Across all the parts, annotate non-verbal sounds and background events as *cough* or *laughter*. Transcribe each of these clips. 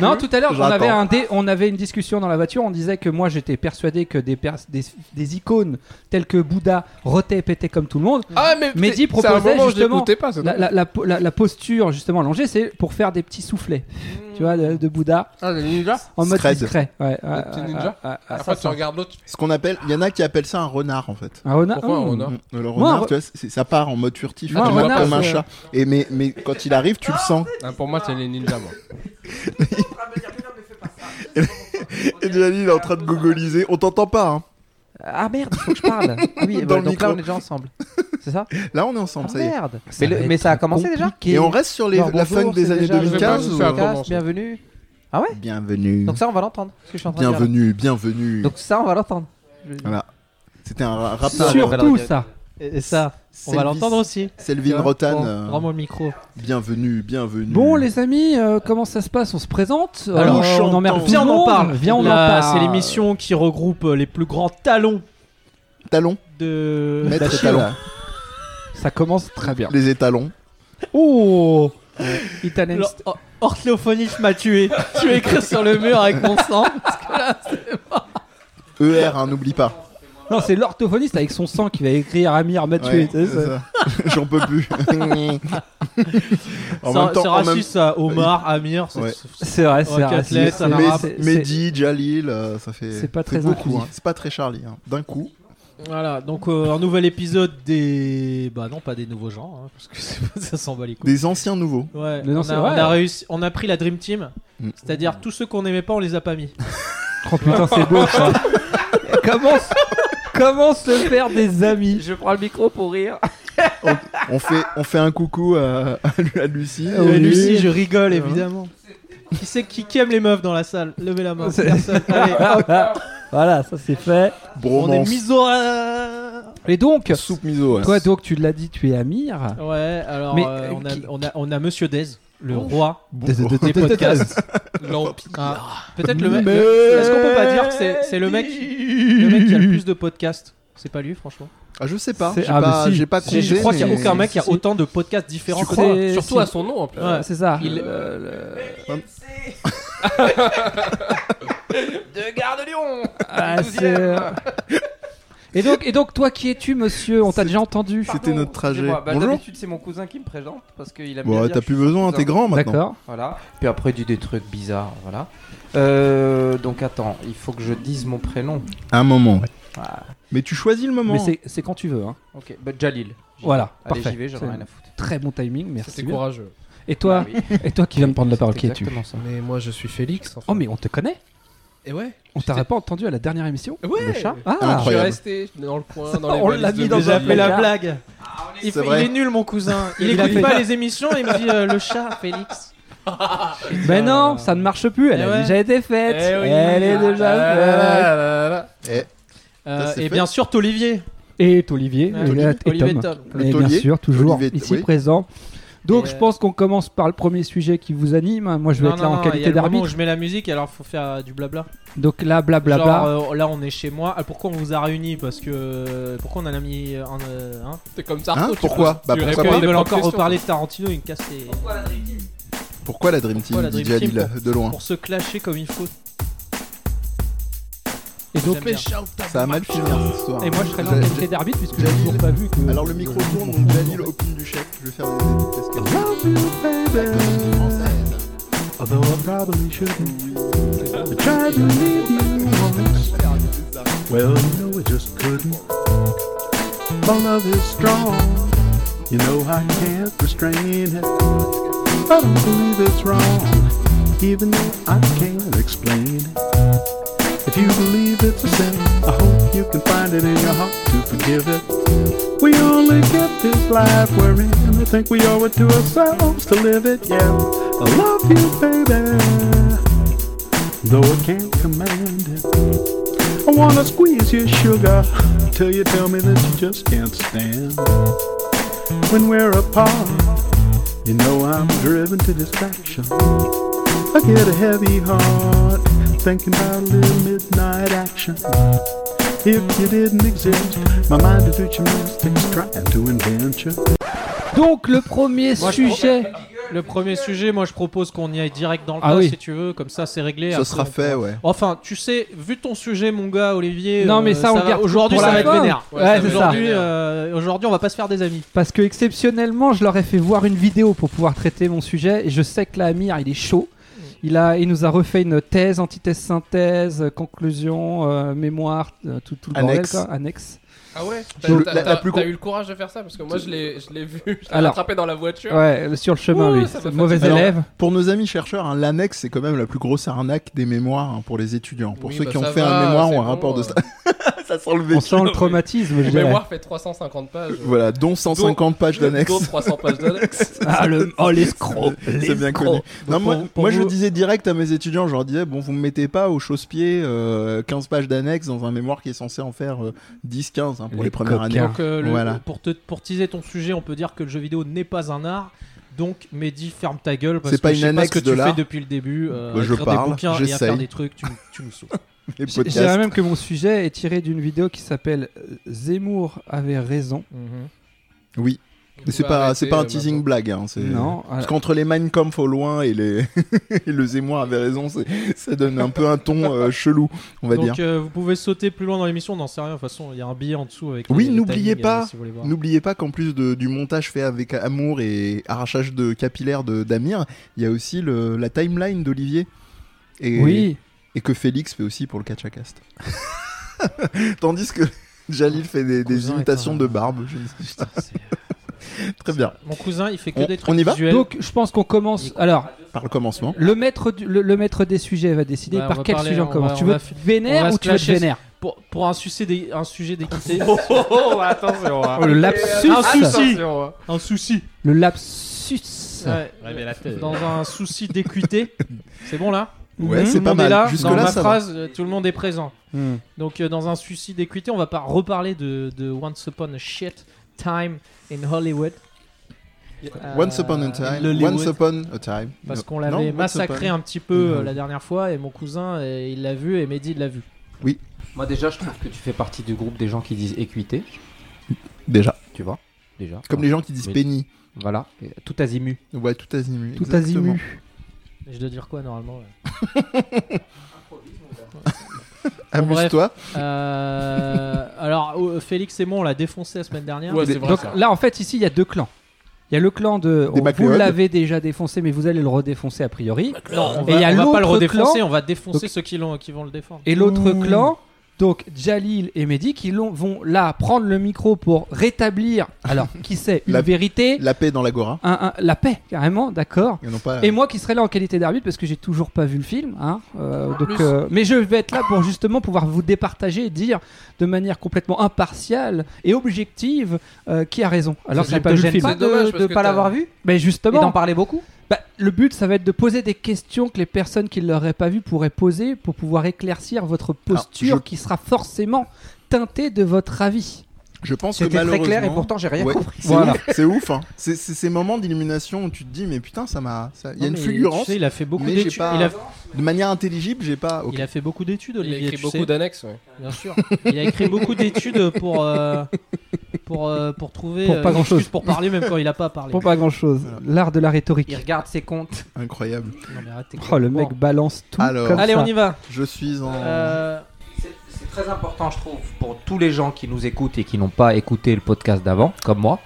Non, tout à l'heure, on avait, un dé- on avait une discussion dans la voiture. On disait que moi, j'étais persuadé que des, pers- des, des icônes telles que Bouddha rotaient et pétaient comme tout le monde. Ah, mais Mehdi proposait moment justement pas, La, la- la po- la- la posture justement allongée, c'est pour faire des petits soufflets, tu vois, de, de Bouddha Ah, le ninja en mode Scred. discret. Ouais, ninja Après, ça, tu regardes l'autre. Ce qu'on appelle, il y en a qui appellent ça un renard en fait. Un renard. Pourquoi un renard Le renard, re- tu vois, c'est- ça part en mode furtif, Moi, tu un vois, renard, comme un chat. Et mais, mais quand il arrive, tu le sens. Ah, Pour moi, c'est les ninjas, moi. *laughs* Et Gianni, il est en train de gogoliser. On t'entend pas, hein. Ah merde, il faut que je parle. Ah oui, Dans bah, le donc là micro. on est déjà ensemble. C'est ça? Là, on est ensemble, Ah ça y est. merde. Ça Mais, le- ça a commencé déjà? Et on reste sur les, Alors, la bonjour, funk des c'est années déjà le 2015 podcast ou- ou- podcast, commence. bienvenue. Ah ouais? Bienvenue. Donc ça on va l'entendre. ce que je suis en train de dire. Bienvenue, bienvenue. Donc ça on va l'entendre. Voilà. C'était un ra- rap. Sur- Surtout ça. Et, et ça, on va l'entendre aussi. Selvin Rotan. Bon, euh, Rends-moi le micro. bienvenue, bienvenue. Bon les amis, euh, comment ça se passe? On se présente? Alors, Euh, on emmerde tout Viens, le on en monde. parle. Viens, on en Là, parle. C'est l'émission qui regroupe euh, les plus grands talons Talons. de Maître d'Achille. étalon. *laughs* Ça commence très bien. Les étalons. Oh Italien. Le- or- m'a tué. Tu vas écrire sur le mur avec mon sang? ER, hein, n'oublie pas. Non, c'est l'orthophoniste avec son sang qui va écrire Amir m'a tué. Ouais. *laughs* J'en peux plus. en Ça- même temps, c'est en même- raciste ça. Omar, Amir. c'est- Ouais. vrai, c'est c'est- Mehdi, Jalil, euh, ça fait. C'est pas c'est très beaucoup. hein. C'est pas très Charlie. hein. D'un coup. Voilà, donc euh, un nouvel épisode des. Bah non, pas des nouveaux gens, hein, parce que *laughs* ça s'en bat les couilles. Des anciens nouveaux. Ouais, on, anciens- a, on a réussi, on a pris la Dream Team, Mm. c'est-à-dire tous ceux qu'on aimait pas, on les a pas mis. *laughs* Oh putain, c'est beau ça. comment, comment se faire des *laughs* amis Je prends le micro pour rire. On fait, on fait un coucou à, à Lu- à Lucie. Ah oui. Lucie, je rigole évidemment. Qui c'est qui, qui aime les meufs dans la salle Levez la main. C'est- Personne. Allez, *laughs* hop, Voilà, ça c'est fait. on est miso. à- Et donc, Soupe miso. ouais. toi donc tu l'as dit, tu es Amir. Ouais, alors Mais, euh, on, a, qui- on, a, on a Monsieur Dez, le roi Des- podcasts. L'empire. Ah, Peut-être le mec. Est-ce qu'on peut pas dire que c'est c'est le mec, le mec qui a le plus de podcasts? C'est pas lui, franchement. Ah, je sais pas. C'est- J'ai ah, pas, mais si. j'ai pas compté, je crois qu'il n'y a mais- aucun mec qui a si. autant de podcasts différents Tu que toi. Surtout si- à son nom en plus. Ouais. C'est ça. Il- Euh, le- De Gare de Lyon. Ah, c'est- Et donc, et donc, toi qui es-tu, monsieur On t'a déjà entendu C'était notre trajet. Bah, Bonjour. D'habitude c'est mon cousin qui me présente parce qu'il bien Bon, dire t'as plus besoin, t'es grand maintenant. D'accord. Voilà. Puis après, il dit des trucs bizarres. Voilà. Euh, donc attends, il faut que je dise mon prénom. Un moment. Ah, Mais tu choisis le moment. Mais c'est- c'est quand tu veux. Hein. ok, bah, Jalil. J'y Voilà, vais. Allez, parfait. j'y vais, j'en ai C'est- rien à foutre. Très bon timing, merci. C'était bien. courageux. Et toi, Ah oui. et toi qui viens de prendre la parole, qui es-tu exactement ça. Mais moi, je suis Félix. Oh, mais on te connaît Et ouais. On t'aurait pas entendu à la dernière émission Ouais. Le chat Je Ah, suis Incroyable. resté dans le coin, dans *laughs* les On l'a mis dans un amis. fait la blague. Il, vrai. il est nul, mon cousin. *laughs* Il écoute pas les émissions. Il me dit euh, le chat, Félix. *laughs* Mais non, ça ne marche plus, elle Eh a ouais. déjà été faite. Eh oui. Elle est déjà faite. Et bien sûr, Olivier. Et Olivier, Ouais. et, et Olivier Tom. Et bien sûr, toujours Olivier- ici oui. présent. Donc je euh, pense qu'on commence par le premier sujet qui vous anime. Moi je vais Non, être là non, en non, il y a qualité d'arbitre. je mets la musique, alors faut faire euh, du blabla. Donc là, blablabla. Genre, euh, là, on est chez moi. Ah, pourquoi on vous a réunis? Parce que. euh, Pourquoi on en a mis un. euh, hein? T'es comme ça. Hein, pourquoi? Bah, pourquoi Parce qu'ils des veulent encore reparler de Tarantino, ils me cassent les. Pourquoi la Dream Team? Pourquoi la Dream Team Jalil de loin? Pour se clasher comme il faut. Et donc. Ça a mal fini cette histoire. et moi je serai là en J'ai- qualité d'arbitre puisque j'ai toujours pas vu que. Alors le micro tourne, donc Jalil opine du chef. Je vais faire des des casquettes. française. Although I probably shouldn't. I tried to leave you once. Well, you know I just couldn't. My love is strong. You know I can't restrain it. I don't believe it's wrong, even though I can't explain it. If you believe it's a sin, I hope you can find it in your heart to forgive it. We only get this life we're in. I think we owe it to ourselves to live it, yeah. I love you, baby, though I can't command it. I wanna squeeze your sugar till you tell me that you just can't stand. When we're apart, you know I'm driven to distraction. I get a heavy heart thinking about a little midnight action. If you didn't exist, my mind would do gymnastics trying to invent you. Donc le premier Moi, je sujet. Le premier sujet, moi je propose qu'on y aille direct dans le Ah tas oui. si tu veux, comme ça c'est réglé. Ça après, sera on fait, pourra- ouais. Enfin, tu sais, vu ton sujet, mon gars Olivier. Non, euh, mais ça, on va- garde Aujourd'hui, pour ça la va être fin. vénère. Ouais, c'est ça. Aujourd'hui, euh, aujourd'hui, on va pas se faire des amis. Parce que exceptionnellement, je leur ai fait voir une vidéo pour pouvoir traiter mon sujet et je sais que là, Amir, il est chaud. Il, a, il nous a refait une thèse, antithèse, synthèse, euh, conclusion, euh, mémoire, euh, tout, tout le bordel, Annexe. quoi, annexe. Ah ouais T'as eu le courage de faire ça? Parce que moi je l'ai je l'ai vu, je l'ai Alors. rattrapé dans la voiture. Ouais, sur le chemin, Ouh, lui. ça mauvais élève. Pour nos amis chercheurs, hein, l'annexe, c'est quand même la plus grosse arnaque des mémoires hein, pour les étudiants. Pour Oui, ceux bah, qui ont fait va, un mémoire ou un bon, rapport de euh. stage. *laughs* *laughs* ça sent le On vécu. sent le traumatisme, je Mon dirais. mémoire fait 350 pages. Voilà, dont 150 pages d'annexe. Dont 300 pages d'annexe. *laughs* Ah, le... Oh, l'escroc C'est bien connu. Non, moi, pour- moi je vous- disais direct à mes étudiants, je leur disais, bon, vous me mettez pas au chausse-pied euh, 15 pages d'annexe dans un mémoire qui est censé en faire euh, 10-15 hein, pour Les les, premières coquins. années. Donc, euh, le- Voilà. pour, te, pour teaser ton sujet, on peut dire que le jeu vidéo n'est pas un art. Donc, Mehdi, ferme ta gueule parce C'est que pas je une sais pas ce annexe que de tu fais l'art. depuis le début. Euh, Bah, je écrire parle, des bouquins et à j'essaye. faire des trucs, tu, tu nous saoules. *laughs* Les Je dirais même que mon sujet est tiré d'une vidéo qui s'appelle Zemmour avait raison. Oui, mais c'est pas, arrêter, c'est pas un euh, teasing maintenant. blague. Hein, c'est- Non, Parce euh, qu'entre les Mein Kampf au loin et, les... *laughs* et le Zemmour avait raison, c'est- ça donne un peu un ton euh, chelou, on va dire. Donc, euh, vous pouvez sauter plus loin dans l'émission, on n'en sait rien. De toute façon, il y a un billet en dessous avec. Oui, les- les n'oubliez timings, pas, euh, si. N'oubliez pas qu'en plus de- du montage fait avec amour et arrachage de capillaires de d'Amir, il y a aussi le- la timeline d'Olivier. Et, oui. Et que Félix fait aussi pour le Catchacast. *laughs* Tandis que *laughs* Jalil fait des, des imitations un- de barbe. je ne sais pas. Putain, c'est- Très bien. Mon cousin, il fait que On- des trucs on y va visuels. Donc, je pense qu'on commence. Alors, Par le commencement. le maître, du- le, le maître des sujets va décider par va quel parler- sujet on on commence. va- tu veux te vénère ou tu veux te vénère pour, pour un sujet un sujet d'équité. *laughs* Oh, attention. Oh, le lapsus Un souci. Attention, hein. un souci. Le lapsus Ouais. Dans un souci d'équité. C'est bon là? Ouais, Mhm. c'est Tout le pas monde est mal. là. dans Jusque-là, ma va. phrase, euh, tout le monde est présent. Hmm. Donc euh, dans un souci d'équité, on va pas reparler de, de Once Upon a Shit Time in Hollywood. Euh, Once upon a time. Once upon a time. Parce qu'on l'avait massacré un petit peu euh, Mhm. la dernière fois et mon cousin il l'a vu et Mehdi il l'a vu. Moi déjà, je trouve que tu fais partie du groupe des gens qui disent équité, Déjà. tu vois, déjà. Comme les gens qui disent Mais- penny. Voilà, tout azimut. Ouais, tout azimut. Tout exactement. azimut. Je dois dire quoi normalement ouais. *laughs* Amuse-toi. *laughs* Euh, Alors euh, Félix et moi on l'a défoncé la semaine dernière. Ouais, c'est vrai, Donc ça. là, en fait, ici, il y a deux clans. Il y a le clan de. Des vous McLeod. l'avez déjà défoncé, mais vous allez le redéfoncer a priori. Non, on Et il y a on va pas le l'autre redéfoncer, clan. on va défoncer Donc- ceux qui, l'ont- qui vont le défendre. Et l'autre Ouh. clan, donc Jalil et Mehdi, qui vont là prendre le micro pour rétablir, alors qui sait, *laughs* une La- vérité, La paix dans l'agora. un- un- la paix, carrément, d'accord. Et non pas. Et moi qui serai là en qualité d'arbitre parce que j'ai toujours pas vu le film, hein, euh, donc, euh, mais je vais être là pour justement pouvoir vous départager et dire de manière complètement impartiale et objective euh, qui a raison. Alors que j'ai ne pas vu le film. pas C'est dommage de parce que pas l'avoir vu Mais et d'en justement, parler beaucoup bah, le but ça va être de poser des questions que les personnes qui ne l'auraient pas vu pourraient poser pour pouvoir éclaircir votre posture je- qui sera forcément teintée de votre avis. Je pense que C'était très clair et malheureusement- pourtant j'ai rien Ouais, compris. C'est Voilà. ouf, *laughs* hein. C'est ces moments d'illumination où tu te dis, mais putain, ça m'a. Il y a Non, une fulgurance. Tu sais, il a fait beaucoup d'études. a, De manière intelligible, j'ai pas. il a fait beaucoup d'études, Il a Olivier. écrit beaucoup d'annexes. ouais. Bien sûr. Il a écrit beaucoup d'études pour euh, pour euh, pour trouver Pour pas une grand-chose. excuse pour parler même quand il a pas parlé. Pour pas grand chose. L'art de la rhétorique. Il regarde ses comptes. Incroyable. Non, mais arrête Oh, le mec balance tout. Alors. comme Allez, ça. on y va. Je suis en. C'est très important, je trouve, pour tous les gens qui nous écoutent et qui n'ont pas écouté le podcast d'avant, comme moi.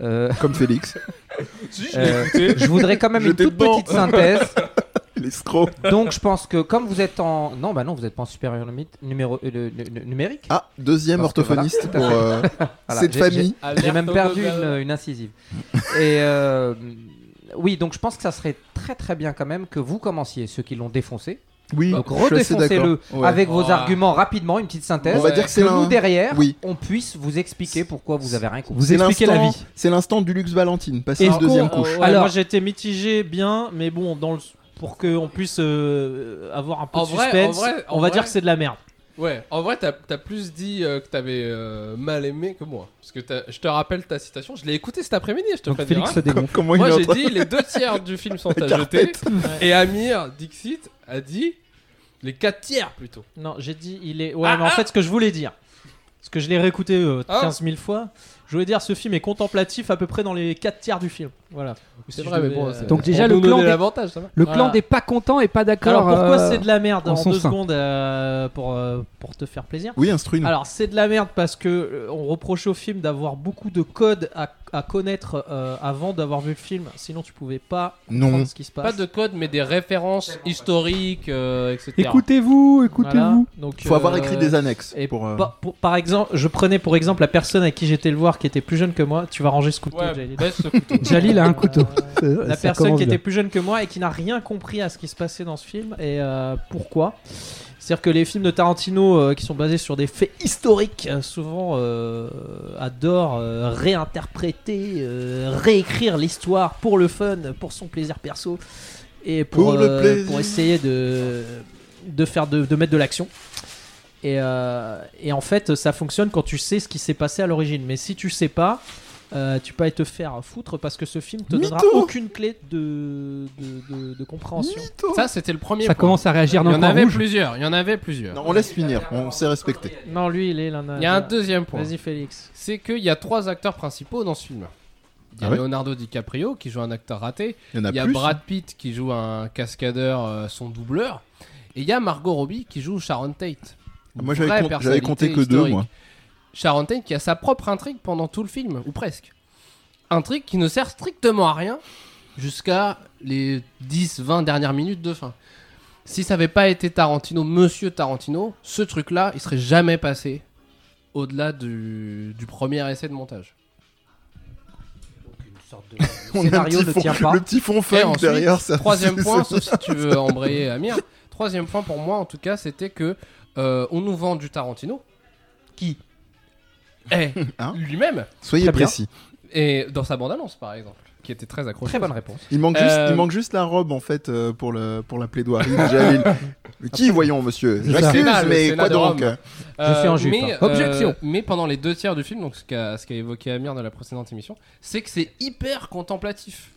Euh, Comme Félix. *laughs* euh, je voudrais quand même *laughs* une toute petite synthèse. *laughs* L'escroc. Donc, je pense que comme vous êtes en. Non, bah non, vous n'êtes pas en supérieur numé- numéro, euh, numérique. Ah, deuxième Parce orthophoniste voilà, pour euh, Voilà, cette famille. J'ai même perdu une, une incisive. Et euh, oui, donc je pense que ça serait très très bien quand même que vous commenciez, ceux qui l'ont défoncé. Oui, Donc redéfoncez-le. Ouais. avec vos arguments rapidement, une petite synthèse. On va dire que c'est que nous derrière, Oui. on puisse vous expliquer pourquoi vous avez rien compris. Vous C'est expliquez la l'instant- vie. C'est l'instant du luxe Valentine. Passer une deuxième couche. euh, ouais, Alors- moi j'ai été mitigé bien, mais bon, dans le pour qu'on puisse euh, avoir un peu En de vrai- suspense, en vrai- en on va vrai- dire que c'est de la merde. Ouais, en vrai, t'as as plus dit euh, que t'avais euh, mal aimé que moi. Parce que t'as- je te rappelle ta citation, je l'ai écouté cet après-midi, je te Donc fais Félix se dégonfle. Comment Moi il est en j'ai train- dit les deux tiers du film sont à jeter. Carpette. Et Amir Dixit a dit les quatre tiers plutôt. Non, j'ai dit il est. Ouais, Ah, mais en ah. fait, ce que je voulais dire, parce que je l'ai réécouté euh, Ah. 15 000 fois, Je voulais dire, ce film est contemplatif à peu près dans les 4 tiers du film. Voilà. C'est Si vrai, mais bon. euh, Donc déjà, le clan donner des- l'avantage, ça va. Le Voilà. clan des pas contents et pas d'accord. Alors pourquoi euh, c'est de la merde en deux sein. secondes euh, pour, euh, pour te faire plaisir? Oui, instruis-nous. Alors c'est de la merde parce que euh, on reproche au film d'avoir beaucoup de codes à, à connaître euh, avant d'avoir vu le film, sinon tu pouvais pas Non. comprendre ce qui se passe. Pas de code, mais des références historiques, euh, etc. Écoutez-vous, Voilà. écoutez-vous. Donc, Faut avoir écrit des annexes. Et pour, euh, par, pour- par exemple, je prenais pour exemple la personne à qui j'étais le voir qui était plus jeune que moi. Tu vas ranger ce couteau, Ouais, Jalil. Jalil un *laughs* couteau. La personne qui était plus jeune que moi et qui n'a rien compris à ce qui se passait dans ce film et euh, pourquoi? C'est-à-dire que les films de Tarantino euh, qui sont basés sur des faits historiques euh, souvent euh, adorent euh, réinterpréter, euh, réécrire l'histoire pour le fun, pour son plaisir perso et pour, Pour le euh, plaisir. pour essayer de, de faire de, de mettre de l'action. Et, euh, et en fait, ça fonctionne quand tu sais ce qui s'est passé à l'origine. Mais si tu sais pas, euh, tu peux aller te faire foutre parce que ce film te donnera aucune clé de, de, de- de compréhension. Ça, c'était le premier. Ça point. commence à réagir Il y dans en le avait rouge. plusieurs. Il y en avait plusieurs. Non, on laisse finir, on s'est respecté. Non, lui, il est là. Il y a un deuxième point. Vas-y, Félix. C'est qu'il y a trois acteurs principaux dans ce film. Il y a Ah ouais Leonardo DiCaprio qui joue un acteur raté. Il y en a Il y a plus. Brad Pitt qui joue un cascadeur, euh, son doubleur. Et il y a Margot Robbie qui joue Sharon Tate. Une Moi, j'avais compté- que deux, moi. Sharon Tate qui a sa propre intrigue pendant tout le film, ou presque. Intrigue qui ne sert strictement à rien jusqu'à les 10-20 dernières minutes de fin. Si ça n'avait pas été Tarantino, monsieur Tarantino, ce truc-là, il serait jamais passé au-delà du, du premier essai de montage. *laughs* On un scénario petit ne fond- tient pas. Le petit fond funk ensuite, derrière ça. Troisième *laughs* point, sauf si tu veux embrayer Amir. Troisième point pour moi, en tout cas, c'était que euh, on nous vend du Tarantino, qui est *laughs* Hein lui-même, Soyez Très bien. précis. et dans sa bande-annonce par exemple, qui était très accrochée. Très bonne réponse. Il manque, juste, Euh, il manque juste la robe en fait euh, pour, le, pour la plaidoirie. *laughs* Mais Qui voyons monsieur? J'accuse mais quoi donc? Je suis en jupe, mais, hein. Objection. Mais pendant les deux tiers du film, donc ce qu'a évoqué Amir dans la précédente émission, c'est que c'est hyper contemplatif.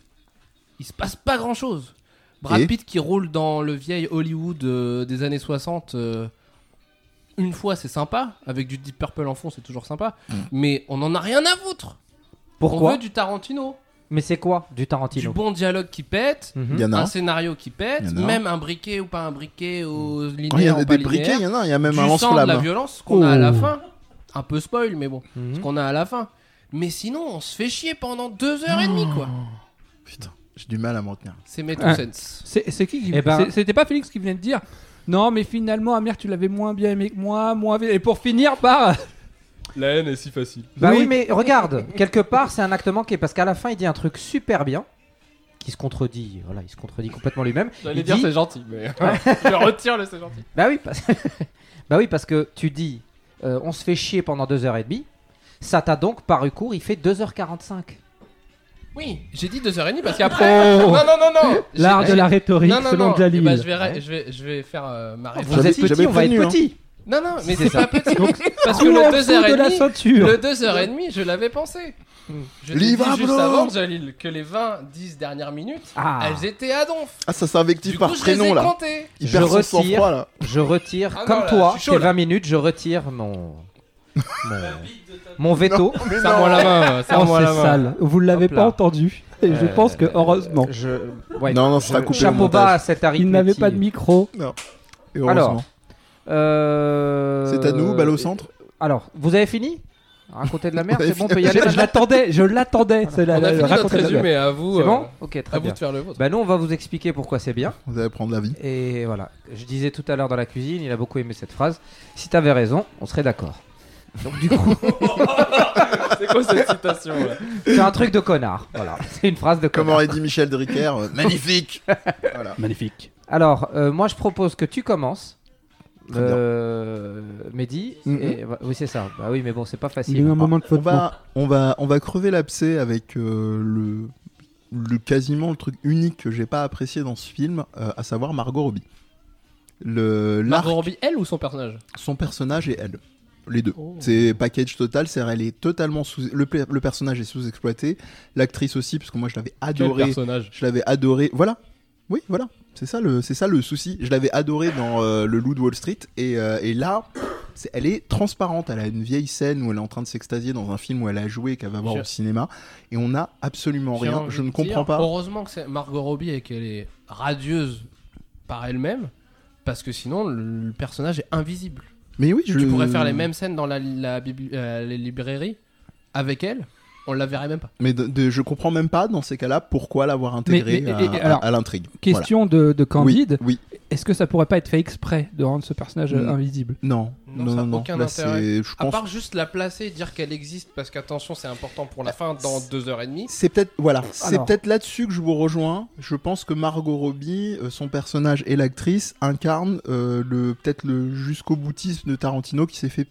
Il se passe pas grand chose. Brad Et Pitt qui roule dans le vieil Hollywood euh, des années 60. Une fois c'est sympa, avec du Deep Purple en fond c'est toujours sympa, Mm. mais on en a rien à foutre. on Pourquoi veut du Tarantino, Mais c'est quoi du du Tarantino bon dialogue qui pète, Mhm. Il y en a un un. scénario qui pète, Il y en a un. même un briquet ou pas un briquet au linéaire il y a des briquets, il y en a un, il y a même du un de lance-flamme. la violence qu'on a à la Oh. fin. Un peu spoil, mais bon, Mhm. ce qu'on a à la fin. Mais sinon, on se fait chier pendant deux heures et demie, quoi. Putain, j'ai du mal à m'en tenir. C'est mes two Ah. cents. C'est qui qui- Eh ben- c'est- C'était pas Félix qui venait de dire Non, mais finalement, Amir, tu l'avais moins bien aimé que moi, moins bien. Et pour finir par. *laughs* La haine est si facile. Bah Oui. oui, mais regarde, quelque part, c'est un acte manqué parce qu'à la fin, il dit un truc super bien qui se contredit. Voilà, il se contredit complètement lui-même. J'allais Il dire dit- c'est gentil, mais *laughs* *laughs* je retire le c'est gentil. Bah oui, parce... bah oui, parce que tu dis, euh, on se fait chier pendant deux heures et demie. Ça t'a donc paru court, il fait 2h45. Oui, j'ai dit deux heures et demie parce qu'après. *laughs* Non, non, non, non. J'ai- *laughs* L'art de la rhétorique Non, non, selon non. Jalil. Eh ben, je, vais, ra- je, vais, je vais faire euh, ma Vous réponse. J'avais- êtes petit, on va être hein. petit. Non, non, mais C'est pas petit. *laughs* Parce que le en deux dessous heures et de la demie. ceinture. Le 2h30, je l'avais pensé. Je t'ai dit Livre à juste blanc. avant, Jalil, que les 20-10 dernières minutes, Ah. elles étaient à donf. Ah, ça s'invective Du par coup, je les ai prénom là. comptées. Il Je perd son retire. sang-froid là. Je retire, Ah non, comme là, toi, je suis chaud, tes là. 20 minutes, je retire mon. Mon, mon veto. Serre-moi la main, Oh, serre-moi c'est la main. sale. Vous l'avez Hop pas là. entendu. Et je Euh, pense que, heureusement, Je... ouais, Non, non, ça coupé Chapeau bas à cette il n'avait pas de micro. Et heureusement. Alors, Euh, C'est à nous, balle au centre Alors, vous avez fini? Raconter de la merde, On avait c'est bon, on fini. peut y aller *laughs* Je, maintenant l'attendais, je l'attendais. C'est la, On a la- fini notre résumé, à vous, C'est euh, bon Ok, à très vous bien. de faire le vôtre. Bah nous, on va vous expliquer pourquoi c'est bien. Vous allez prendre la vie. Et voilà, je disais tout à l'heure dans la cuisine, il a beaucoup aimé cette phrase. Si t'avais raison, on serait d'accord. Donc du coup, *laughs* C'est quoi cette citation là c'est un truc de connard. Voilà, c'est une phrase de Comme connard. aurait dit Michel Drucker, euh, magnifique *laughs* Voilà. Magnifique. Alors, euh, moi, je propose que tu commences. Très bien. Euh, Mehdi, Mhm. et- oui c'est ça. Bah oui, mais bon, c'est pas Il y a facile. un moment de On faute. va, on, va, on va crever l'abcès avec euh, le, le quasiment le truc unique que j'ai pas apprécié dans ce film, euh, à savoir Margot Robbie. Le, l'arc, Margot Robbie, elle ou son personnage? Son personnage et elle. Les deux. Oh. C'est package total, c'est-à-dire elle est totalement sous. Le, le personnage est sous-exploité, l'actrice aussi, parce que moi je l'avais adoré. personnage Je l'avais adoré. Voilà. Oui, voilà. C'est ça le, c'est ça le souci. Je l'avais adoré dans euh, Le Loup de Wall Street et, euh, et là, elle est transparente. Elle a une vieille scène où elle est en train de s'extasier dans un film où elle a joué qu'elle va voir au cinéma. Et on n'a absolument rien. Je ne comprends dire, pas. Heureusement que c'est Margot Robbie et qu'elle est radieuse par elle-même, parce que sinon le personnage est invisible. Mais oui, je Tu pourrais faire les mêmes scènes dans la, la bibli- euh, les librairies avec elle, on la verrait même pas. Mais de, de- je comprends même pas dans ces cas-là pourquoi l'avoir intégré mais- à, et- et- à- alors, à l'intrigue. Question de. Candide. Oui, oui. Est-ce que ça pourrait pas être fait exprès de rendre ce personnage Mm. invisible? Non, Non, non, ça non, aucun Là, intérêt. c'est- je À part juste la placer et dire qu'elle existe, parce qu'attention, c'est important pour la fin dans deux heures et demie. C'est peut-être voilà, c'est Alors. peut-être là-dessus que je vous rejoins. Je pense que Margot Robbie, euh, son personnage et l'actrice incarnent euh, le peut-être le jusqu'au boutisme de Tarantino qui s'est fait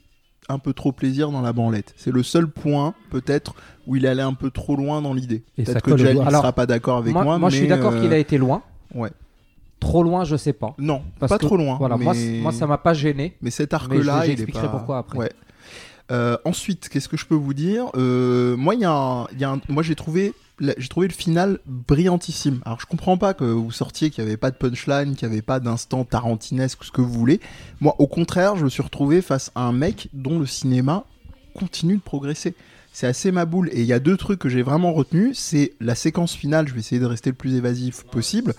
un peu trop plaisir dans la branlette. C'est le seul point peut-être où il allait un peu trop loin dans l'idée. Et ça Peut-être que colle au Jal doigt. ne sera pas d'accord avec moi. moi, je suis d'accord euh, qu'il a été loin. ouais. Trop loin, je sais pas. Non, Parce pas que- trop loin. Voilà, mais... moi, ça m'a pas gêné. Mais cet arc-là, je- j'expliquerai pas... pourquoi après. Ouais. Euh, ensuite, qu'est-ce que je peux vous dire? Euh, Moi, il y a un, il y a un- moi j'ai trouvé, j'ai trouvé le final brillantissime. Alors, je comprends pas que vous sortiez qu'il n'y avait pas de punchline, qu'il n'y avait pas d'instant tarantinesque, ce que vous voulez. Moi, au contraire, je me suis retrouvé face à un mec dont le cinéma continue de progresser. C'est assez ma boule. Et il y a deux trucs que j'ai vraiment retenus. C'est la séquence finale. Je vais essayer de rester le plus évasif possible.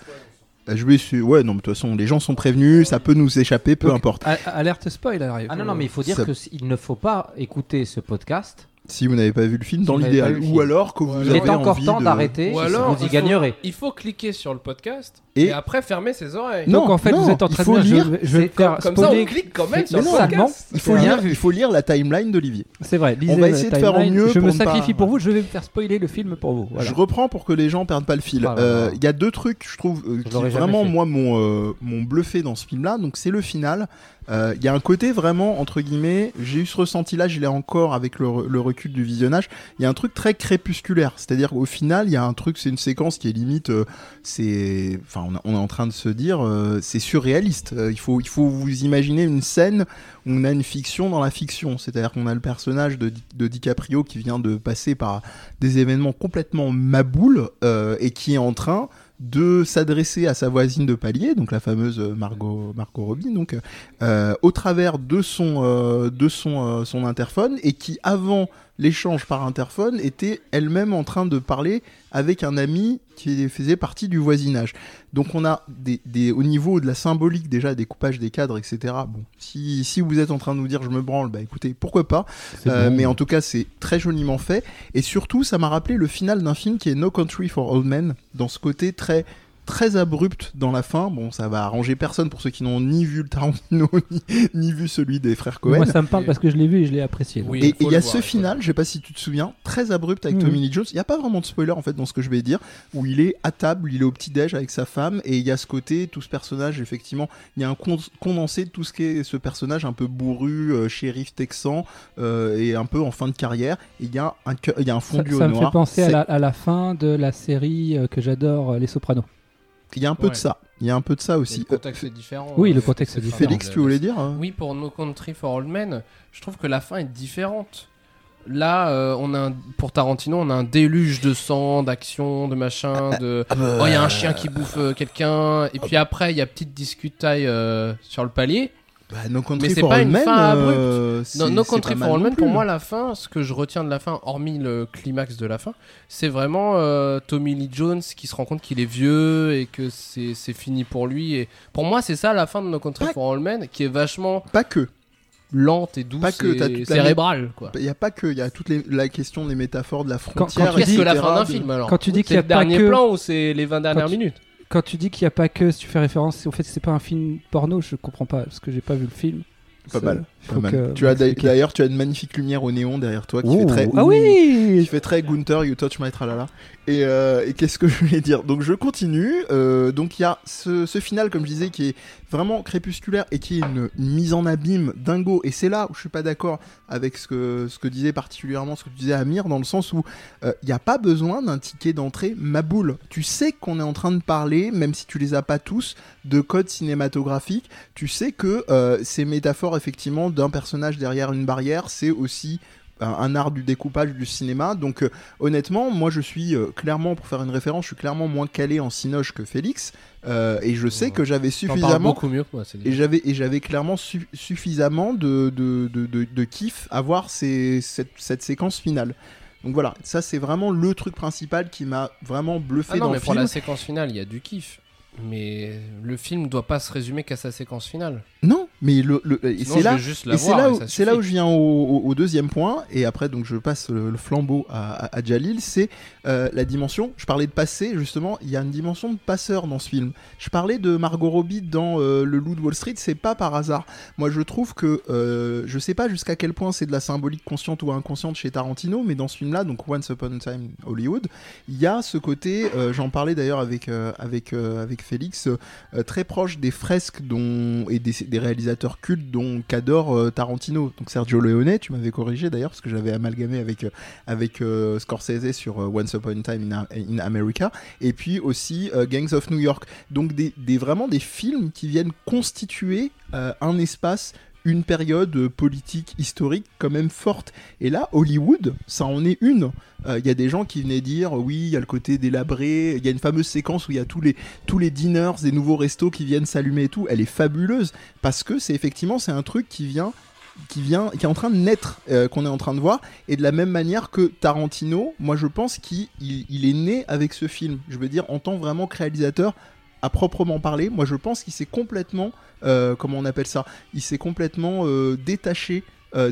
Euh, Je vais su- ouais non mais de toute façon les gens sont prévenus ça peut nous échapper peu Donc, importe a- Alerte spoil arrive. Ah non, non, mais il faut dire Ça- qu'il ne faut pas écouter ce podcast. Si vous n'avez pas vu le film dans l'idéal ou alors que vous Il avez est encore envie temps de- d'arrêter. Ou alors, vous y il faut- gagnerez. Il faut cliquer sur le podcast Et- et, après fermer ses oreilles. Non, Donc en fait, non, vous êtes en train de dire, lire. je vais, je vais C'est me faire Comme ça, on clique quand même sur le podcast. il faut lire rien vu. il faut lire la timeline d'Olivier C'est vrai. lisez va essayer de faire au mieux Je pour me sacrifie pour vous. Je vais me faire spoiler le film pour vous. Je reprends pour que les gens perdent pas le fil Euh, il y a deux trucs je trouve euh, qui vraiment moi m'ont euh, m'ont bluffé dans ce film là donc c'est le final Euh, il y a un côté vraiment entre guillemets j'ai eu ce ressenti là je l'ai encore avec le, re- le recul du visionnage. Il y a un truc très crépusculaire. C'est à dire qu'au final il y a un truc c'est une séquence qui est limite euh, c'est enfin on, est en train de se dire euh, c'est surréaliste. Il faut il faut vous imaginer une scène où on a une fiction dans la fiction. C'est à dire qu'on a le personnage de, de DiCaprio qui vient de passer par des événements complètement maboules et qui est en train de s'adresser à sa voisine de palier, donc la fameuse euh, Margot, Margot Robbie, donc euh, au travers de son euh, de son euh, son interphone et qui avant l'échange par interphone était elle-même en train de parler avec un ami qui faisait partie du voisinage. Donc on a des, des au niveau de la symbolique déjà des coupages des cadres etc. Bon si si vous êtes en train de nous dire je me branle bah écoutez pourquoi pas euh, bon. mais en tout cas, c'est très joliment fait. Et surtout, ça m'a rappelé le final d'un film qui est No Country for Old Men, dans ce côté très très abrupt dans la fin. Bon, ça va arranger personne pour ceux qui n'ont ni vu le Tarantino *laughs* ni, ni vu celui des frères Cohen. Moi, ça me parle parce que je l'ai vu et je l'ai apprécié. Oui. Et il y a voir, ce final, je sais pas si tu te souviens, très abrupt avec Mhm. Tommy Lee Jones. Il n'y a pas vraiment de spoiler en fait dans ce que je vais dire, où il est à table, il est au petit-déj avec sa femme, et il y a ce côté, tout ce personnage, effectivement, il y a un con- condensé de tout ce qu'est ce personnage un peu bourru, euh, shérif texan, euh, et un peu en fin de carrière. Et il y a un, cœur- il y a un Ça, fondu ça au me noir. fait penser à la, à la fin de la série euh, que j'adore, Les Sopranos. Il y a un peu Ouais. de ça. Il y a un peu de ça aussi. Le contexte est différent. Oui, le Euh, contexte est différent. Félix, tu voulais dire hein Oui, pour No Country for Old Men, je trouve que la fin est différente. Là, euh, on a un- pour Tarantino, on a un déluge de sang, d'action, de machin, de. Oh, il y a un chien qui bouffe euh, quelqu'un, et puis après, il y a petite discutaille euh, sur le palier. Bah, No Country Mais c'est pas une fin euh, No, c'est- no Country for non Men, pour moi, la fin, ce que je retiens de la fin, hormis le climax de la fin, c'est vraiment euh, Tommy Lee Jones qui se rend compte qu'il est vieux et que c'est c'est fini pour lui. Et pour moi, c'est ça la fin de No Country Pas- for Old Men, qui est vachement Pas que. lente et douce Pas que, t'as et cérébrale. Quoi. Il n'y a pas que. Il y a toute les- la question des métaphores de la quand frontière. tu Qu'est-ce que la fin d'un de- film alors quand tu dis qu'il y a le pas dernier que- plan ou c'est les 20 dernières tu- minutes Quand tu dis qu'il n'y a pas que, si tu fais référence, au fait c'est pas un film porno, je comprends pas parce que j'ai pas vu le film. Pas mal, Pas mal. Tu as d'ailleurs, tu as une magnifique lumière au néon derrière toi qui Ouh. fait très. Ah oui qui fait très Gunther, You Touch My Tralala. Et, euh, et qu'est-ce que *laughs* je voulais dire? Donc je continue. Euh, donc il y a ce, final, comme je disais, qui est vraiment crépusculaire et qui est une, mise en abîme dingo. Et c'est là où je suis pas d'accord avec ce que, disait particulièrement ce que tu disais Amir, dans le sens où euh, il n'y a pas besoin d'un ticket d'entrée maboule. Tu sais qu'on est en train de parler, même si tu les as pas tous, de code cinématographique. Tu sais que euh, ces métaphores effectivement d'un personnage derrière une barrière, c'est aussi un, art du découpage du cinéma. Donc euh, honnêtement, moi je suis euh, clairement, pour faire une référence, je suis clairement moins calé en cinoche que Félix. Euh, et je sais Ouais. que j'avais suffisamment beaucoup mieux moi. c'est et j'avais et j'avais clairement su- suffisamment de, de, de, de, de kiff à voir ces, cette, cette séquence finale. Donc voilà, ça c'est vraiment le truc principal qui m'a vraiment bluffé Ah non, dans mais le pour film. la séquence finale, il y a du kiff. Mais le film doit pas se résumer qu'à sa séquence finale. Non, mais le, le- c'est là c'est là, où, c'est là je viens au, au- au deuxième point, et après donc je passe le, le flambeau à, à- à Jalil, c'est euh, la dimension, je parlais de passé justement, il y a une dimension de passeur dans ce film. Je parlais de Margot Robbie dans euh, Le Loup de Wall Street, c'est pas par hasard. Moi je trouve que, euh, je sais pas jusqu'à quel point c'est de la symbolique consciente ou inconsciente chez Tarantino, mais dans ce film-là, donc Once Upon a Time Hollywood, il y a ce côté, euh, j'en parlais d'ailleurs avec, avec, avec Félix, euh, très proche des fresques dont, et des, réalisateurs cultes dont qu'adore euh, Tarantino. Donc Sergio Leone, tu m'avais corrigé d'ailleurs parce que j'avais amalgamé avec, euh, euh, Scorsese sur euh, Once Upon a Time in, America et puis aussi euh, Gangs of New York. Donc des, des- vraiment des films qui viennent constituer euh, un espace une période euh, politique historique quand même forte. Et là, Hollywood, ça en est une. Euh, Il y a des gens qui venaient dire, oui, il y a le côté délabré, il y a une fameuse séquence où il y a tous les, tous les dinners, des nouveaux restos qui viennent s'allumer et tout. Elle est fabuleuse parce que c'est effectivement, c'est un truc qui vient qui vient qui est en train de naître euh, qu'on est en train de voir et de la même manière que Tarantino moi je pense qu'il il, il est né avec ce film je veux dire en tant vraiment que réalisateur à proprement parler moi je pense qu'il s'est complètement euh, comment on appelle ça? Il s'est complètement euh, détaché de,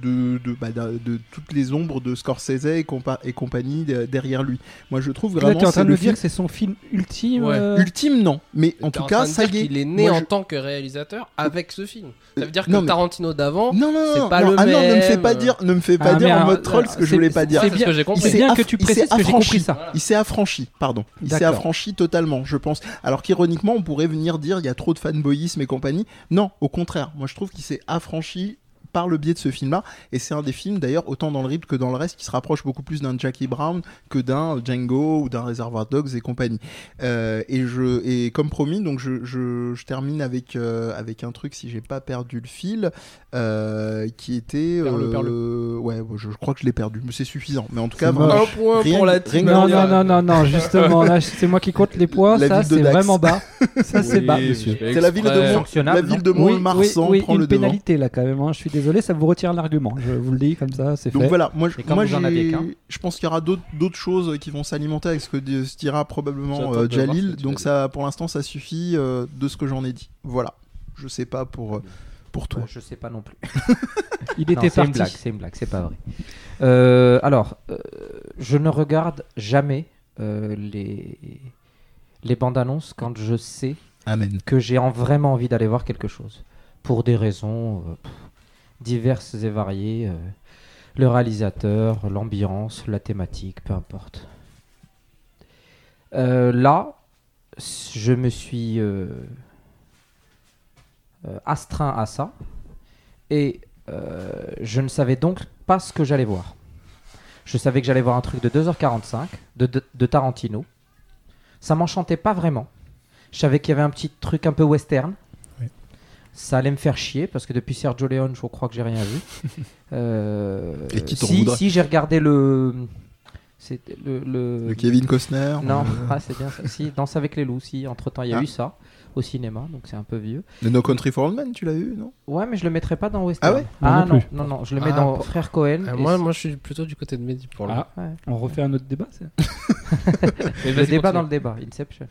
de, de, bah, de- de toutes les ombres de Scorsese et, compa- et compagnie de- derrière lui. Moi, je trouve Là, vraiment tu es en train de me dire que c'est son film ultime. Ouais. euh, ultime, non. Mais en tout cas, ça y est. qu'il est né Moi, en je- tant que réalisateur avec ce film. Ça veut dire que Non, mais- Tarantino d'avant. Non, non, c'est non, pas non. le ah non, ne me fais pas euh. dire, ne me fais pas Ah, dire en mode troll ce que je voulais pas dire. C'est bien, ce que Il bien tu il précises que j'ai compris affranchi. ça. Il s'est affranchi, pardon. Il s'est affranchi totalement, je pense. Alors qu'ironiquement, on pourrait venir dire il y a trop de fanboyisme et compagnie. Non, au contraire. Moi, je trouve qu'il s'est affranchi par le biais de ce film-là. Et c'est un des films, d'ailleurs, autant dans le rythme que dans le reste, qui se rapproche beaucoup plus d'un Jackie Brown que d'un Django ou d'un Reservoir Dogs et compagnie. Euh, et, je, et comme promis, donc je, je, je termine avec, euh, avec un truc, si j'ai pas perdu le fil, euh, qui était. Perle, euh, perle. ouais, je, je crois que je l'ai perdu, mais c'est suffisant. Mais en tout cas, vraiment, point Rien- pour la rien Non, non, non, non, non, justement, là, c'est moi qui compte les points, La ça, ville de c'est vraiment bas. Ça, c'est bas, monsieur. C'est la ville de. Mont- la ville de Oui, oui, Mont-le-Marsan oui, prend une le devant. pénalité là quand même. hein. Je suis désolé, ça vous retire l'argument. Je vous le dis comme ça, c'est Donc fait. voilà, moi, je- moi aviez je pense qu'il y aura d'autres choses qui vont s'alimenter avec ce que se dira probablement euh, Jalil. Donc ça, pour l'instant, ça suffit euh, de ce que j'en ai dit. Voilà. Je sais pas pour euh, pour toi. Je sais pas non plus. *laughs* Il Non, était c'est une parti. blague, c'est une blague, c'est pas vrai. Euh, alors, euh, je ne regarde jamais euh, les les bandes annonces quand je sais Amen. que j'ai en- vraiment envie d'aller voir quelque chose pour des raisons euh, pff, diverses et variées. euh, le réalisateur, l'ambiance, la thématique, peu importe. Euh, là, je me suis euh, astreint à ça et je ne savais donc pas ce que j'allais voir. Je savais que j'allais voir un truc de 2h45 de, de- de Tarantino. Ça m'enchantait pas vraiment. Je savais qu'il y avait un petit truc un peu western. Ça allait me faire chier parce que depuis Sergio Leone, je crois que j'ai rien vu. *laughs* Euh, Et qui si, si j'ai regardé le. Le, le- Le Kevin Costner. Non, euh, *laughs* ah, c'est bien ça. Si, Danse avec les loups, si. Entre temps, il y a Ah. eu ça au cinéma, donc c'est un peu vieux. le No Country for Old Men, tu l'as vu, non? Ouais, mais je le mettrais pas dans Western. Ah ouais? Ah non non, non, non, je le mets Ah, dans pour- Frère Cohen. Euh, moi, moi, je suis plutôt du côté de Mehdi pour le Ah, ouais. on refait un autre débat. c'est- *laughs* le débat continue. dans le débat, Inception.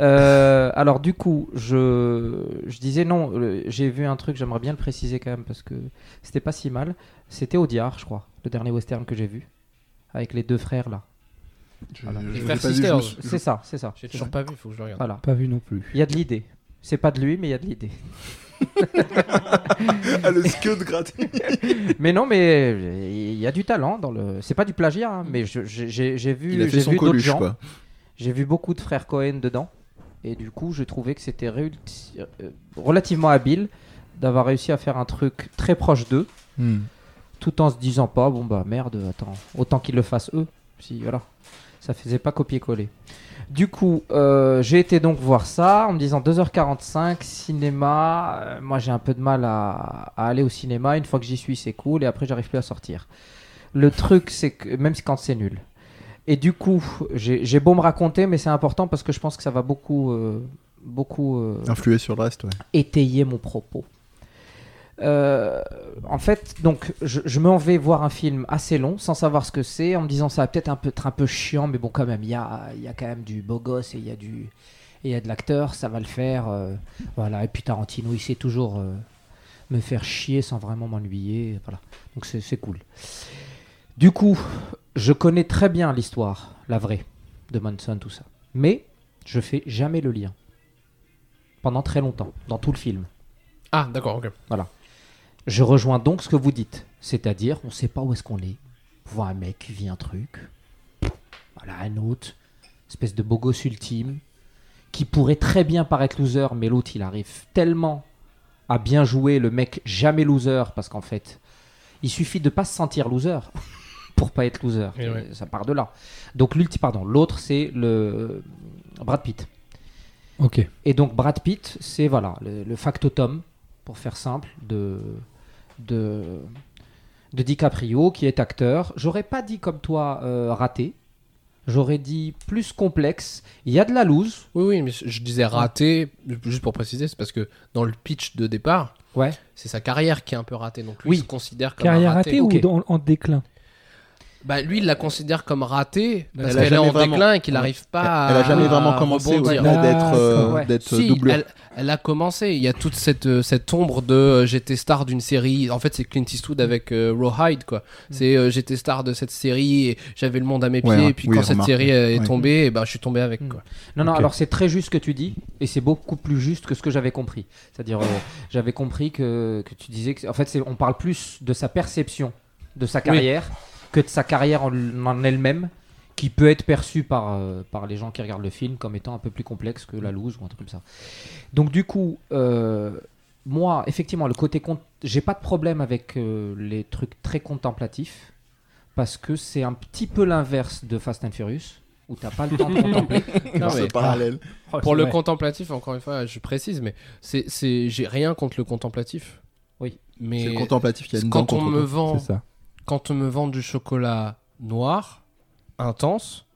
Euh, alors du coup, je, je disais non, j'ai vu un truc, j'aimerais bien le préciser quand même parce que c'était pas si mal. C'était Audiard, je crois, le dernier western que j'ai vu, avec les deux frères là. Je- Voilà. je Les l'ai frères pas vu, je me Sisters. suis- je- C'est ça, c'est ça. J'ai c'est toujours pas vu, faut que je le regarde. Voilà, Pas vu non plus. il y a de l'idée. C'est pas de lui, mais il y a de l'idée. *laughs* Ah, le scud gratuit. *laughs* mais non, mais il y a du talent dans le. C'est pas du plagiat, hein, mais je- j'ai j'ai- j'ai vu, j'ai vu d'autres gens. J'ai vu beaucoup de frères Cohen dedans. Et du coup, je trouvais que c'était euh, relativement habile d'avoir réussi à faire un truc très proche d'eux, Hmm. tout en se disant pas, bon bah merde, attends, autant qu'ils le fassent eux. Si, voilà. Ça faisait pas copier-coller. Du coup, euh, j'ai été donc voir ça en me disant 2h45, cinéma. euh, moi, j'ai un peu de mal à, à aller au cinéma. Une fois que j'y suis, c'est cool. Et après, j'arrive plus à sortir. Le truc, c'est que même si quand c'est nul. Et du coup, j'ai beau me raconter, mais c'est important parce que je pense que ça va beaucoup, euh, beaucoup euh, Influer sur le reste, ouais. étayer mon propos. Euh, en fait, donc, je, je m'en vais voir un film assez long, sans savoir ce que c'est, en me disant ça va peut-être un peu, être un peu chiant, mais bon, quand même, il y a, y a quand même du beau gosse et il y a du, et il y a de l'acteur, ça va le faire. euh, voilà. Et puis Tarantino, il sait toujours euh, me faire chier sans vraiment m'ennuyer. Voilà. Donc c'est cool. Du coup, je connais très bien l'histoire, la vraie, de Manson, tout ça. Mais je fais jamais le lien. Pendant très longtemps, dans tout le film. Ah, d'accord, ok. Je rejoins donc ce que vous dites. C'est-à-dire, on sait pas où est-ce qu'on est. On voit un mec qui vit un truc. Voilà, un autre. Espèce de beau gosse ultime. Qui pourrait très bien paraître loser, mais l'autre, il arrive tellement à bien jouer le mec jamais loser. Parce qu'en fait, il suffit de pas se sentir loser *laughs* pour pas être loser. Ouais. Ça part de là. Donc, l'ulti, pardon, l'autre, c'est le Brad Pitt. Ok. Et donc Brad Pitt, c'est voilà le, le factotum, pour faire simple, de, de, de DiCaprio, qui est acteur. J'aurais pas dit comme toi euh, raté. J'aurais dit plus complexe. Il y a de la loose. Oui, oui, mais je disais raté, juste pour préciser, c'est parce que dans le pitch de départ, Ouais. c'est sa carrière qui est un peu ratée. Donc lui, Oui. il se considère comme Carrière un raté. ratée ou dans- en déclin? Bah, lui, il la considère comme ratée parce qu'elle est en vraiment- déclin et qu'il Ouais. n'arrive pas Elle à a jamais vraiment commencé d'être euh, ouais. d'être Si, doublure. elle, elle a commencé. Il y a toute cette, euh, cette ombre de euh, j'étais star d'une série. En fait, c'est Clint Eastwood avec euh, Rawhide, quoi. C'est euh, j'étais star de cette série et j'avais le monde à mes pieds. Ouais, et puis oui, quand cette remarque, série euh, est ouais. tombée, et ben, je suis tombé avec, Mm. quoi. Non, non, alors c'est très juste ce que tu dis, et c'est beaucoup plus juste que ce que j'avais compris. C'est-à-dire, euh, j'avais compris que, que tu disais que, en fait, on parle plus de sa perception de sa carrière que de sa carrière en, en elle-même, qui peut être perçue par, euh, par les gens qui regardent le film comme étant un peu plus complexe que la loose ou un truc comme ça. Donc, du coup, euh, moi, effectivement, le côté. con- J'ai pas de problème avec euh, les trucs très contemplatifs, parce que c'est un petit peu l'inverse de Fast and Furious, où t'as pas le temps de *laughs* contempler. Non, C'est mais- parallèle. Pour le contemplatif, encore une fois, je précise, mais c'est, c'est, j'ai rien contre le contemplatif. Oui. Mais C'est le contemplatif qui a une quand on me vend, C'est ça. Quand on me vend du chocolat noir intense,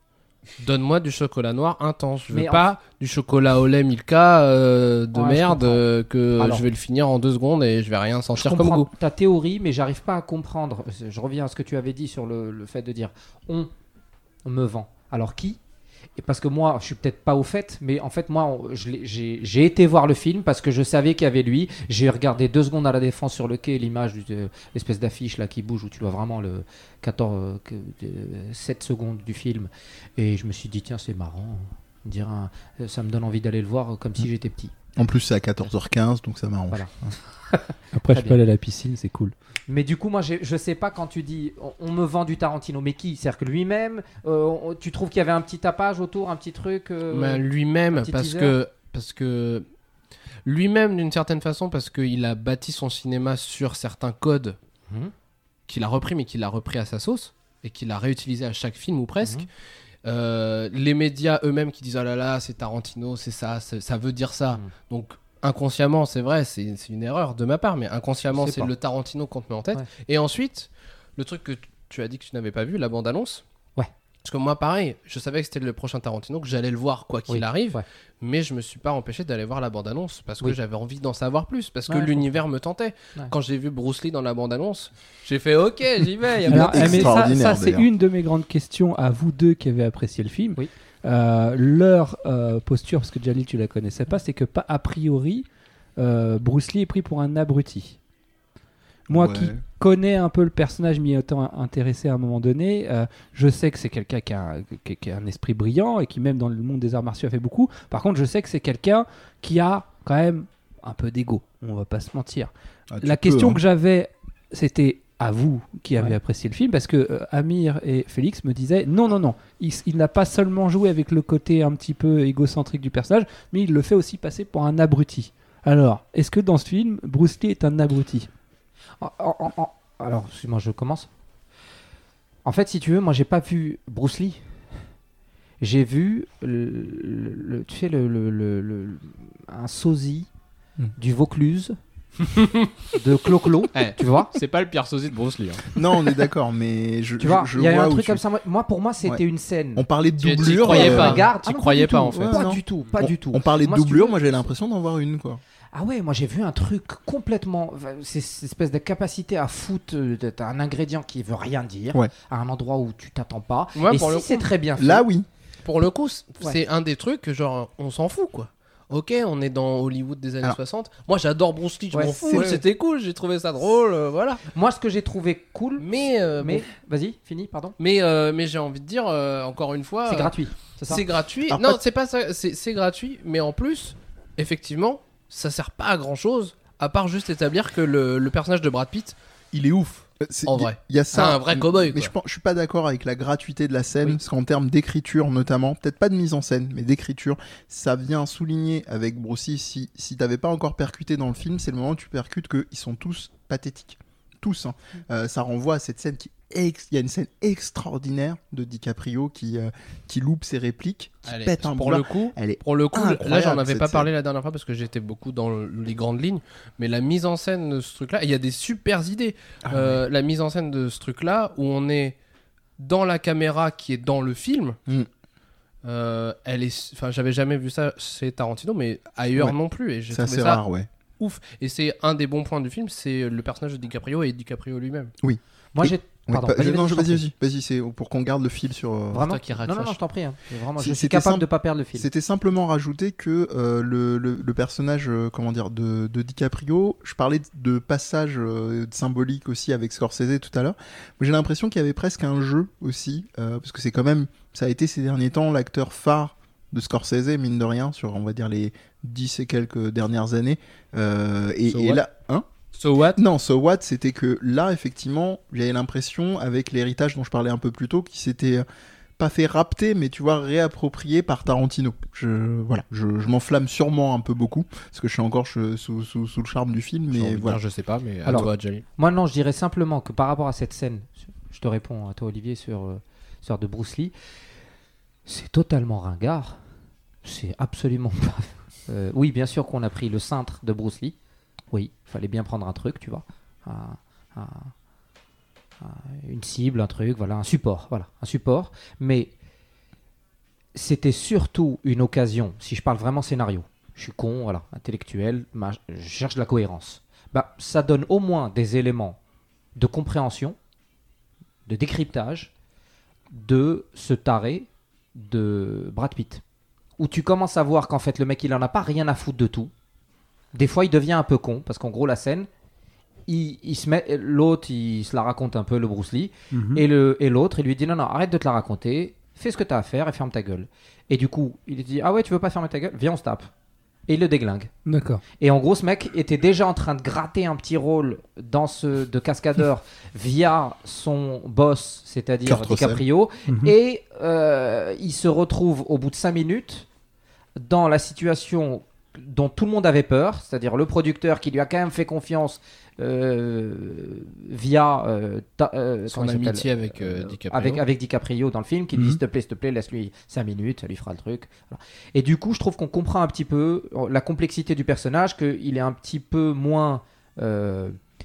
donne-moi du chocolat noir intense. Je veux Mais en- pas du chocolat au lait Milka euh, de Ouais, je merde comprends. euh, que Alors- je vais le finir en deux secondes et je vais rien Je sentir comme comprends goût. ta théorie, mais j'arrive pas à comprendre. Je reviens à ce que tu avais dit sur le, le fait de dire on me vend. Alors qui Et parce que moi, je suis peut-être pas au fait, mais en fait, moi, j'ai été voir le film parce que je savais qu'il y avait lui. J'ai regardé deux secondes à la défense sur le quai l'image de l'espèce d'affiche là qui bouge où tu vois vraiment le 14, euh, que- de- 7 secondes du film. Et je me suis dit, tiens, c'est marrant. Dire un- ça me donne envie d'aller le voir comme si j'étais petit. En plus, c'est à 14h15, donc ça m'arrange. Voilà. *laughs* *laughs* Après, Très je peux aller à la piscine, c'est cool. Mais du coup, moi, je sais pas quand tu dis on, on me vend du Tarantino, mais qui? C'est-à-dire que lui-même, euh, on- tu trouves qu'il y avait un petit tapage autour, un petit truc euh, Mais lui-même, parce teaser? que, parce que lui-même, d'une certaine façon, parce qu'il a bâti son cinéma sur certains codes Mhm. qu'il a repris, mais qu'il a repris à sa sauce et qu'il a réutilisé à chaque film ou presque. Mhm. Euh, les médias eux-mêmes qui disent oh là là, c'est Tarantino, c'est ça, ça veut dire ça. Mhm. Donc inconsciemment, c'est vrai, c'est une erreur de ma part, mais inconsciemment, c'est le Tarantino qu'on te met en tête. Ouais. Et ensuite, le truc que tu- as dit que tu n'avais pas vu, la bande-annonce. Ouais. Parce que moi, pareil, je savais que c'était le prochain Tarantino, que j'allais le voir quoi qu'il Oui, arrive, ouais. mais je me suis pas empêché d'aller voir la bande-annonce parce que Oui. j'avais envie d'en savoir plus, parce que Ouais, l'univers me tentait. Ouais. Quand j'ai vu Bruce Lee dans la bande-annonce, j'ai fait OK, j'y vais. y a Alors, pas de- eh, mais ça, ça, c'est une de mes grandes questions à vous deux qui avez apprécié le film. Oui. Euh, leur euh, posture, parce que Jalil, tu la connaissais pas, c'est que pas a priori, euh, Bruce Lee est pris pour un abruti. Moi Ouais. qui connais un peu le personnage, m'y étant intéressé à un moment donné, je sais que c'est quelqu'un qui, a un- qui- qui a un esprit brillant et qui même dans le monde des arts martiaux a fait beaucoup. Par contre, je sais que c'est quelqu'un qui a quand même un peu d'ego. On va pas se mentir. Ah, La peux, question hein. que j'avais, c'était à vous qui avez Ouais. apprécié le film, parce que euh, Amir et Félix me disaient non, non, non, il, n'a pas seulement joué avec le côté un petit peu égocentrique du personnage, mais il le fait aussi passer pour un abruti. Alors, est-ce que dans ce film, Bruce Lee est un abruti? Alors, moi, je commence. En fait, si tu veux, moi, j'ai pas vu Bruce Lee. J'ai vu, le, le- le- tu sais, le, le- le- le- un sosie Hmm. du Vaucluse *laughs* de Clo-Clo, Eh, tu vois. C'est pas le pire sosie de Bruce Lee. hein. Non, on est d'accord, mais je, Tu vois, il y a un truc tu- comme ça. Moi- pour moi, c'était Ouais. une scène. On parlait de Tu- doublure. croyais euh, pas. Regarde, Tu ah non, croyais pas, en fait. Pas non. du tout, pas on, du tout. On parlait de Moi, doublure, moi j'avais l'impression d'en voir une quoi. Ah ouais, moi j'ai vu un truc complètement. cette espèce de capacité à foutre euh, un ingrédient qui veut rien dire Ouais. à un endroit où tu t'attends pas. Ouais, Et pour si le c'est très bien fait. Là oui. Pour le coup, c'est un des trucs que genre on s'en fout quoi. Ok, on est dans Hollywood des années Alors- 60. Moi j'adore Bruce Lee, je Ouais, m'en c'est- fous. C'était cool, j'ai trouvé ça drôle, euh, voilà. Moi, ce que j'ai trouvé cool, Mais euh, mais bon. vas-y, fini, pardon. mais euh, mais j'ai envie de dire euh, encore une fois, C'est euh, gratuit, c'est ça C'est gratuit. Alors, non, pas- c'est pas ça. C'est c'est gratuit, mais en plus, effectivement, ça sert pas à grand chose à part juste établir que le, le personnage de Brad Pitt, il est ouf. C'est- En vrai. Il y a ça. Ah, un vrai cow-boy, Mais je, je suis pas d'accord avec la gratuité de la scène, Oui. parce qu'en termes d'écriture notamment, peut-être pas de mise en scène, mais d'écriture, ça vient souligner avec Bruce Lee, si, si t'avais pas encore percuté dans le film, c'est le moment où tu percutes qu'ils sont tous pathétiques. Tous. hein. Mm. Euh, ça renvoie à cette scène qui. Ex- Il y a une scène extraordinaire de DiCaprio qui, euh, qui loupe ses répliques, qui Allez, pète un pour boulard. le coup, Elle est pour le coup, là j'en avais pas scène. parlé la dernière fois parce que j'étais beaucoup dans le- les grandes lignes, mais la mise en scène de ce truc-là, il y a des super idées. Ah Euh, La mise en scène de ce truc-là où on est dans la caméra qui est dans le film. Mm. euh, elle est, enfin, j'avais jamais vu ça chez Tarantino, mais ailleurs Ouais. non plus. Et j'ai C'est trouvé assez ça rare, ouais. ouf. Et c'est un des bons points du film, c'est le personnage de DiCaprio et DiCaprio lui-même. Moi, Oui. j'ai. Pardon, vas-y, non, vas-y, vas-y, c'est pour qu'on garde le fil sur. euh, Vraiment toi qui Non, non, non, je t'en prie. hein. Vraiment, je C'est- suis c'était capable simple. de pas perdre le fil. C'était simplement rajouter que euh, le, le- le personnage, euh, comment dire, de, de DiCaprio, je parlais de passage euh, symbolique aussi avec Scorsese tout à l'heure, mais j'ai l'impression qu'il y avait presque un jeu aussi, euh, parce que c'est quand même, ça a été ces derniers temps l'acteur phare de Scorsese, mine de rien, sur on va dire les 10 et quelques dernières années. Euh, et, So et là, hein? So what? Non, So What, c'était que là, effectivement, j'avais l'impression, avec l'héritage dont je parlais un peu plus tôt, qu'il s'était euh, pas fait rapter, mais tu vois, réapproprié par Tarantino. Je, voilà, je, je m'enflamme sûrement un peu beaucoup, parce que je suis encore je- sous, sous, sous le charme du film, mais voilà. dire, je sais pas, mais à Alors- toi. Moi, non, je dirais simplement que par rapport à cette scène, je te réponds à toi, Olivier, sur euh, sur de Bruce Lee, c'est totalement ringard. C'est absolument pas. Euh, oui, bien sûr qu'on a pris le cintre de Bruce Lee. Oui, il fallait bien prendre un truc, tu vois. Un- un- un- une cible, un truc, voilà, un support. Voilà, un support. Mais c'était surtout une occasion, si je parle vraiment scénario, je suis con, voilà, intellectuel, je cherche de la cohérence. Bah, ça donne au moins des éléments de compréhension, de décryptage de ce taré de Brad Pitt. Où tu commences à voir qu'en fait le mec il en a pas rien à foutre de tout. Des fois il devient un peu con parce qu'en gros la scène, il, il se met l'autre il se la raconte un peu le Bruce Lee Mhm. et le et l'autre il lui dit non non arrête de te la raconter, fais ce que tu as à faire et ferme ta gueule. Et du coup il lui dit ah ouais tu veux pas fermer ta gueule, viens on se tape. Et il le déglingue. D'accord. Et en gros, ce mec était déjà en train de gratter un petit rôle dans ce de cascadeur *laughs* via son boss, c'est-à-dire. DiCaprio. Mhm. Et euh, il se retrouve au bout de 5 minutes dans la situation dont tout le monde avait peur, c'est-à-dire le producteur qui lui a quand même fait confiance euh, via euh, ta- euh, Son amitié avec, DiCaprio. avec, avec DiCaprio dans le film, qui lui dit Mhm. s'il te plaît, s'il te plaît, laisse-lui 5 minutes, ça lui fera le truc. Voilà. Et du coup, je trouve qu'on comprend un petit peu la complexité du personnage, qu'il est un petit peu moins.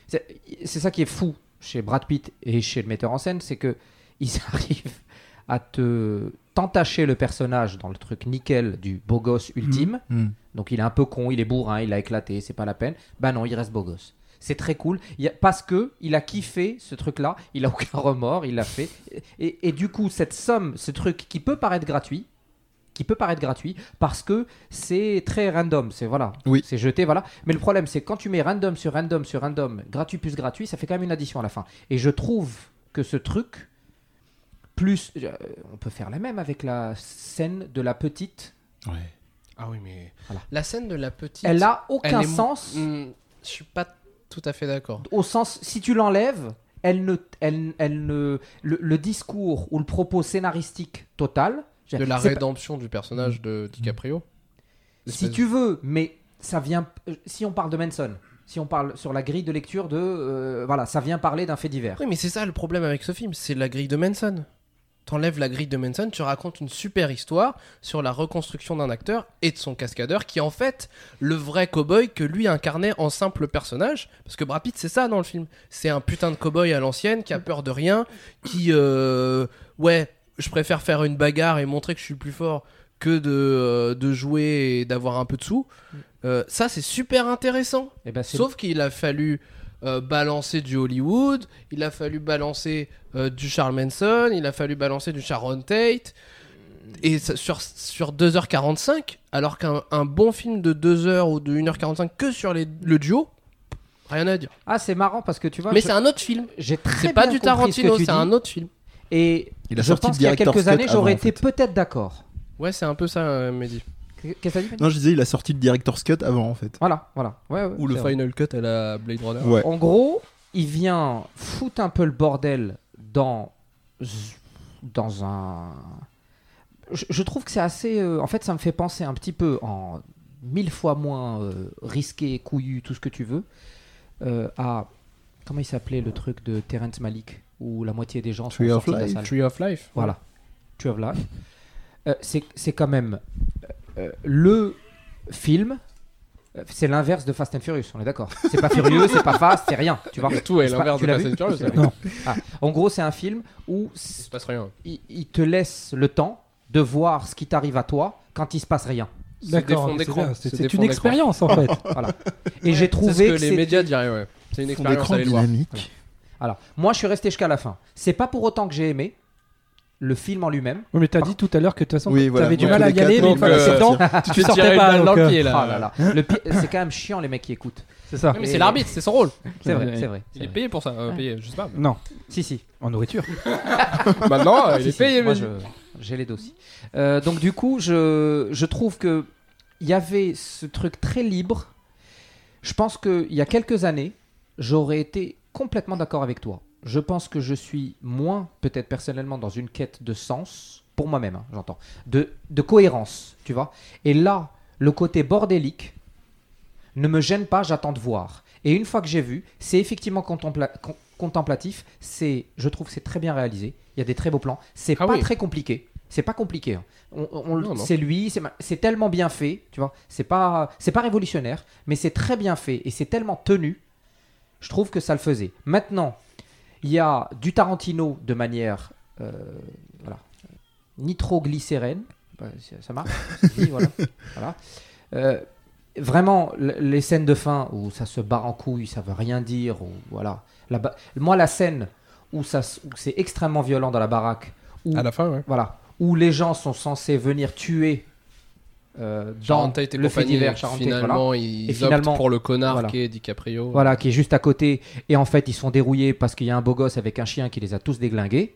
c'est ça qui est fou chez Brad Pitt et chez le metteur en scène, c'est que *laughs* ils arrivent à te t'entacher le personnage dans le truc nickel du beau gosse ultime. Hmm. Donc il est un peu con, il est bourrin, il a éclaté, c'est pas la peine. Bah non, il reste beau gosse. C'est très cool. Il y a- parce que il a kiffé ce truc-là, il a aucun remords, il l'a fait. Et, et du coup, cette somme, ce truc qui peut paraître gratuit, qui peut paraître gratuit, parce que c'est très random, c'est voilà, Oui. c'est jeté, voilà. Mais le problème, c'est que quand tu mets random sur random sur random, gratuit plus gratuit, ça fait quand même une addition à la fin. Et je trouve que ce truc, plus, euh, on peut faire la même avec la scène de la petite. Ah oui, mais Voilà. la scène de la petite. Elle a aucun elle est- sens. Hmm, je suis pas tout à fait d'accord. au sens si tu l'enlèves elle ne elle, elle ne le, le discours ou le propos scénaristique total De la pas- rédemption du personnage de DiCaprio. si tu veux mais ça vient si on parle de Manson si on parle sur la grille de lecture de euh, voilà ça vient parler d'un fait divers Oui, mais c'est ça le problème avec ce film, c'est la grille de Manson. T'enlèves la grille de Manson, tu racontes une super histoire sur la reconstruction d'un acteur et de son cascadeur, qui est en fait le vrai cowboy que lui incarnait en simple personnage. Parce que Brad Pitt, c'est ça dans le film. C'est un putain de cowboy à l'ancienne qui a peur de rien, qui, euh, ouais, je préfère faire une bagarre et montrer que je suis plus fort que de, euh, de jouer et d'avoir un peu de sous. Euh, ça, c'est super intéressant. Et ben, c'est- Sauf qu'il a fallu euh, balancer du Hollywood, il a fallu balancer euh, du Charles Manson, il a fallu balancer du Sharon Tate. Et ça- sur, sur 2h45, alors qu'un un bon film de 2h ou de 1h45 que sur les- le duo, rien à dire. Ah, c'est marrant parce que tu vois. Mais je- c'est un autre film. J'ai très C'est pas du Tarantino, c'est un autre film. Et Il a je sorti pense qu'il y a quelques années, j'aurais en été peut-être d'accord. Ouais, c'est un peu ça, euh, Mehdi. Qu'est-ce que t'as dit Non, je disais, il a sorti le director's cut avant en fait. Voilà, voilà. Ouais, ouais, Ou le vrai. Final Cut à la Blade Runner. Ouais. En gros, il vient foutre un peu le bordel dans dans un. Je, je trouve que c'est assez. euh, en fait, ça me fait penser un petit peu en mille fois moins euh, risqué, couillu, tout ce que tu veux, euh, à comment il s'appelait le truc de Terrence Malick où la moitié des gens Tree sont of sortis de la Life. salle. Tree of Life. Voilà. Tree of Life. Euh, c'est c'est quand même euh, le film. euh, C'est l'inverse de Fast and Furious, on est d'accord. C'est pas furieux, c'est pas fast, c'est rien, tu vois. Tout est l'inverse de Fast and Furious. Non. Ah, En gros, c'est un film où Il se passe rien. il, il te laisse le temps de voir ce qui t'arrive à toi quand il se passe rien. C'est une expérience en fait. *laughs* Voilà. Et j'ai C'est trouvé ce que, que les médias diraient, ouais. C'est une expérience, allez le voir. dynamique. Alors, moi, je suis resté jusqu'à la fin. C'est pas pour autant que j'ai aimé le film en lui-même. Oui, mais t'as dit tout à l'heure que de toute façon, Oui, voilà. t'avais du Ouais, mal à y aller, mais une fois que euh, *laughs* Tu tu sortais pas. donc, le euh, pied, là. Ah là là. Le pire- *laughs* c'est quand même chiant les mecs qui écoutent. C'est ça. Mais c'est l'arbitre, c'est son rôle. C'est vrai, c'est vrai. Il est payé pour ça. euh, payé, je sais pas. Non, Si, si. en nourriture. *laughs* Maintenant, euh, il Si, est si, payé, moi, mais je- j'ai les dossiers. Euh, donc du coup, je, je trouve que il y avait ce truc très libre. Je pense qu'il y a quelques années, j'aurais été complètement d'accord avec toi. Je pense que je suis moins, peut-être personnellement, dans une quête de sens, pour moi-même, hein, j'entends, de, de cohérence, tu vois. Et là, le côté bordélique ne me gêne pas, j'attends de voir. Et une fois que j'ai vu, c'est effectivement contempla- con- contemplatif, c'est, je trouve que c'est très bien réalisé, il y a des très beaux plans, c'est Ah pas oui. très compliqué. C'est pas compliqué. hein. On- on- c'est lui, c'est tellement bien fait, tu vois. C'est pas, c'est pas révolutionnaire, mais c'est très bien fait et c'est tellement tenu. Je trouve que ça le faisait. Maintenant, il y a du Tarantino de manière, euh, voilà, nitroglycérène. Bah, ça- marche. *laughs* voilà. Voilà. Euh, vraiment, les scènes de fin où ça se barre en couille, ça veut rien dire, ou voilà. La Moi, la scène où, ça, où c'est extrêmement violent dans la baraque, où À la fin, ouais. voilà, où les gens sont censés venir tuer euh, dans le fait divers Tate, voilà. finalement, ils Et finalement, optent pour le connard voilà. qui est DiCaprio. Voilà, qui est juste à côté. Et en fait, ils sont dérouillés parce qu'il y a un beau gosse avec un chien qui les a tous déglingués.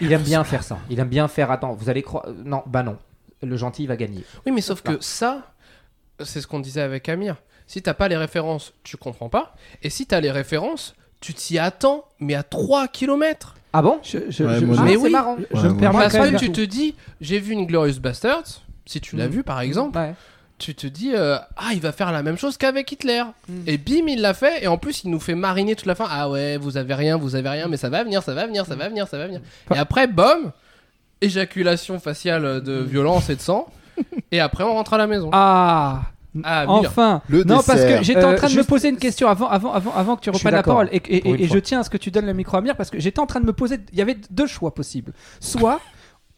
Il aime bien faire ça. Il aime bien faire. Attends, vous allez croire. Non, bah non. Le gentil va gagner. Oui, mais sauf que ça, c'est ce qu'on disait avec Amir. Si t'as pas les références, tu comprends pas. Et si t'as les références, tu t'y attends, mais à 3 km. Ah bon? Je, je- Ouais, je- Ah, Mais c'est oui. marrant. je Ouais, me permets Parce que même. tu te dis, j'ai vu une Glorious Bastards. Si tu l'as Mm. vu, par exemple, Ouais. tu te dis, euh, ah, il va faire la même chose qu'avec Hitler. Mm. Et bim, il l'a fait. Et en plus, il nous fait mariner toute la fin. Ah ouais, vous avez rien, vous avez rien, mais ça va venir, ça va venir, ça va venir, ça va venir. Et après, bom, éjaculation faciale de violence et de sang. *laughs* et après, on rentre à la maison. Ah, Ah, enfin. Le Non, parce que j'étais en Euh, train de me poser une question avant, avant, avant, avant que tu reprennes la parole. Et, et- je tiens à ce que tu donnes le micro à Amir parce que j'étais en train de me poser. Il y avait deux choix possibles. Soit,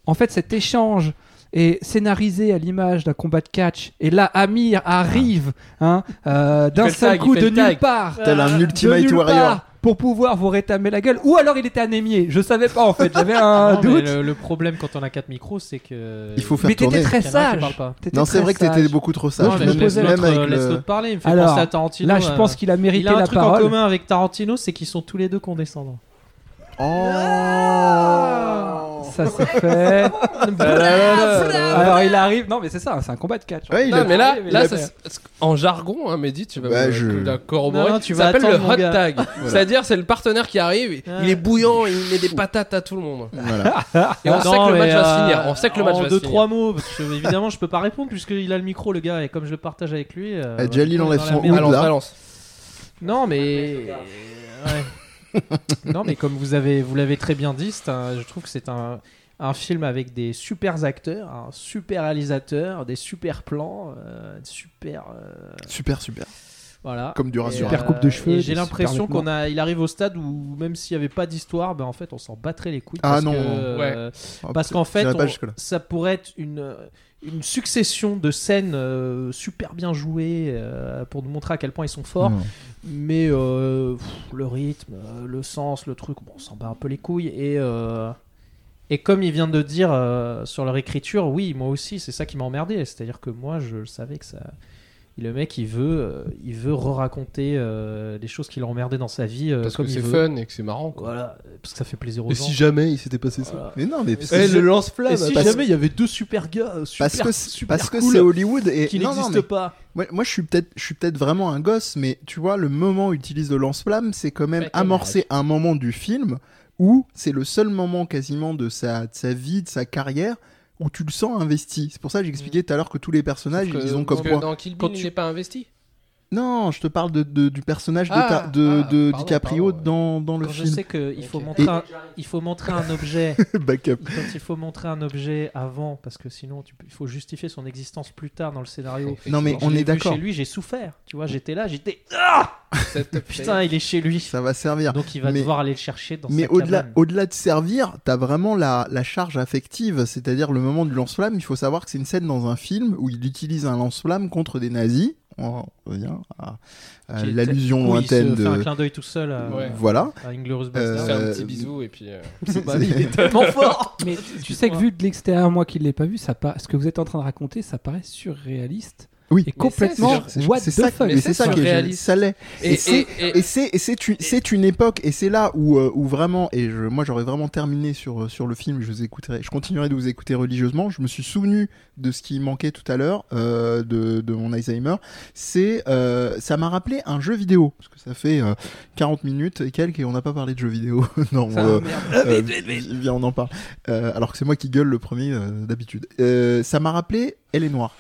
en fait, cet échange est scénarisé à l'image d'un combat de catch. Et là, Amir arrive hein, euh, d'un seul tag, coup de nulle part. Tel un Ultimate Warrior. pour pouvoir vous rétamer la gueule. Ou alors il était anémié. Je savais pas en fait. J'avais un Non, mais doute. le, le problème quand on a 4 micros, c'est que. Il faut faire Mais t'étais tourner. très a un qui sage. T'étais Non, c'est très vrai que t'étais beaucoup trop Non, sage. je mais me posais- même l'autre, avec euh, laisse le- l'autre parler. Il me fait Alors, penser à Tarantino. Là, je euh, pense qu'il a mérité Il a un la truc en parole. commun avec Tarantino, c'est qu'ils sont tous les deux condescendants. Oh Ça c'est fait. *laughs* Alors il arrive. Non mais c'est ça, c'est un combat de catch. Ouais, il Non, a- mais là, là ça- en jargon, hein, Mehdi, tu vas Bah, me- je- la corroborer. Non, non, tu ça vas s'appelle le attendre, mon hot gars. tag. C'est-à-dire, c'est le partenaire qui arrive, il est bouillant, il met des patates à tout le monde. Voilà. Et on Non, sait que le match va se euh, finir. On sait que le match en va deux, se finir. trois mots, parce que évidemment, je peux pas répondre puisqu'il a le micro, le gars, et comme je le partage avec lui. euh, Eh, Jalil enlève son la hood, merde. Balance, là. balance. Non, mais. Ouais. *laughs* non, mais comme vous avez, vous l'avez très bien dit, c'est un- je trouve que c'est un, un film avec des super acteurs, un super réalisateur, des super plans, euh, super. euh, Super, super. voilà. Comme du rassurant. Super coupe de et cheveux, J'ai l'impression qu'on a, il arrive au stade où même s'il n'y avait pas d'histoire, ben en fait on s'en battrait les couilles. Ah parce non. que, euh, Oh, parce qu'en fait, on- ça pourrait être une, une succession de scènes euh, super bien jouées euh, pour nous montrer à quel point ils sont forts. Mais euh, pff, le rythme, le sens, le truc, bon, on s'en bat un peu les couilles. Et, et comme il vient de dire sur leur écriture, oui, moi aussi, c'est ça qui m'a emmerdé. C'est-à-dire que moi, je savais que ça. Le mec, il veut, euh, il veut re-raconter euh, les choses qui l'ont emmerdé dans sa vie euh, Parce comme que c'est fun et que c'est marrant. Quoi. Voilà, parce que ça fait plaisir aux Et gens. si jamais il s'était passé ça. Mais non, mais Et je- lance-flamme Et si parce- jamais il y avait deux super gars, euh, super, parce que super parce que cool, c'est Hollywood et qui non, non, n'existent mais pas. moi, moi, je suis peut-être je suis peut-être vraiment un gosse, mais tu vois le moment utilise le lance-flamme, c'est quand même amorcé un moment du film où c'est le seul moment quasiment de sa de sa vie, de sa carrière où tu le sens investi. C'est pour ça que j'expliquais tout à l'heure que tous les personnages que- ils ont comme que point. dans Kill Bill, Quand il tu- n'est pas investi. Non, je te parle de, de- du personnage de, Ah, ta- de, ah, de pardon, DiCaprio pardon, ouais. dans, dans le Quand je film. sais qu'il faut, montrer Et- un, il faut montrer un objet, *laughs* Backup. quand il faut montrer un objet avant, parce que sinon tu il faut justifier son existence plus tard dans le scénario. Non mais on est d'accord. Chez lui, j'ai souffert. Tu vois, j'étais là, j'étais. Ah Putain, il est chez lui. Ça va servir. Donc il va Mais- devoir aller le chercher dans Mais sa au-delà, cabane. au-delà de servir, t'as vraiment la, la charge affective, c'est-à-dire le moment du lance-flamme. Il faut savoir que c'est une scène dans un film où il utilise un lance-flamme contre des nazis. On revient à, à l'allusion où il se lointaine fait un de. clin d'œil tout seul à, Ouais. Voilà. à Euh. Faire un petit bisou et puis. euh, *laughs* Bah oui, il est *laughs* tellement fort. Mais tu sais que vu de l'extérieur, moi qui ne l'ai pas vu, ça pa- ce que vous êtes en train de raconter, ça paraît surréaliste Oui. et complètement C'est- what the ça, fuck. mais c'est ça qui est surréaliste. ça l'est. Et, Et, c'est et- et- et c'est et c'est une c'est une époque et c'est là où euh, où vraiment et je, moi j'aurais vraiment terminé sur sur le film. Je vous écouterai, je continuerai de vous écouter religieusement. Je me suis souvenu de ce qui manquait tout à l'heure euh, de de mon Alzheimer. C'est euh, ça m'a rappelé un jeu vidéo parce que ça fait euh, 40 minutes et quelques et on n'a pas parlé de jeux vidéo. *laughs* non. euh, *laughs* euh, viens, on en parle. Euh, alors que c'est moi qui gueule le premier euh, d'habitude. Euh, ça m'a rappelé Elle est noire.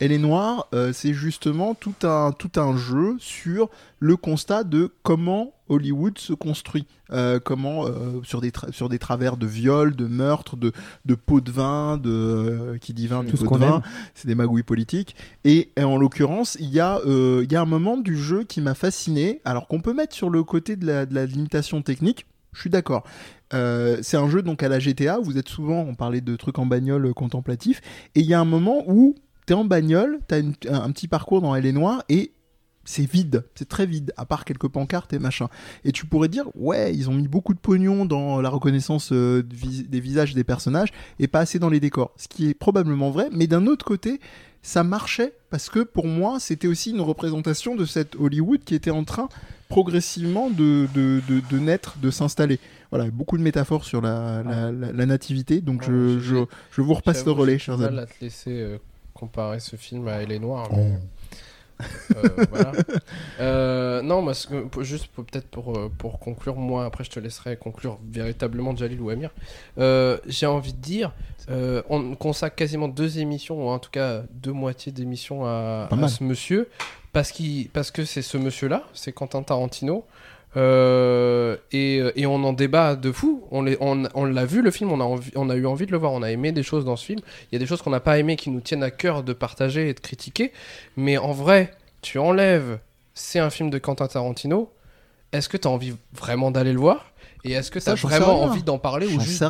Elle est noire, euh, c'est justement tout un, tout un jeu sur le constat de comment Hollywood se construit. Euh, comment, euh, sur, des sur des travers de viols, de meurtres, de, de pots de vin, de, euh, qui dit vin, Tout ce qu'on vin, c'est des magouilles politiques. Et, et en l'occurrence, il y, a, il y a un moment du jeu qui m'a fasciné, alors qu'on peut mettre sur le côté de la, de la limitation technique, je suis d'accord. Euh, c'est un jeu donc à la GTA, vous êtes souvent, on parlait de trucs en bagnole contemplatif, et il y a un moment où t'es en bagnole, t'as une- un, un petit parcours dans Elle est noire, et c'est vide, c'est très vide, à part quelques pancartes et machin. Et tu pourrais dire, ouais, ils ont mis beaucoup de pognon dans la reconnaissance euh, des visages des personnages, et pas assez dans les décors. Ce qui est probablement vrai, mais d'un autre côté, ça marchait, parce que pour moi, c'était aussi une représentation de cette Hollywood qui était en train progressivement de, de, de, de naître, de s'installer. Voilà, beaucoup de métaphores sur la, la, la- la nativité, donc je, Ouais, je, vous repasse le relais, chers amis. te laisser comparer ce film à Elle est noire. Oh. euh, voilà. *laughs* Euh, non, que- juste peut-être pour, euh, pour conclure, moi, après je te laisserai conclure véritablement Jalil ou Amir. Euh, J'ai envie de dire, euh, on consacre quasiment deux émissions, ou en tout cas deux moitiés d'émissions à, ce monsieur, parce, qu'il- parce que c'est ce monsieur-là, c'est Quentin Tarantino. Euh, et, et on en débat de fou. On l'est- on on l'a vu le film, on a, envie- on a eu envie de le voir, on a aimé des choses dans ce film. Il y a des choses qu'on n'a pas aimées qui nous tiennent à cœur de partager et de critiquer. Mais en vrai, tu enlèves, c'est un film de Quentin Tarantino. Est-ce que tu as envie vraiment d'aller le voir? Et est-ce que tu as vraiment envie d'en parler ou juste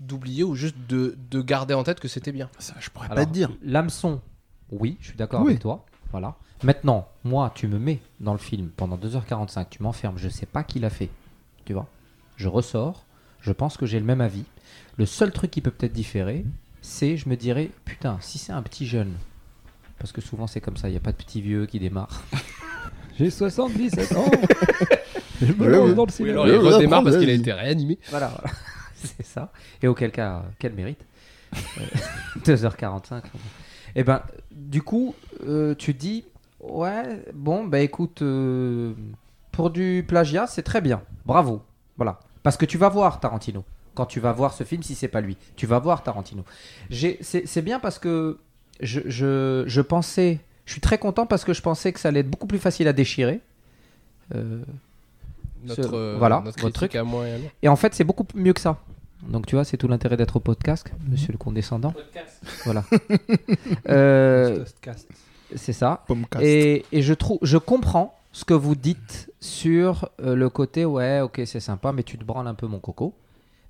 d'oublier ou juste de, de garder en tête que c'était bien? Ça, je pourrais Alors, pas te dire. L'hameçon, oui, je suis d'accord Oui. avec toi. Voilà. Maintenant, moi, tu me mets dans le film pendant 2h45, tu m'enfermes, je sais pas qui l'a fait. Tu vois Je ressors, je pense que j'ai le même avis. Le seul truc qui peut peut-être différer, c'est je me dirais, putain, si c'est un petit jeune, parce que souvent c'est comme ça, il n'y a pas de petit vieux qui démarre. *laughs* J'ai 77 ans. *laughs* Je me lance dans le Oui, cinéma. alors Ouais, il redémarre parce qu'il a été réanimé. Voilà, voilà. *laughs* c'est ça. Et auquel cas, quel mérite Euh, 2h45. Et ben, du coup, euh, tu dis, ouais, bon, bah écoute, euh, pour du plagiat, c'est très bien. Bravo. Voilà. Parce que tu vas voir Tarantino. Quand tu vas voir ce film, si c'est pas lui, tu vas voir Tarantino. C'est bien parce que je, je, je pensais, je suis très content parce que je pensais que ça allait être beaucoup plus facile à déchirer. Euh, Notre, Ce- euh, voilà, notre votre critique à moi et à nous. et en fait, c'est beaucoup mieux que ça. Donc tu vois, c'est tout l'intérêt d'être au podcast, monsieur le condescendant. Voilà. *laughs* Euh, c'est ça. Et, et je trouve, je comprends ce que vous dites sur euh, le côté ouais, ok, c'est sympa, mais tu te branles un peu mon coco.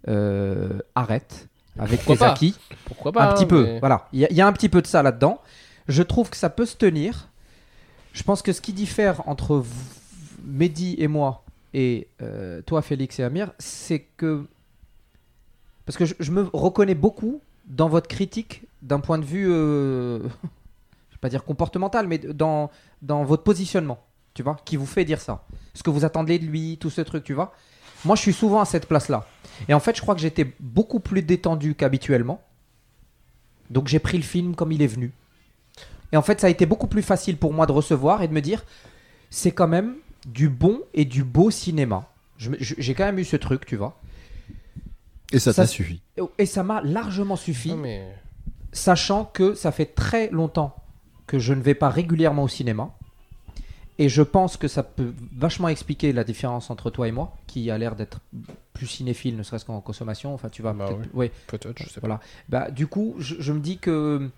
Euh, arrête avec Pourquoi tes pas acquis. Pourquoi pas un petit hein, peu. mais- Voilà, il y, a- il y a un petit peu de ça là-dedans. Je trouve que ça peut se tenir. Je pense que ce qui diffère entre v- Mehdi et moi et euh, toi, Félix et Amir, c'est que parce que je, je me reconnais beaucoup dans votre critique d'un point de vue, euh, pas dire comportemental, mais dans dans votre positionnement, tu vois, qui vous fait dire ça. Ce que vous attendez de lui, tout ce truc, tu vois. Moi, je suis souvent à cette place-là. Et en fait, je crois que j'étais beaucoup plus détendu qu'habituellement. Donc j'ai pris le film comme il est venu. Et en fait, ça a été beaucoup plus facile pour moi de recevoir et de me dire, c'est quand même du bon et du beau cinéma. J'ai quand même eu ce truc, tu vois. Et ça t'a suffi. Et- Et ça m'a largement suffi, Non, mais... sachant que ça fait très longtemps que je ne vais pas régulièrement au cinéma. Et je pense que ça peut vachement expliquer la différence entre toi et moi, qui a l'air d'être plus cinéphile, ne serait-ce qu'en consommation. Enfin, tu vas Bah peut-être- ouais. Peut-être, je sais pas. Voilà. Bah, du coup, je, je me dis que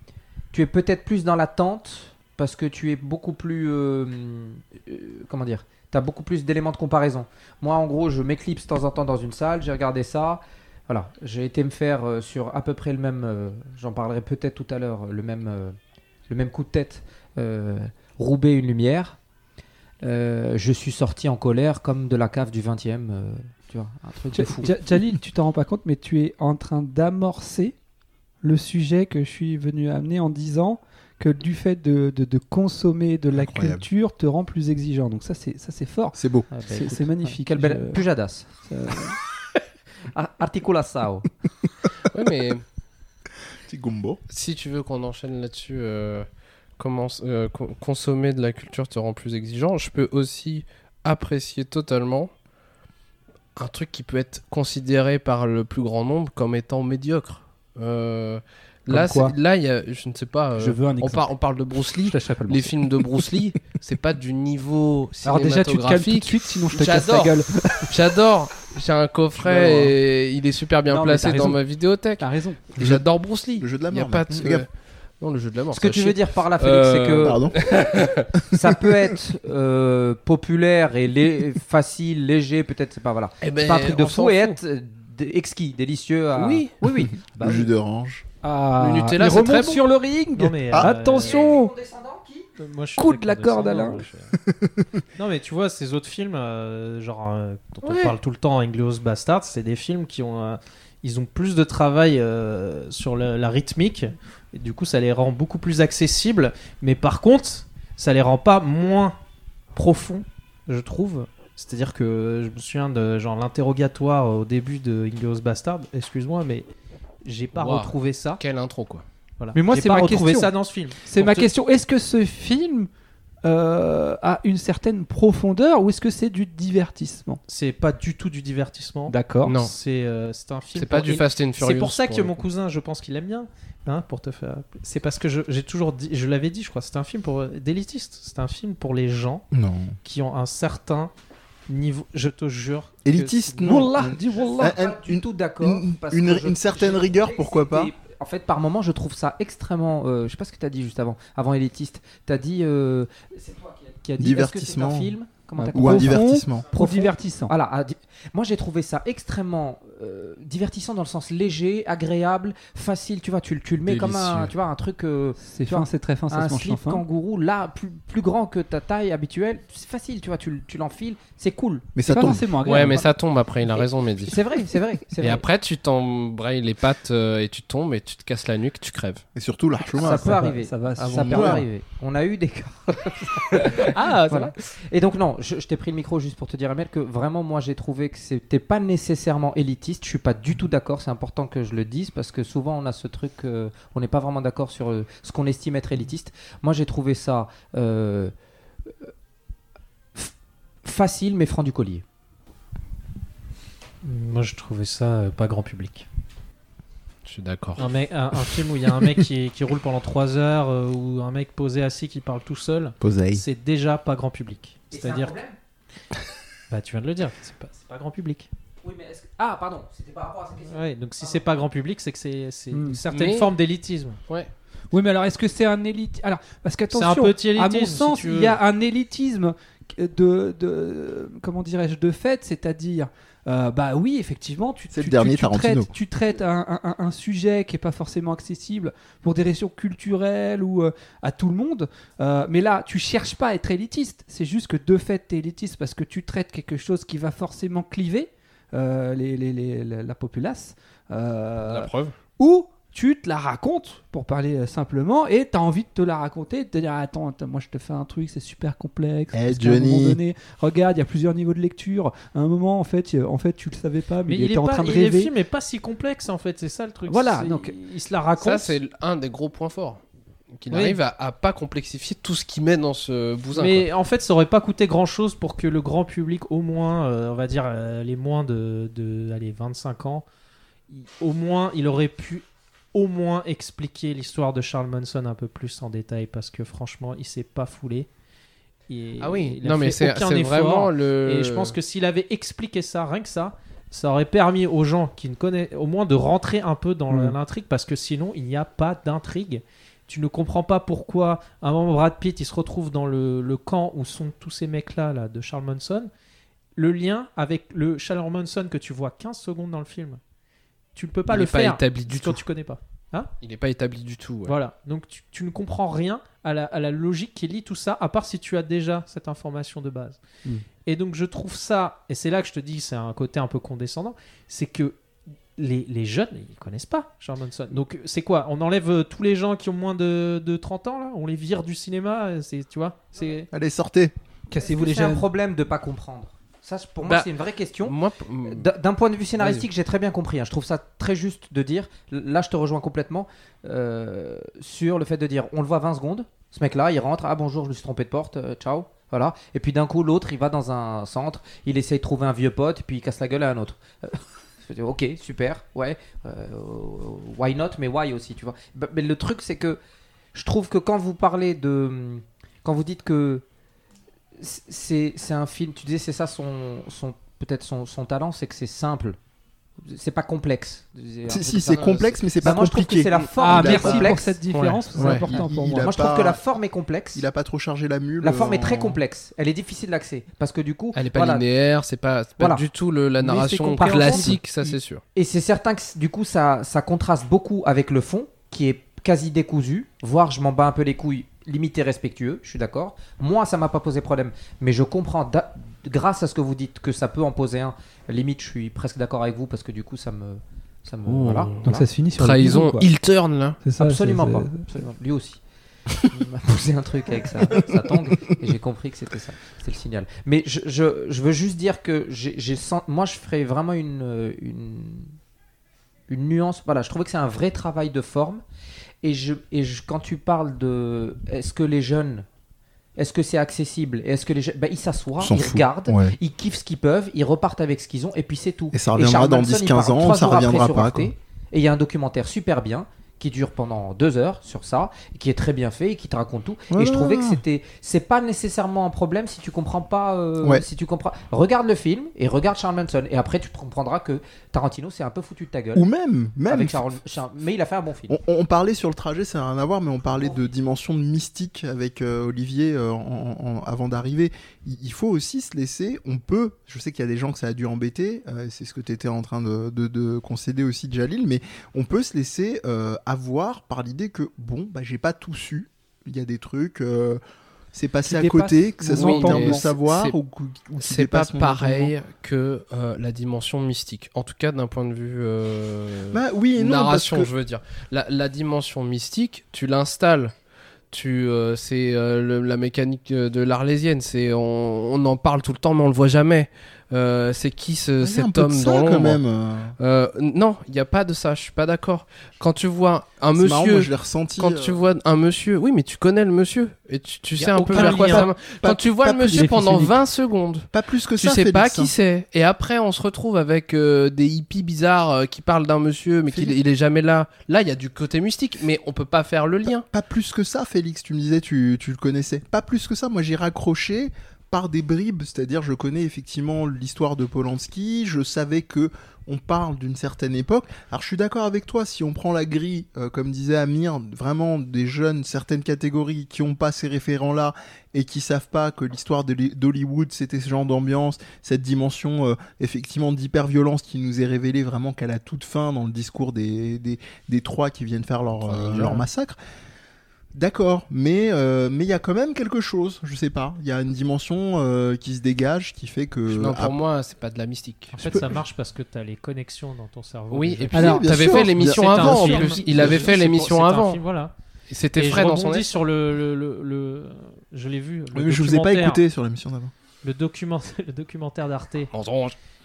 tu es peut-être plus dans l'attente parce que tu es beaucoup plus. euh, euh, comment dire Tu as beaucoup plus d'éléments de comparaison. Moi, en gros, je m'éclipse de temps en temps dans une salle, j'ai regardé ça. Voilà, j'ai été me faire euh, sur à peu près le même. J'en parlerai peut-être tout à l'heure, le même, le même coup de tête. euh, Roubaix, une lumière. Euh, je suis sorti en colère comme de la cave du 20 e tu vois, un truc de fou. Ja- Jalil, tu t'en rends pas compte, mais tu es en train d'amorcer le sujet que je suis venu amener en disant que du fait de, de- de consommer de la Incroyable. culture te rend plus exigeant. Donc ça, c'est ça, c'est fort. C'est beau. Ah, bah, C'est magnifique. Quelle belle pujadas. ça- *laughs* Ar- Articulação. Ouais, mais Si tu veux qu'on enchaîne là-dessus, euh, euh, co- consommer de la culture te rend plus exigeant, je peux aussi apprécier totalement un truc qui peut être considéré par le plus grand nombre comme étant médiocre. Euh, là, quoi là, il y a, je ne sais pas. euh, Je veux un on, exemple. par- on parle de Bruce Lee. Je lâcherai pas le Les films de Bruce Lee, *laughs* c'est pas du niveau Alors déjà, tu te calmes tout de cinématographique. suite, sinon je te casse la J'adore. gueule. *laughs* J'adore. J'ai un coffret et il est super bien Non, placé dans ma vidéothèque. T'as raison. J'adore Bruce Lee. Le jeu de la Il y a mort. pas de-. Non, le jeu de la mort. Ce que ça tu chie. veux dire par là, Félix, Euh, c'est que Pardon. *laughs* ça peut être euh, populaire et lé- facile, léger, peut-être, c'est pas voilà. Eh C'est ben, pas un truc de fou et être euh, exquis, délicieux. à- Oui. oui, oui. Bah Le jus d'orange. Ah, Le Nutella, il remonte très bon. sur le ring. Non, mais, Ah, euh, Attention Moi, je suis la corde, Alain. je- *laughs* non, mais tu vois, ces autres films, euh, genre, euh, dont Ouais. on parle tout le temps, Inglourious Bastard, c'est des films qui ont, euh, ils ont plus de travail euh, sur le- la rythmique, et du coup, ça les rend beaucoup plus accessibles, mais par contre, ça les rend pas moins profonds, je trouve. C'est-à-dire que je me souviens de genre l'interrogatoire au début de Inglourious Bastard, excuse-moi, mais j'ai pas Wow. retrouvé ça. Quelle intro, quoi. Voilà. Mais moi, J'ai c'est pas ma retrouvé question. ça dans ce film. C'est ma te- question. Est-ce que ce film euh, a une certaine profondeur ou est-ce que c'est du divertissement? C'est pas du tout du divertissement. D'accord. Non. C'est euh, un film. C'est pas du Fast and Furious. C'est pour ça que mon cousin, je pense qu'il aime bien. Hein, pour te faire. C'est parce que j'ai toujours dit, je l'avais dit, je crois, c'est un film pour d'élitiste. C'est un film pour les gens Non. qui ont un certain niveau. Je te jure. Élitiste, non. Wallah, dis Wallah. Un- un- Pas du une- tout d'accord. une- certaine rigueur, pourquoi pas En fait, par moment, je trouve ça extrêmement. euh, je sais pas ce que tu as dit juste avant, avant élitiste. Tu as dit. euh, c'est toi qui a, qui a dit. Est-ce que c'est un Divertissement. film Comment t'as Ou un divertissement. Profond. divertissant. Voilà, à di- moi j'ai trouvé ça extrêmement euh, divertissant dans le sens léger, agréable, facile. Tu vois, tu, le- tu le mets comme un, tu vois, un truc, euh, C'est fin, c'est très fin, ça un se mange slip fin. kangourou, là plus, plus grand que ta taille habituelle. C'est facile, tu vois, tu, tu l'enfiles, c'est cool. Mais C'est ça pas tombe. forcément Ouais, agréable. mais ça tombe après, il a Et- raison, Mehdi. C'est vrai, c'est vrai. c'est *laughs* Et vrai. après, tu t'embrayes les pattes euh, et tu tombes et tu te casses la nuque, tu crèves. Et surtout largement. ça après. peut arriver. Ça va. Ça peut arriver. On a eu des cas. *laughs* Ah, Voilà. Et donc non, je, je t'ai pris le micro juste pour te dire, Emile, que vraiment moi j'ai trouvé que c'était pas nécessairement élitiste. Je suis pas du tout d'accord. C'est important que je le dise parce que souvent on a ce truc, euh, on n'est pas vraiment d'accord sur euh, ce qu'on estime être élitiste. Moi j'ai trouvé ça euh, facile mais franc du collier. Moi, je trouvais ça euh, pas grand public. Je suis d'accord. Un, mec- un, un film où il y a un mec qui, qui roule pendant 3 heures euh, ou un mec posé assis qui parle tout seul, c'est déjà pas grand public. C'est-à-dire, bah tu viens de le dire, c'est pas, c'est pas grand public. Ah, pardon, c'était par rapport à cette question. Ouais, donc si c'est pas grand public, c'est que c'est c'est Hmm. une certaine Mais- forme d'élitisme. Ouais. Oui, mais alors est-ce que c'est un élite? Alors, parce C'est un qu'attention, petit à élitisme. mon si sens, tu il y a un élitisme de, de comment dirais-je, de fait, c'est-à-dire, euh, bah oui, effectivement, tu, C'est le tu- dernier tu- tu Tarantino. traites, tu traites un, un- un- un sujet qui est pas forcément accessible pour des raisons culturelles ou euh, à tout le monde. Euh, mais là, tu cherches pas à être élitiste. C'est juste que de fait, tu es élitiste parce que tu traites quelque chose qui va forcément cliver les, les- les- la, la populace. Euh, La preuve. ou tu te la racontes, pour parler euh, simplement, et tu as envie de te la raconter, de te dire Attends, attends, moi je te fais un truc, c'est super complexe. Eh, parce qu'à un moment Johnny. donné, regarde, il y a plusieurs niveaux de lecture. À un moment, en fait, euh, en fait tu le savais pas, mais, Mais il, il était est en pas, train de rêver. le film est pas si complexe en fait, c'est ça le truc. Voilà, donc- il se la raconte. Ça, c'est un des gros points forts. Qu'il Oui. arrive à, à pas complexifier tout ce qu'il met dans ce bousin. Mais en fait, ça aurait pas coûté grand chose pour que le grand public, au moins, euh, on va dire euh, les moins de, de allez, 25 ans, il- au moins, il aurait pu au moins expliquer l'histoire de Charles Manson un peu plus en détail parce que franchement, il s'est pas foulé. Ah oui, il non mais c'est vraiment le. Et je pense que s'il avait expliqué ça, rien que ça, ça aurait permis aux gens qui ne connaissent, au moins de rentrer un peu dans Mm. l'intrigue, parce que sinon, il n'y a pas d'intrigue. Tu ne comprends pas pourquoi, à un moment, Brad Pitt, il se retrouve dans le, le camp où sont tous ces mecs-là, là, de Charles Manson. Le lien avec le Charles Manson que tu vois 15 secondes dans le film, tu ne peux pas il le est pas faire établi du quand tout. tu connais pas. Il est pas établi du tout. ouais. Voilà, donc tu, tu ne comprends rien à la, à la logique qui lie tout ça, à part si tu as déjà cette information de base. Mm. Et donc je trouve ça, et c'est là que je te dis, c'est un côté un peu condescendant, c'est que les, les jeunes, ils connaissent pas Charles Manson. Donc c'est quoi? On enlève euh, tous les gens qui ont moins de, de 30 ans, là? On les vire du cinéma euh, c'est Tu vois c'est... Allez, sortez. Cassez-vous les que C'est un jeunes. problème de pas comprendre? Ça, c'est- pour moi, Bah, c'est une vraie question. D'un point de vue scénaristique, j'ai très bien compris. hein. Je trouve ça très juste de dire. Là, je te rejoins complètement euh, sur le fait de dire on le voit 20 secondes. Ce mec-là, il rentre. Ah bonjour, je me suis trompé de porte. euh, ciao. Voilà. Et puis d'un coup, l'autre, il va dans un centre. Il essaye de trouver un vieux pote. Et puis il casse la gueule à un autre. Ok, super. Ouais. euh, why not Mais why aussi, tu vois. Bah, Mais le truc, c'est que je trouve que quand vous parlez de. Quand vous dites que c'est un film, tu disais c'est ça son, peut-être son talent, c'est que c'est simple. C'est pas complexe. Si, si, c'est complexe, mais c'est Bah, pas moi, je trouve que compliqué. c'est la forme Ah, merci pour complexe. cette différence, c'est Ouais. important Il- pour il moi. Moi, je trouve que la forme est complexe. Il a pas trop chargé la mule. La forme est très complexe. Elle est difficile d'accès parce que du coup, elle est pas voilà. linéaire, c'est pas, pas Voilà. du tout le- la narration classique, ça c'est sûr. Et c'est certain que du coup, ça, ça contraste beaucoup avec le fond, qui est quasi décousu, voire je m'en bats un peu les couilles, limité respectueux, je suis d'accord. Moi, ça m'a pas posé problème, mais je comprends, grâce à ce que vous dites, que ça peut en poser un. Limite, je suis presque d'accord avec vous, parce que du coup, ça me... Ça me Oh. voilà. Donc Voilà. ça se finit sur le Trahison, il turn là. C'est ça, Absolument pas. Absolument. Lui aussi. Il m'a *laughs* posé un truc avec sa, sa tongue et j'ai compris que c'était ça. C'est le signal. Mais je, je, je veux juste dire que j'ai j'ai sent- moi je ferais vraiment une, une, une nuance. Voilà, je trouvais que c'est un vrai travail de forme. Et, je, et je- quand tu parles de est-ce que les jeunes, est-ce que c'est accessible? Est-ce que les jeunes, ben, ils s'assoient, ils regardent, Ouais. ils kiffent ce qu'ils peuvent, ils repartent avec ce qu'ils ont et puis c'est tout. Et ça reviendra dans Manson, 10-15 il part ans, ça reviendra pas, Arte. Et il y a un documentaire super bien qui dure pendant deux heures sur ça, et qui est très bien fait et qui te raconte tout. Et je trouvais que c'était, c'est pas nécessairement un problème si tu comprends pas, euh, Ouais. si tu comprends. Regarde le film et regarde Charles Manson et après tu comprendras que Tarantino s'est un peu foutu de ta gueule Ou même, même. avec Charles, mais il a fait un bon film. On, on parlait sur le trajet, ça n'a rien à voir, mais on parlait de dimension mystique avec euh, Olivier euh, en- en- avant d'arriver. Il, il faut aussi se laisser, on peut, je sais qu'il y a des gens que ça a dû embêter, c'est ce que tu étais en train de, de- de concéder aussi, Jalil, mais on peut se laisser avoir par l'idée que, bon, bah, j'ai pas tout su, il y a des trucs, euh, c'est passé à côté, que ça mon soit en termes de savoir C'est- ou, ou qui C'est pas pareil que euh, la dimension mystique. En tout cas, d'un point de vue euh, Bah oui et non, parce narration, que- je veux dire. La, la dimension mystique, tu l'installes. Tu, euh, c'est la mécanique de l'arlésienne. C'est on, on en parle tout le temps, mais on le voit jamais. Euh, c'est qui ce, cet homme ça, dans quand l'ombre même. euh. Euh, Non, il n'y a pas de ça. Je suis pas d'accord. Quand tu vois un marrant, monsieur, moi, je l'ai ressenti. quand euh, tu vois un monsieur, oui, mais tu connais le monsieur et tu, tu sais un peu vers quoi ça va. Pas- Quand tu vois pas le monsieur pendant physiques. 20 secondes, Pas plus que tu ça, sais pas qui hein. c'est. Et après, on se retrouve avec euh, des hippies bizarres qui parlent d'un monsieur, mais qu'il il est jamais là. Là, il y a du côté mystique, mais on peut pas faire le lien. Pas plus que ça, Félix. Tu me disais, tu, tu le connaissais. Pas plus que ça. Moi, j'ai raccroché par des bribes, c'est-à-dire je connais effectivement l'histoire de Polanski, je savais que on parle d'une certaine époque. Alors je suis d'accord avec toi, si on prend la grille, euh, comme disait Amir, vraiment des jeunes, certaines catégories qui ont pas ces référents-là et qui savent pas que l'histoire d'Hollywood c'était ce genre d'ambiance, cette dimension euh, effectivement d'hyper-violence qui nous est révélée vraiment qu'à la toute fin dans le discours des, des, des trois qui viennent faire leur, euh, leur massacre. D'accord, mais euh, mais il y a quand même quelque chose, je sais pas, il y a une dimension euh, qui se dégage qui fait que Non, ah, pour moi, c'est pas de la mystique. En fait, peux- ça marche parce que t'as les connexions dans ton cerveau. Oui, et puis Alors, t'avais sûr, fait l'émission avant en plus. Il avait fait l'émission avant. film, voilà. C'était frais dans son sur le, le, le, le- je l'ai vu. le Oui, mais je vous ai pas écouté sur l'émission d'avant. Le documentaire, *laughs* le documentaire d'Arte.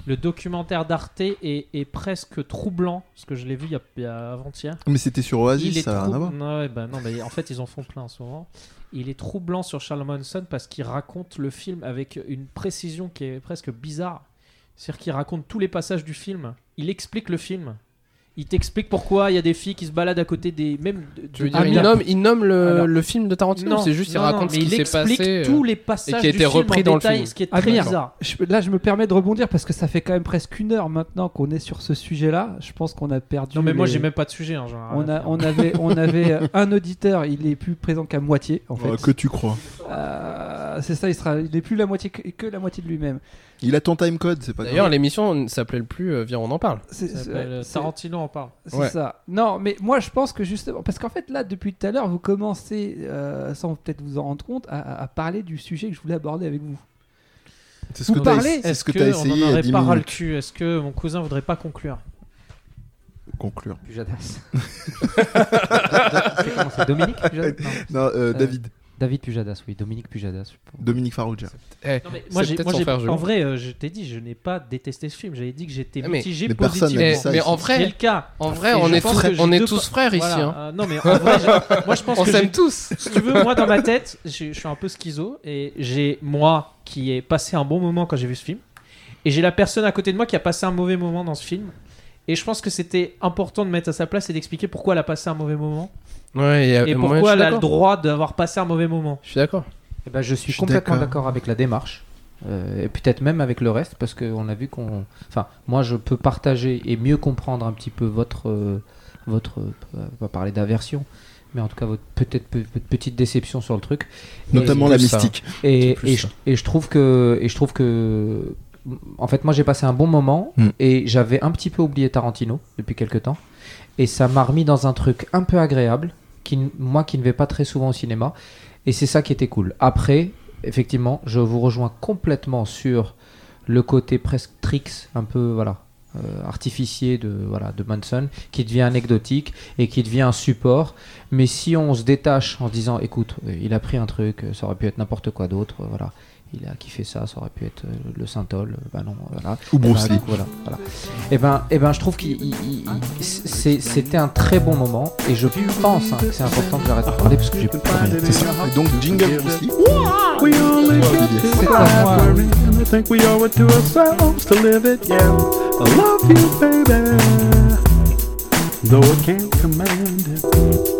Le documentaire d'Arte est, est presque troublant parce que je l'ai vu il y a, avant-hier. Mais c'était sur Oasis, il ça n'a rien à voir. Ouais, bah non, mais en fait ils en font plein en ce moment. Il est troublant sur Charles Manson parce qu'il raconte le film avec une précision qui est presque bizarre. C'est-à-dire qu'il raconte tous les passages du film. Il explique le film. Il t'explique pourquoi il y a des filles qui se baladent à côté des même. de- Tu veux dire, il Ah, nomme, il nomme le, Alors- le film de Tarantino Non, C'est juste, il non, non, raconte ce qui il s'est explique passé. euh, tous les passages qui a été repris dans le film. ce qui est très Amir, bizarre. je- là, je me permets de rebondir parce que ça fait quand même presque une heure maintenant qu'on est sur ce sujet-là. Je pense qu'on a perdu. Non mais moi les- j'ai même pas de sujet. hein, On, a, avait, on *laughs* avait un auditeur, il est plus présent qu'à moitié en fait. Ouais, que tu crois. Euh, c'est ça, il sera, il est plus la moitié que, que la moitié de lui-même. Il a ton timecode, c'est pas D'ailleurs, l'émission ne s'appelait plus euh, Viens, on en parle. Euh, c'est- Tarantino en parle. c'est Ouais. ça. Non, mais moi je pense que justement, parce qu'en fait là, depuis tout à l'heure, vous commencez, euh, sans peut-être vous en rendre compte, à, à parler du sujet que je voulais aborder avec vous. C'est vous que parlez- c'est Est-ce ce que que on essayé en y a aurait 10 pas ras le cul Est-ce que mon cousin voudrait pas conclure Conclure. Pujadas. *laughs* c'est comment c'est Dominique Pujadas *laughs* Non. Non, euh, David. David Pujadas, oui, Dominique Pujadas. je pense. Dominique Farrugia. Eh, Non, mais moi, c'est j'ai, moi, j'ai- en vrai, euh, je t'ai dit, je n'ai pas détesté ce film. J'avais dit que j'étais Ah, mais- mitigé mais positivement. Mais, en C'est vrai, le cas. en vrai, Et on est tous, que j'ai on est deux tous pa- frères ici. Hein. euh, non, mais en vrai, *laughs* moi je pense On que s'aime tous. si tu veux, moi dans ma tête, j'ai- je suis un peu schizo et j'ai moi qui ai passé un bon moment quand j'ai vu ce film et j'ai la personne à côté de moi qui a passé un mauvais moment dans ce film. Et je pense que c'était important de mettre à sa place et d'expliquer pourquoi elle a passé un mauvais moment Ouais, et, et moi, je pourquoi elle a le droit d'avoir passé un mauvais moment. Je suis d'accord. Eh ben, je suis Je suis complètement d'accord. avec la démarche. euh, et peut-être même avec le reste, parce qu'on a vu qu'on. Enfin, moi, je peux partager et mieux comprendre un petit peu votre. euh, votre euh, on va parler d'aversion, mais en tout cas, votre peut-être pe- pe- petite déception sur le truc. Notamment la mystique. Et, je, et je trouve que et je trouve que en fait moi j'ai passé un bon moment Mm. et j'avais un petit peu oublié Tarantino depuis quelques temps et ça m'a remis dans un truc un peu agréable qui moi qui ne vais pas très souvent au cinéma et c'est ça qui était cool. Après effectivement je vous rejoins complètement sur le côté presque tricks un peu voilà euh, artificier de voilà de Manson qui devient anecdotique et qui devient un support mais si on se détache en se disant écoute il a pris un truc ça aurait pu être n'importe quoi d'autre voilà il a kiffé ça ça aurait pu être euh, le Saint-Ol bah non voilà Ou Eh ben, Bruce Lee. coup, voilà, voilà. Et ben, et ben, je trouve c'est- c'était un très bon moment et je pense hein, que c'est important que j'arrête de parler parce que j'ai plus rien. C'est ça. Et donc, jingle Bruce Lee. We only get this C'est life. I think we owe it to ourselves to live it, yeah. I love you, baby. Though I can't command it.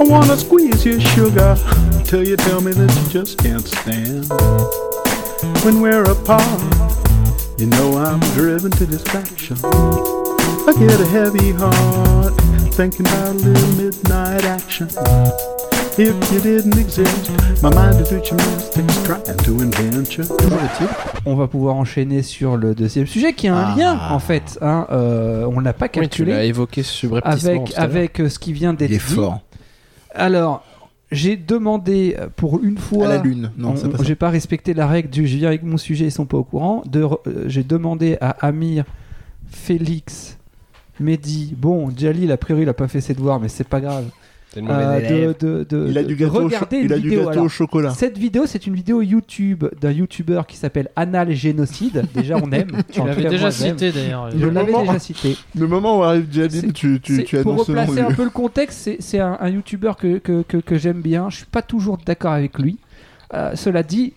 I wanna squeeze your sugar till you tell me that you just can't stand. When we're apart, you know I'm driven to distraction. I get a heavy heart thinking about a little midnight action. If you didn't exist, my mind would do gymnastics trying to invent you. On va pouvoir enchaîner sur le deuxième sujet qui a un Ah. lien en fait. hein, euh, on l'a pas Oui, tu calculé l'as évoqué subrepticement. avec avec euh, ce qui vient d'être dit. fort. Alors, j'ai demandé euh, pour une fois. À la lune. Non, c'est pas j'ai pas respecté la règle du je viens avec mon sujet, ils sont pas au courant. De, euh, j'ai demandé à Amir, Félix, Mehdi. Bon, Jalil, a priori, il a pas fait ses devoirs, mais c'est pas grave. Euh, élève. de, de, de- Il a du gâteau, au, cho- regarder il une a du vidéo. gâteau Alors, au chocolat. cette vidéo, c'est une vidéo YouTube d'un YouTuber qui s'appelle Anal Génocide. *laughs* Déjà, on aime. Tu l'avais déjà cité d'ailleurs. Je l'avais moment- déjà cité. *laughs* Le moment où arrive C'est- tu, tu, tu pour replacer un peu le contexte, c'est- c'est un, un YouTuber que, que, que, que j'aime bien. Je suis pas toujours d'accord avec lui. Euh, cela dit,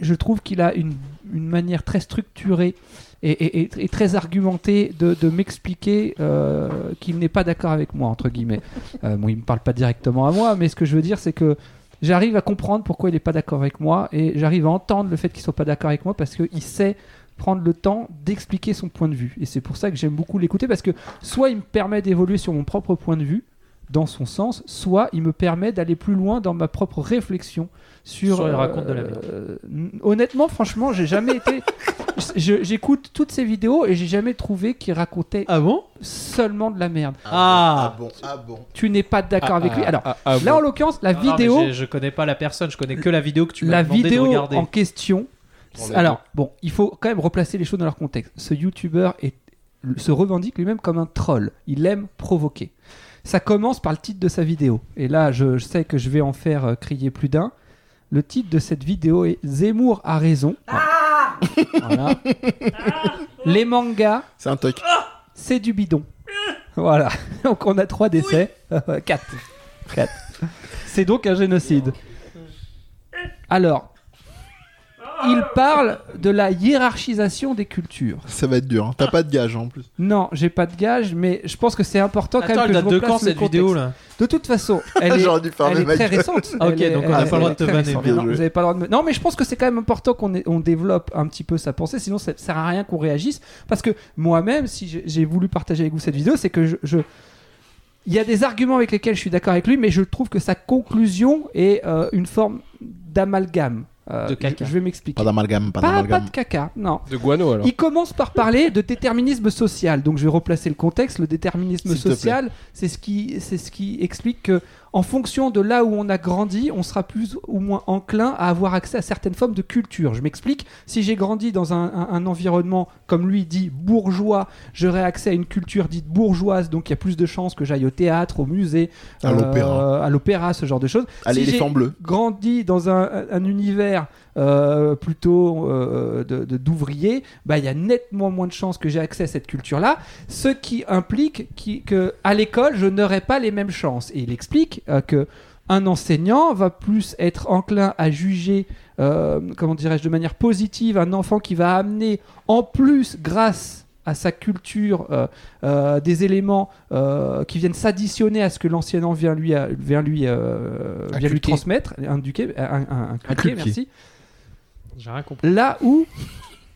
je trouve qu'il a une, une manière très structurée et, très argumentée de, m'expliquer euh, qu'il n'est pas d'accord avec moi, entre guillemets. Euh, bon, il me parle pas directement à moi, mais ce que je veux dire, c'est que j'arrive à comprendre pourquoi il n'est pas d'accord avec moi et j'arrive à entendre le fait qu'il soit pas d'accord avec moi parce qu'il sait prendre le temps d'expliquer son point de vue. Et c'est pour ça que j'aime beaucoup l'écouter parce que soit il me permet d'évoluer sur mon propre point de vue dans son sens, soit il me permet d'aller plus loin dans ma propre réflexion sur. Soit il raconte de la euh, honnêtement, franchement, j'ai jamais été. *laughs* J'écoute toutes ces vidéos et j'ai jamais trouvé qu'il racontait Ah bon? seulement de la merde. Ah. bon, ah bon. Tu n'es pas d'accord avec lui. Alors, Ah, ah, là bon. en l'occurrence, la Non, non, vidéo, j'ai- je connais pas la personne, je connais que la vidéo que tu m'as la demandé de vidéo regarder. en question. On est Alors, bon, il faut quand même replacer les choses dans leur contexte. Ce youtubeur se revendique lui-même comme un troll. Il aime provoquer. Ça commence par le titre de sa vidéo. Et là, je, je sais que je vais en faire euh, crier plus d'un. Le titre de cette vidéo est Zemmour a raison. Voilà. Les mangas, C'est un toc. c'est du bidon. Voilà. *laughs* Donc on a trois décès. *laughs* Quatre. Quatre. C'est donc un génocide. Alors, il parle de la hiérarchisation des cultures. Ça va être dur. hein. T'as pas de gage en plus. Non, j'ai pas de gage, mais je pense que c'est important quand Attends, même elle que date je de replace quand le cette contexte. vidéo là De toute façon, *laughs* elle est, J'aurais dû fermer elle est ma très gueule. récente. Ah, ok, Elle est- donc on n'a pas le droit de te très vanner. récente. Bien Non, joué. vous avez pas le droit de me- Non, mais je pense que c'est quand même important qu'on ait- on développe un petit peu sa pensée, sinon ça sert à rien qu'on réagisse. Parce que moi-même, si j'ai- j'ai voulu partager avec vous cette vidéo, c'est que je, je- il y a des arguments avec lesquels je suis d'accord avec lui, mais je trouve que sa conclusion est euh, une forme d'amalgame. Euh, De caca. Je, vais m'expliquer. Pas d'amalgame, pas Pas, pas de caca, non. De guano alors. Il commence par parler de déterminisme social. Donc je vais replacer le contexte. Le déterminisme social, c'est ce qui, c'est ce qui explique que, en fonction de là où on a grandi, on sera plus ou moins enclin à avoir accès à certaines formes de culture. Je m'explique. Si j'ai grandi dans un, un- un environnement, comme lui dit, bourgeois, j'aurai accès à une culture dite bourgeoise. Donc il y a plus de chances que j'aille au théâtre, au musée, À euh, l'opéra. l'opéra, ce genre de choses. À Si l'éléphant bleu. grandi dans un, un univers euh, plutôt euh, de- de- d'ouvriers, bah, il y a nettement moins de chances que j'ai accès à cette culture-là, ce qui implique qui, que à l'école, je n'aurai pas les mêmes chances. Et il explique euh, que un enseignant va plus être enclin à juger, euh, comment dirais-je, de manière positive un enfant qui va amener en plus, grâce à sa culture, euh, euh, des éléments euh, qui viennent s'additionner à ce que l'enseignant vient lui, vient lui, vient lui transmettre, induquer, un, un, merci. J'ai rien compris. Là où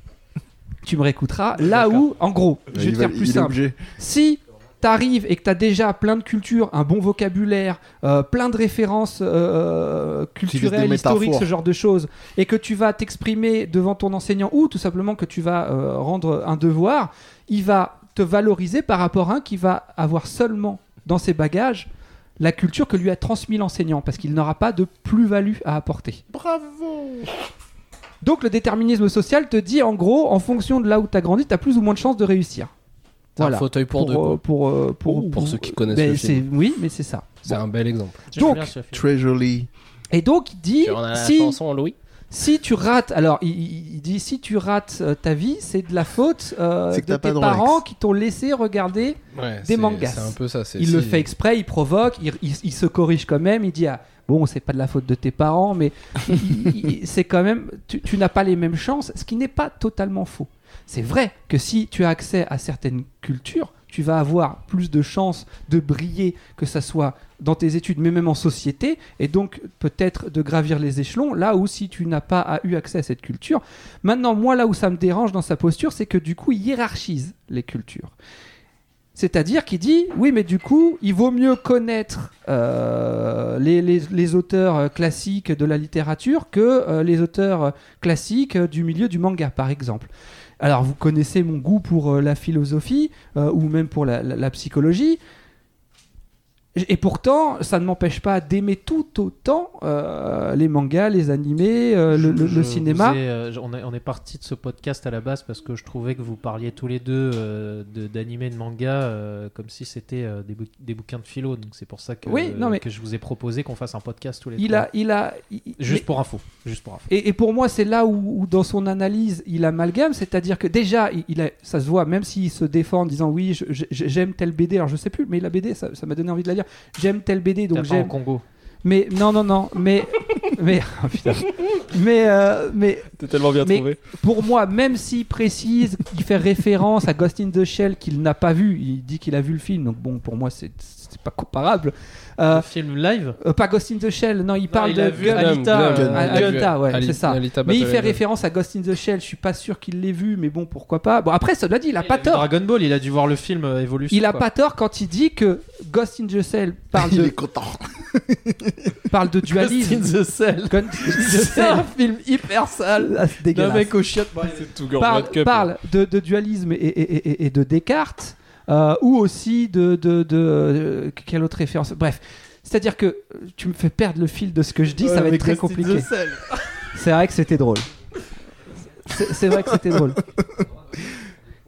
*laughs* tu me réécouteras, là où, en gros, je vais te va- faire plus simple. Si t'arrives et que t'as déjà plein de culture, un bon vocabulaire, euh, plein de références euh, culturelles, des historiques, ce genre de choses, et que tu vas t'exprimer devant ton enseignant ou tout simplement que tu vas euh, rendre un devoir, il va te valoriser par rapport à un qui va avoir seulement dans ses bagages la culture que lui a transmis l'enseignant, parce qu'il n'aura pas de plus-value à apporter. Bravo Donc le déterminisme social te dit en gros, en fonction de là où tu as grandi, tu as plus ou moins de chances de réussir. C'est un fauteuil pour, deux. euh, pour, euh, pour, pour ceux qui connaissent Ben, le c'est- film. Oui, mais c'est ça. C'est un bel exemple. Donc, joli. Et donc il dit, Tu en as la si, chanson, Louis si tu rates, alors il, dit, si tu rates euh, ta vie, c'est de la faute euh, de pas tes de parents Rolex. qui t'ont laissé regarder. Ouais, Des c'est- mangas. C'est un peu ça. c'est- Il le fait exprès, il provoque, il, il- il se corrige quand même, il dit ah, bon c'est pas de la faute de tes parents, mais c'est quand même, tu, tu n'as pas les mêmes chances, ce qui n'est pas totalement faux. C'est vrai que si tu as accès à certaines cultures, tu vas avoir plus de chances de briller, que ça soit dans tes études, mais même en société, et donc peut-être de gravir les échelons, là où si tu n'as pas eu accès à cette culture. Maintenant, moi, là où ça me dérange dans sa posture, c'est que du coup, il hiérarchise les cultures. C'est-à-dire qu'il dit, oui, mais du coup, il vaut mieux connaître euh, les, auteurs euh, classiques de la littérature que euh, les auteurs classiques du milieu du manga, par exemple. Alors, vous connaissez mon goût pour la philosophie ou même pour la psychologie. Et pourtant, ça ne m'empêche pas d'aimer tout autant euh, les mangas, les animés, euh, le, le- Je le cinéma. ai, euh, on, est, on est parti de ce podcast à la base parce que je trouvais que vous parliez tous les deux euh, de- de manga euh, comme si c'était euh, des, bou- des bouquins de philo. Donc c'est pour ça que, Oui, non, mais- que je vous ai proposé qu'on fasse un podcast tous les Il trois. a, il a, il- Juste mais- pour info. Juste pour info. Et, et pour moi, c'est là où, où dans son analyse, il amalgame, c'est-à-dire que déjà, il, il a- ça se voit, même s'il se défend en disant oui, j'aime tel BD, alors je sais plus, mais la BD, ça m'a donné envie de la lire. J'aime tel BD, donc j'aime. Congo. Mais non, non, non, mais. mais. *laughs* oh, putain. Mais, euh, mais T'es tellement bien Mais- trouvé. pour moi, même s'il précise, il fait référence à Ghost in the Shell qu'il n'a pas vu, il dit qu'il a vu le film, donc bon, pour moi, c'est pas comparable. Euh, Le film live. euh, pas Ghost in the Shell, non, il parle il de a vu Gun- Alita, Gun- Gun- Al- Gun- Alita, ouais, Ali- c'est ça. Alita Mais il fait référence à Ghost in the Shell, je suis pas sûr qu'il l'ait vu, mais bon, pourquoi pas. Bon, après, cela dit, il a pas tort. Dragon Ball, il a dû voir le film euh, Evolution. Il a quoi. pas tort quand il dit que Ghost in the Shell parle Il de, est content. *laughs* parle de dualisme. Ghost in the C'est un Shell. film hyper sale. Ah, dégueulasse. mec au chiottes. C'est tout parle, parle de, de dualisme et, et- et- et de Descartes, euh, ou aussi de, de, de- quelle autre référence? Bref, c'est-à-dire que tu me fais perdre le fil de ce que je dis, ça va être très compliqué. C'est vrai que c'était drôle. C'est vrai que c'était drôle. *laughs*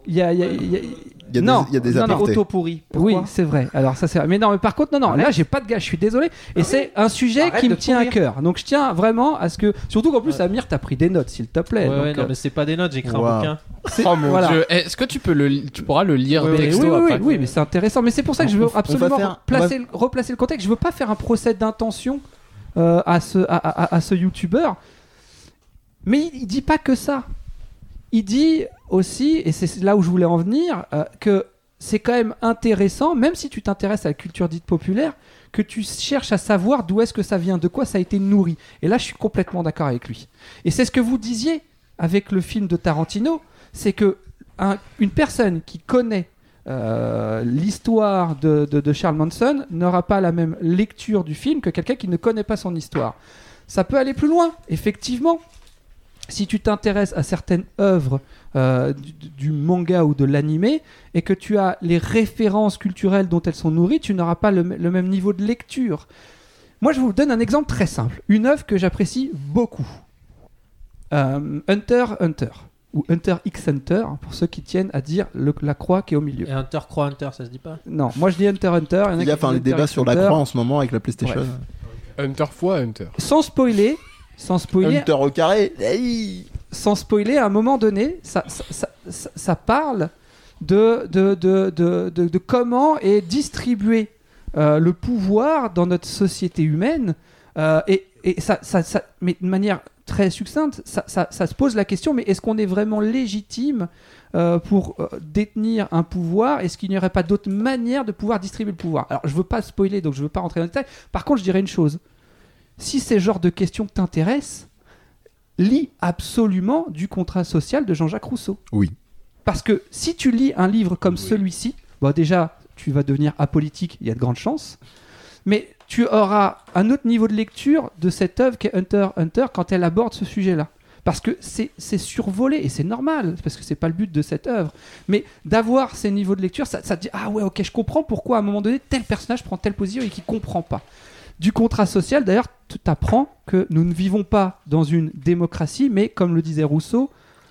Il y a, y a- il y a- Il y a Non, des, il y a des non, non, apartés. Auto pourri. oui, c'est vrai. Alors ça c'est. Mais non, mais par contre, non, non. Là, j'ai pas de gars. Je suis désolé. Et c'est un sujet Arrête qui me tient à cœur. Donc je tiens vraiment à ce que, surtout qu'en plus, Ouais. Amir, t'as pris des notes, s'il te plaît. Ouais, Donc, ouais, non, euh, mais c'est pas des notes, j'ai écrit un Wow. bouquin. c'est- Oh mon voilà. dieu. Est-ce que tu peux le, tu pourras le lire Oui, oui, texto oui, oui, après oui, mais c'est intéressant. Mais c'est pour ça que je veux absolument faire- placer le- replacer le contexte. Je veux pas faire un procès d'intention euh, à ce, à, à- à ce youtubeur. Mais il, il dit pas que ça. Il dit aussi, et c'est là où je voulais en venir, euh, que c'est quand même intéressant, même si tu t'intéresses à la culture dite populaire, que tu cherches à savoir d'où est-ce que ça vient, de quoi ça a été nourri. Et là, je suis complètement d'accord avec lui. Et c'est ce que vous disiez avec le film de Tarantino, c'est que un- une personne qui connaît euh, l'histoire de Charles Manson n'aura pas la même lecture du film que quelqu'un qui ne connaît pas son histoire. Ça peut aller plus loin, effectivement. Si tu t'intéresses à certaines œuvres euh, du, du manga ou de l'animé et que tu as les références culturelles dont elles sont nourries, tu n'auras pas le, même niveau de lecture. Moi, je vous donne un exemple très simple. Une œuvre que j'apprécie beaucoup. Euh, Hunter Hunter. Ou Hunter x Hunter, pour ceux qui tiennent à dire le- la croix qui est au milieu. Et Hunter croix Hunter, ça se dit pas? Non, moi je dis Hunter Hunter. Il y en a Il y a enfin débats Hunter sur la croix en ce moment avec la PlayStation. Bref. Hunter fois Hunter. Sans spoiler, sans spoiler, Hunter au carré. Hey sans spoiler, à un moment donné, ça, parle de, comment est distribué euh, le pouvoir dans notre société humaine. Euh, et ça, mais de manière très succincte, ça, se pose la question, mais est-ce qu'on est vraiment légitime euh, pour détenir un pouvoir? Est-ce qu'il n'y aurait pas d'autre manière de pouvoir distribuer le pouvoir? Alors, je veux pas spoiler, donc je veux pas rentrer dans le détail. Par contre, je dirais une chose. Si c'est le genre de questions t'intéressent, lis absolument du contrat social de Jean-Jacques Rousseau. Oui. Parce que si tu lis un livre comme celui-ci, bon déjà, tu vas devenir apolitique, il y a de grandes chances, mais tu auras un autre niveau de lecture de cette œuvre qu'est Hunter Hunter quand elle aborde ce sujet-là. Parce que c'est c'est survolé, et c'est normal, parce que c'est pas le but de cette œuvre. Mais d'avoir ces niveaux de lecture, ça, ça te dit Ah ouais, ok, je comprends pourquoi à un moment donné, tel personnage prend telle position et qui comprend pas. Du contrat social, d'ailleurs, tu t'apprends que nous ne vivons pas dans une démocratie, mais comme le disait Rousseau,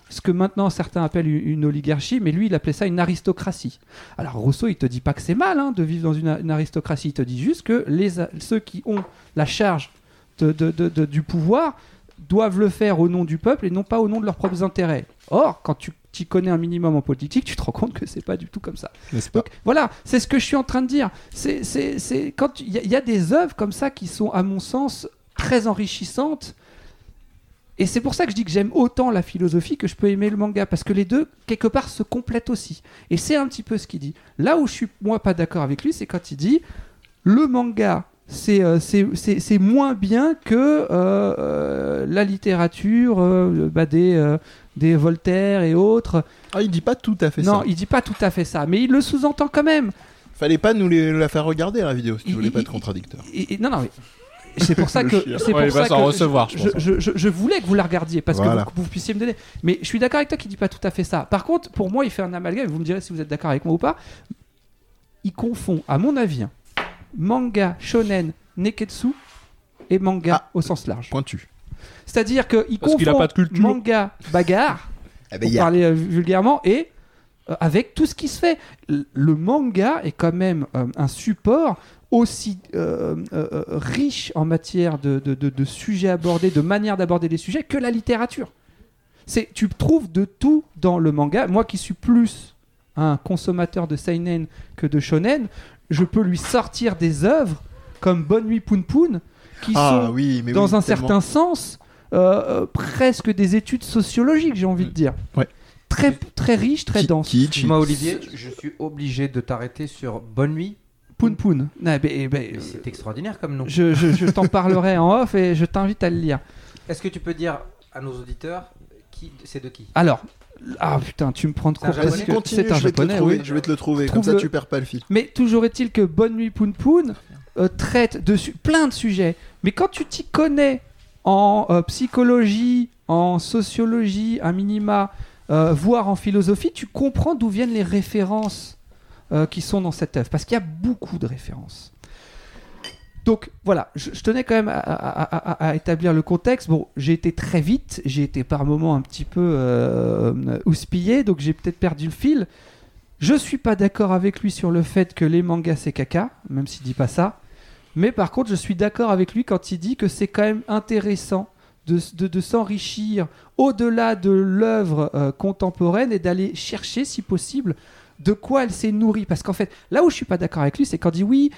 ce que maintenant certains appellent une oligarchie, mais lui il appelait ça une aristocratie. Alors Rousseau il te dit pas que c'est mal hein, de vivre dans une, aristocratie, il te dit juste que ceux qui ont la charge du pouvoir doivent le faire au nom du peuple et non pas au nom de leurs propres intérêts. Or, quand tu t'y connais un minimum en politique, tu te rends compte que c'est pas du tout comme ça. N'est-ce pas Donc voilà, c'est ce que je suis en train de dire. C'est, quand il y, a- il y a des œuvres comme ça qui sont, à mon sens, très enrichissantes. Et c'est pour ça que je dis que j'aime autant la philosophie que je peux aimer le manga, parce que les deux, quelque part, se complètent aussi. Et c'est un petit peu ce qu'il dit. Là où je suis, moi, pas d'accord avec lui, c'est quand il dit le manga, c'est, euh, moins bien que euh, euh, la littérature euh, bah, des, des Voltaire et autres. Ah, il dit pas tout à fait non, ça. il dit pas tout à fait ça, mais il le sous-entend quand même. Fallait pas nous les- la faire regarder la vidéo si tu Il- voulais pas être contradicteur. Non, non, mais c'est pour ça que *laughs* c'est Ouais, il pour ça s'en que recevoir, je je, pense. je- je- je voulais que vous la regardiez parce Voilà. que vous, vous puissiez me donner. Mais je suis d'accord avec toi qui dit pas tout à fait ça. Par contre, pour moi, il fait un amalgame. Vous me direz si vous êtes d'accord avec moi ou pas. Il confond, à mon avis, hein, manga, shonen, neketsu et manga Ah. au sens large. Pointu. C'est-à-dire qu'il confond pas de culture. manga, bagarre *laughs* Eh ben, pour a- parler euh, vulgairement, et euh, avec tout ce qui se fait. Le manga est quand même euh, un support aussi euh, euh, euh, riche en matière de, de- de- de sujets abordés, de manière d'aborder les sujets, que la littérature. C'est, tu trouves de tout dans le manga. Moi qui suis plus un consommateur de seinen que de shonen, je peux lui sortir des œuvres comme Bonne Nuit Poun Poun qui Ah sont, oui, mais dans oui, un tellement. certain sens, euh, euh, presque des études sociologiques, j'ai envie de dire. Ouais. Très, très riches, très kitsch. Moi, Olivier, je suis obligé de t'arrêter sur Bonne nuit. Poun Poun. Ouais, ben- ben, C'est extraordinaire comme nom. je je- je t'en parlerai en off et je t'invite à le lire. Est-ce que tu peux dire à nos auditeurs qui c'est de qui? Alors, ah putain, tu me prends de court parce japonais que Vas-y, continue, c'est un je vais te le japonais, trouver. oui. Je vais te le trouver, comme Trouve ça le- tu perds pas le fil. Mais toujours est-il que Bonne Nuit Poun Poun euh, traite de su- plein de sujets. Mais quand tu t'y connais en euh, psychologie, en sociologie, un minima, euh, voire en philosophie, tu comprends d'où viennent les références euh, qui sont dans cette œuvre. Parce qu'il y a beaucoup de références. Donc voilà, je, tenais quand même à, à- à- à- à établir le contexte. Bon, j'ai été très vite, j'ai été par moments un petit peu houspillé, donc j'ai peut-être perdu le fil. Je suis pas d'accord avec lui sur le fait que les mangas c'est caca, même s'il dit pas ça. Mais par contre, je suis d'accord avec lui quand il dit que c'est quand même intéressant de, de- de s'enrichir au-delà de l'œuvre euh, contemporaine et d'aller chercher, si possible, de quoi elle s'est nourrie. Parce qu'en fait, là où je suis pas d'accord avec lui, c'est quand il dit oui,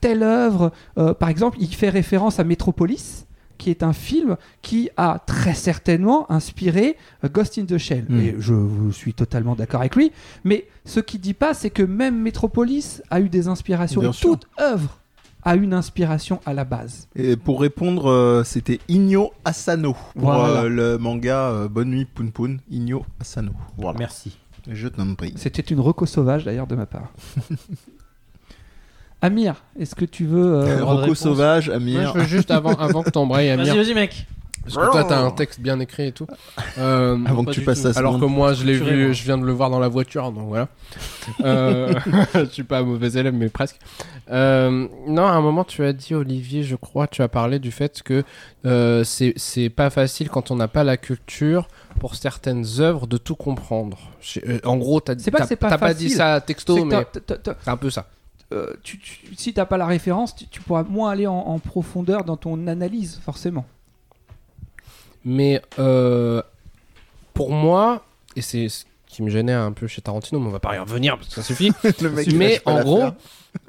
telle œuvre, euh, par exemple, il fait référence à Metropolis, qui est un film qui a très certainement inspiré euh, Ghost in the Shell. Mm. Et je, suis totalement d'accord avec lui. Mais ce qu'il dit pas, c'est que même Metropolis a eu des inspirations. Toute œuvre a une inspiration à la base. Et pour répondre, euh, c'était Inyo Asano pour Voilà. euh, le manga euh, Bonne nuit Poun Poun. Inyo Asano. Voilà. Merci. Je t'en prie. C'était une reco sauvage d'ailleurs de ma part. *laughs* Amir, est-ce que tu veux euh, réponse. Sauvage, Moi, Amir. je veux juste avant, avant que t'embrayes, Vas-y, *laughs* Amir, vas-y, mec. Parce que toi, t'as un texte bien écrit et tout. *laughs* Euh, Avant pas que tu passes tout. à ce alors que moi, je l'ai vu, moi. je viens de le voir dans la voiture, donc voilà. Euh, *laughs* je suis pas un mauvais élève, mais presque. Euh, non, à un moment, tu as dit, Olivier, je crois, tu as parlé du fait que euh, c'est c'est pas facile quand on n'a pas la culture pour certaines œuvres de tout comprendre. Euh, en gros, t'as pas pas dit ça texto, mais c'est un peu ça. euh, tu- tu- si t'as pas la référence, tu, tu pourras moins aller en, en profondeur dans ton analyse, forcément. Mais euh, pour moi, et c'est ce qui me gênait un peu chez Tarantino, mais on va pas y revenir parce que ça suffit. *laughs* Le mec, il mais en gros,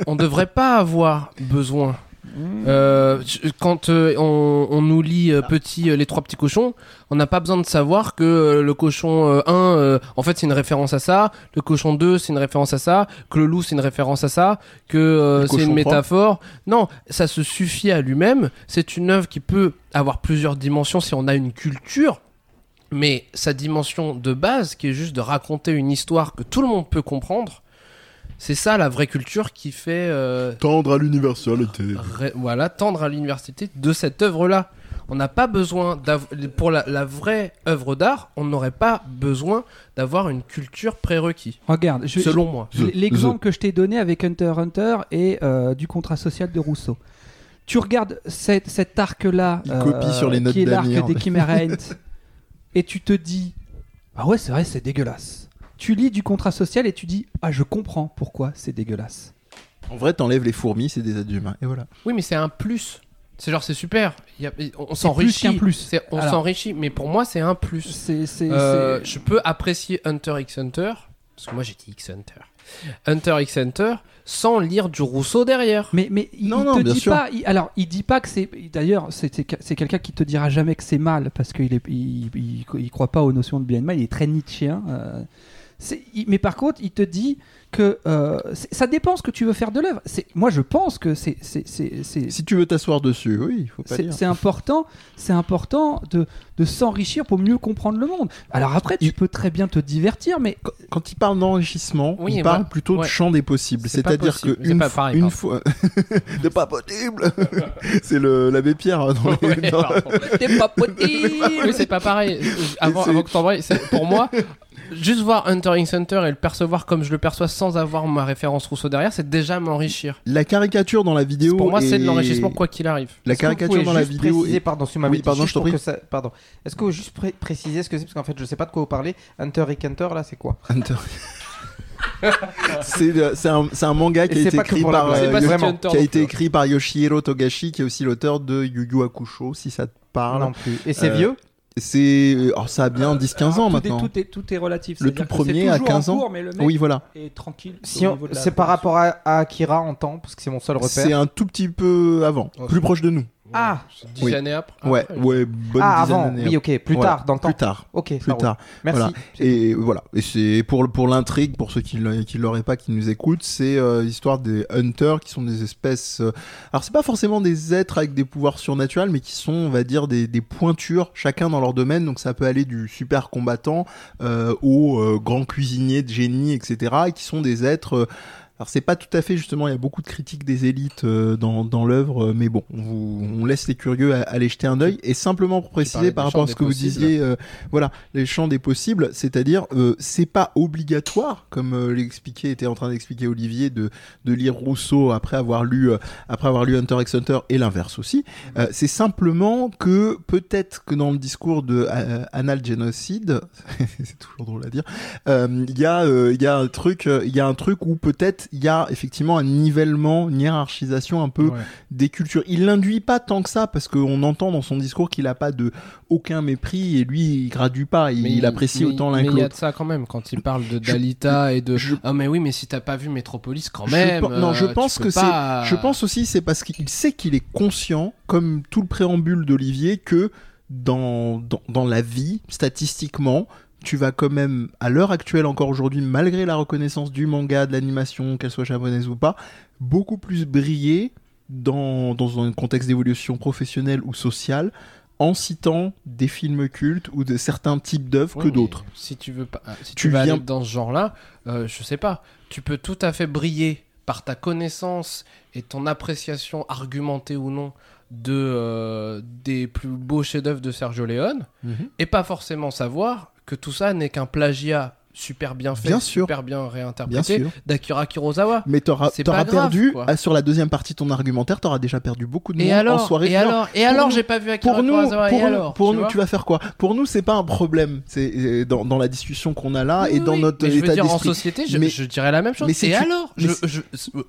on devrait pas avoir besoin. Euh, je- quand euh, on, on nous lit euh, petit, euh, les trois petits cochons, on n'a pas besoin de savoir que euh, le cochon 1, en fait, c'est une référence à ça, le cochon 2, c'est une référence à ça, que le loup, c'est une référence à ça, que euh, c'est une métaphore. Non, ça se suffit à lui-même. C'est une œuvre qui peut avoir plusieurs dimensions si on a une culture. Mais sa dimension de base, qui est juste de raconter une histoire que tout le monde peut comprendre, c'est ça la vraie culture qui fait euh, Tendre à l'universalité. Voilà, tendre à l'université de cette œuvre-là. On n'a pas besoin pour la, la vraie œuvre d'art, on n'aurait pas besoin d'avoir une culture prérequis, Regarde, je, selon moi. l'exemple que je t'ai donné avec Hunter x Hunter et euh, du contrat social de Rousseau. Tu regardes cette- cet arc-là, euh, qui est l'arc des *laughs* et tu te dis, ah ouais, c'est vrai, c'est dégueulasse. Tu lis du contrat social et tu dis, ah, je comprends pourquoi c'est dégueulasse. En vrai, t'enlèves les fourmis, c'est des êtres humains. Et voilà. Oui, mais c'est un plus. C'est genre, c'est super. Il y a- on plus s'enrichit. qu'un plus. C'est- On Alors- s'enrichit, mais pour moi, c'est un plus. C'est, c'est, Euh, c'est- je peux apprécier Hunter x Hunter, parce que moi j'ai dit X Hunter. Hunter x Hunter, sans lire du Rousseau derrière. Mais, mais il, Non, il non, te bien dit sûr. pas. il- alors, il dit pas que c'est. D'ailleurs, c'est c'est- c'est quelqu'un qui te dira jamais que c'est mal parce qu'il est, il, il- il croit pas aux notions de bien et de mal. Il est très nietzschéen. euh, mais par contre, il te dit que euh, ça dépend ce que tu veux faire de l'œuvre. Moi, je pense que c'est Si tu veux t'asseoir dessus, oui, il faut pas c'est dire. c'est important, c'est important de, de s'enrichir pour mieux comprendre le monde. Alors après, tu Il- peux très bien te divertir, mais Quand- Quand il parle d'enrichissement, Oui, il parle voilà. plutôt Ouais. du champ des possibles. C'est-à-dire possible. que C'est une, pas pareil, une pardon. fois, *laughs* de pas possible. *laughs* c'est l'abbé Pierre hein, dans les. Ouais, pas possible. Oui, c'est pas pareil. Avant, c'est- avant que pour moi, juste voir Hunter x Hunter et le percevoir comme je le perçois sans avoir ma référence Rousseau derrière, c'est déjà m'enrichir. La caricature dans la vidéo. Pour moi, c'est de l'enrichissement quoi qu'il arrive. La caricature dans la vidéo. Préciser, est- pardon, si Oui, pardon, je t'en prie. ça- Pardon. Est-ce que vous juste pré- préciser ce que c'est? Parce qu'en fait je sais pas de quoi vous parlez. Hunter x Hunter là c'est quoi? Hunter. c'est un, manga qui a été par euh, Yoshi- vraiment, qui a écrit par Yoshihiro Togashi, qui est aussi l'auteur de Yu Yu Hakusho, si ça te parle. Non plus. Et c'est Euh, vieux? C'est, alors ça a bien 10-15 ans tout maintenant. Est, tout, est, tout est relatif. Le tout c'est premier à toujours en 15 ans. cours, mais le mec Oui, voilà. est tranquille. Si C'est par rapport à, à Akira en temps parce que c'est mon seul C'est repère. un tout petit peu avant, plus proche de nous. Ah Dix Oui. années après. Ouais, après. ouais, bonne Ah, avant, oui, ok, plus Voilà, tard, dans le temps. Plus tard. Ok, Plus roule. tard. Merci. Voilà. Et voilà. Et c'est pour, pour l'intrigue, pour ceux qui ne qui l'auraient pas, qui nous écoutent, c'est euh, l'histoire des hunters qui sont des espèces. euh, alors, c'est pas forcément des êtres avec des pouvoirs surnaturels, mais qui sont, on va dire, des, des pointures, chacun dans leur domaine. Donc, ça peut aller du super combattant euh, au euh, grand cuisinier de génie, etc. Et qui sont des êtres. Alors c'est pas tout à fait justement, il y a beaucoup de critiques des élites euh, dans, dans l'œuvre, euh, mais bon, on, vous- on laisse les curieux aller jeter un œil. Et simplement pour préciser par rapport à ce que vous disiez, euh, voilà, les champs des possibles, c'est-à-dire euh, c'est pas obligatoire, comme euh, l'expliquait, était en train d'expliquer Olivier, de, de lire Rousseau après avoir lu euh, après avoir lu Hunter x Hunter et l'inverse aussi. Euh, c'est simplement que peut-être que dans le discours de euh, Anal Génocide, *laughs* c'est toujours drôle à dire, euh, il y a euh, il y a un truc il y a un truc où peut-être il y a effectivement un nivellement, une hiérarchisation un peu Ouais. des cultures. Il l'induit pas tant que ça parce qu'on entend dans son discours qu'il a pas de aucun mépris et lui il gradue pas, il, Mais il apprécie mais- autant l'un Mais il y a de ça quand même quand il parle de Je- Dalita et de. je- Ah mais oui, mais si t'as pas vu Metropolis quand Je même. non, je euh, pense que c'est- Je pense aussi c'est parce qu'il sait qu'il est conscient, comme tout le préambule d'Olivier, que dans, dans, dans la vie, statistiquement, tu vas quand même, à l'heure actuelle encore aujourd'hui, malgré la reconnaissance du manga, de l'animation, qu'elle soit japonaise ou pas, beaucoup plus briller dans, dans un contexte d'évolution professionnelle ou sociale en citant des films cultes ou de certains types d'œuvres Oui, que d'autres. Si tu veux pas, ah, si Tu tu, veux viens- aller dans ce genre-là, euh, je sais pas. Tu peux tout à fait briller par ta connaissance et ton appréciation argumentée ou non de euh, des plus beaux chefs-d'œuvre de Sergio Leone et pas forcément savoir que tout ça n'est qu'un plagiat super bien fait, Bien sûr. super bien réinterprété d'Akira Kurosawa. Mais t'auras perdu, quoi. ah, sur la deuxième partie de ton argumentaire, t'auras déjà perdu beaucoup de Et monde alors, en soirée. et alors, et alors, j'ai pas vu Akira pour nous, Kurosawa. pour et alors, pour tu nous, tu vas faire quoi? Pour nous, c'est pas un problème. C'est dans, dans la discussion qu'on a là Oui, et dans oui, notre mais état dire, en d'esprit. société, je, Mais- je dirais la même chose. mais c'est et tu- alors mais je, je-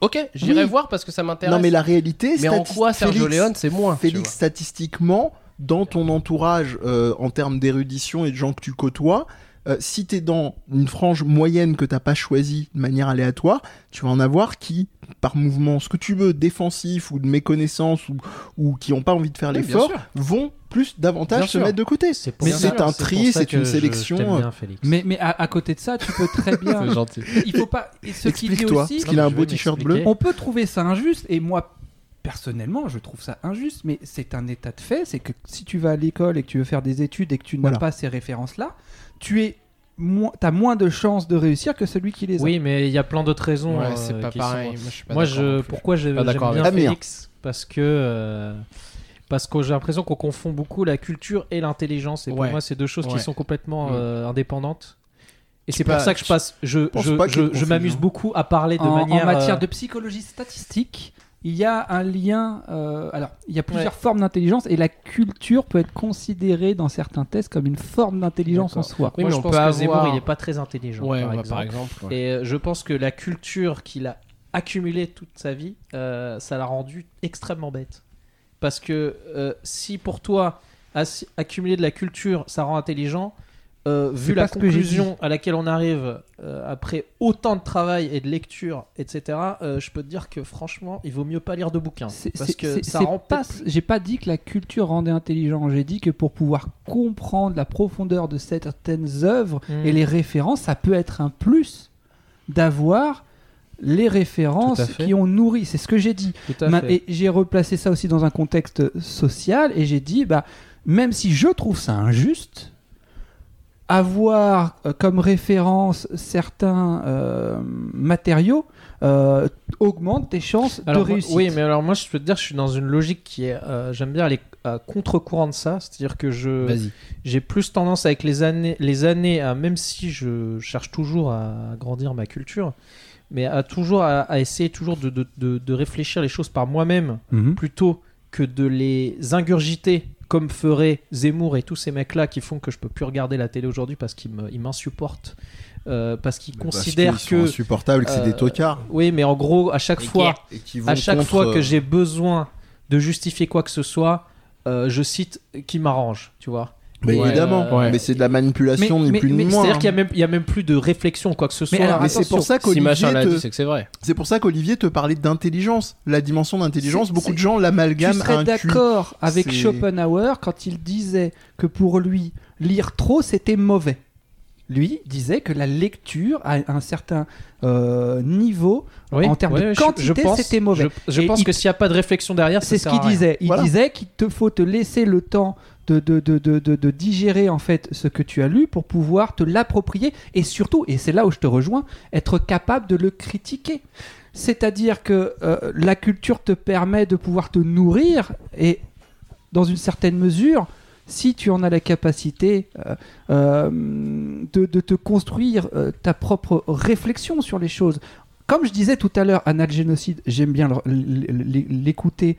Ok, j'irai Oui. voir parce que ça m'intéresse. Non, mais la réalité, Mais en quoi Sergio Leone, c'est moins Félix, statistiquement, dans ton entourage, euh, en termes d'érudition et de gens que tu côtoies, euh, si t'es dans une frange moyenne que t'as pas choisie de manière aléatoire, tu vas en avoir qui, par mouvement, ce que tu veux, défensif ou de méconnaissance ou, ou qui ont pas envie de faire Oui, l'effort, vont plus davantage Bien se sûr. mettre de côté. C'est pour Mais c'est un tri, c'est une sélection, Je t'aime bien, Félix. Mais, mais à, à côté de ça, tu peux très bien. *laughs* C'est gentil. il faut pas. et Ce qu'il dit Explique-toi, aussi, parce qu'il a un beau t-shirt bleu. On peut trouver ça injuste, et moi, personnellement, je trouve ça injuste, mais c'est un état de fait, c'est que si tu vas à l'école et que tu veux faire des études et que tu n'as Voilà. pas ces références-là, tu es moins, as moins de chances de réussir que celui qui les a. Oui, mais il y a plein d'autres raisons. Ouais, euh, c'est pas pareil. sont- Moi, je Moi, pourquoi j'aime d'accord bien. Félix Parce que euh, parce que j'ai l'impression qu'on confond beaucoup la culture et l'intelligence. Et pour Ouais. moi, c'est deux choses qui sont complètement Mm. euh, indépendantes. Et c'est pour ça que je passe. Je, m'amuse confusion. beaucoup à parler de en, en manière. matière euh, de psychologie statistique, il y a un lien. euh, alors, il y a plusieurs Ouais. formes d'intelligence et la culture peut être considérée dans certains tests comme une forme d'intelligence en soi. Oui, moi, mais je on pense peut que avoir- Zemmour, il est pas très intelligent. Ouais, par, ouais, exemple. par exemple. ouais. Et euh, je pense que la culture qu'il a accumulée toute sa vie, euh, ça l'a rendu extrêmement bête. Parce que euh, si pour toi, accumuler de la culture, ça rend intelligent, euh, vu la conclusion à laquelle on arrive euh, après autant de travail et de lecture, etc., euh, je peux te dire que franchement, il vaut mieux pas lire de bouquins. Parce que ça rend pas- J'ai pas dit que la culture rendait intelligent. J'ai dit que pour pouvoir comprendre la profondeur de certaines œuvres Mm. et les références, ça peut être un plus d'avoir les références qui ont nourri. C'est ce que j'ai dit. Ma-. Et j'ai replacé ça aussi dans un contexte social et j'ai dit, bah, même si je trouve ça injuste, avoir euh, comme référence certains euh, matériaux euh, augmente tes chances Alors, de réussite. oui, mais alors moi, je peux te dire, je suis dans une logique qui est. euh, J'aime bien aller à contre-courant de ça. C'est-à-dire que je. Vas-y. j'ai plus tendance avec les années, les années à, même si je cherche toujours à grandir ma culture, mais à toujours à, à essayer toujours de, de, de- de réfléchir les choses par moi-même Mhm. plutôt que de les ingurgiter comme ferait Zemmour et tous ces mecs-là qui font que je peux plus regarder la télé aujourd'hui parce qu'ils m'insupportent. euh, parce qu'ils considèrent Parce qu'ils que sont insupportables, que c'est euh, des tocards. oui mais en gros à chaque fois Et qui vont à chaque contre, fois que euh, j'ai besoin de justifier quoi que ce soit, euh, je cite qui m'arrange, tu vois. Ouais, évidemment, ouais. mais c'est de la manipulation Mais- ni mais- plus mais ni moins. C'est-à-dire hein. qu'il y a même, il y a même plus de réflexion quoi que ce soit. alors, Mais c'est pour ça Si machin qu'Olivier l'a dit, te... c'est que c'est vrai. c'est pour ça qu'Olivier te parlait d'intelligence, la dimension d'intelligence. Beaucoup de gens l'amalgament à serais un d'accord avec Schopenhauer quand il disait que pour lui, lire trop, c'était mauvais. Lui disait que la lecture à un certain euh, niveau, Oui, en termes ouais, de quantité, pense- c'était mauvais. Je, pense il- que s'il n'y a pas de réflexion derrière, ça c'est ce qu'il disait. Il Voilà. disait qu'il te faut te laisser le temps de, digérer en fait ce que tu as lu pour pouvoir te l'approprier et surtout, et c'est là où je te rejoins, être capable de le critiquer. C'est-à-dire que euh, la culture te permet de pouvoir te nourrir et dans une certaine mesure, si tu en as la capacité euh, euh, de, te construire ta propre réflexion sur les choses. Comme je disais tout à l'heure, Anal Génocide, j'aime bien l'écouter,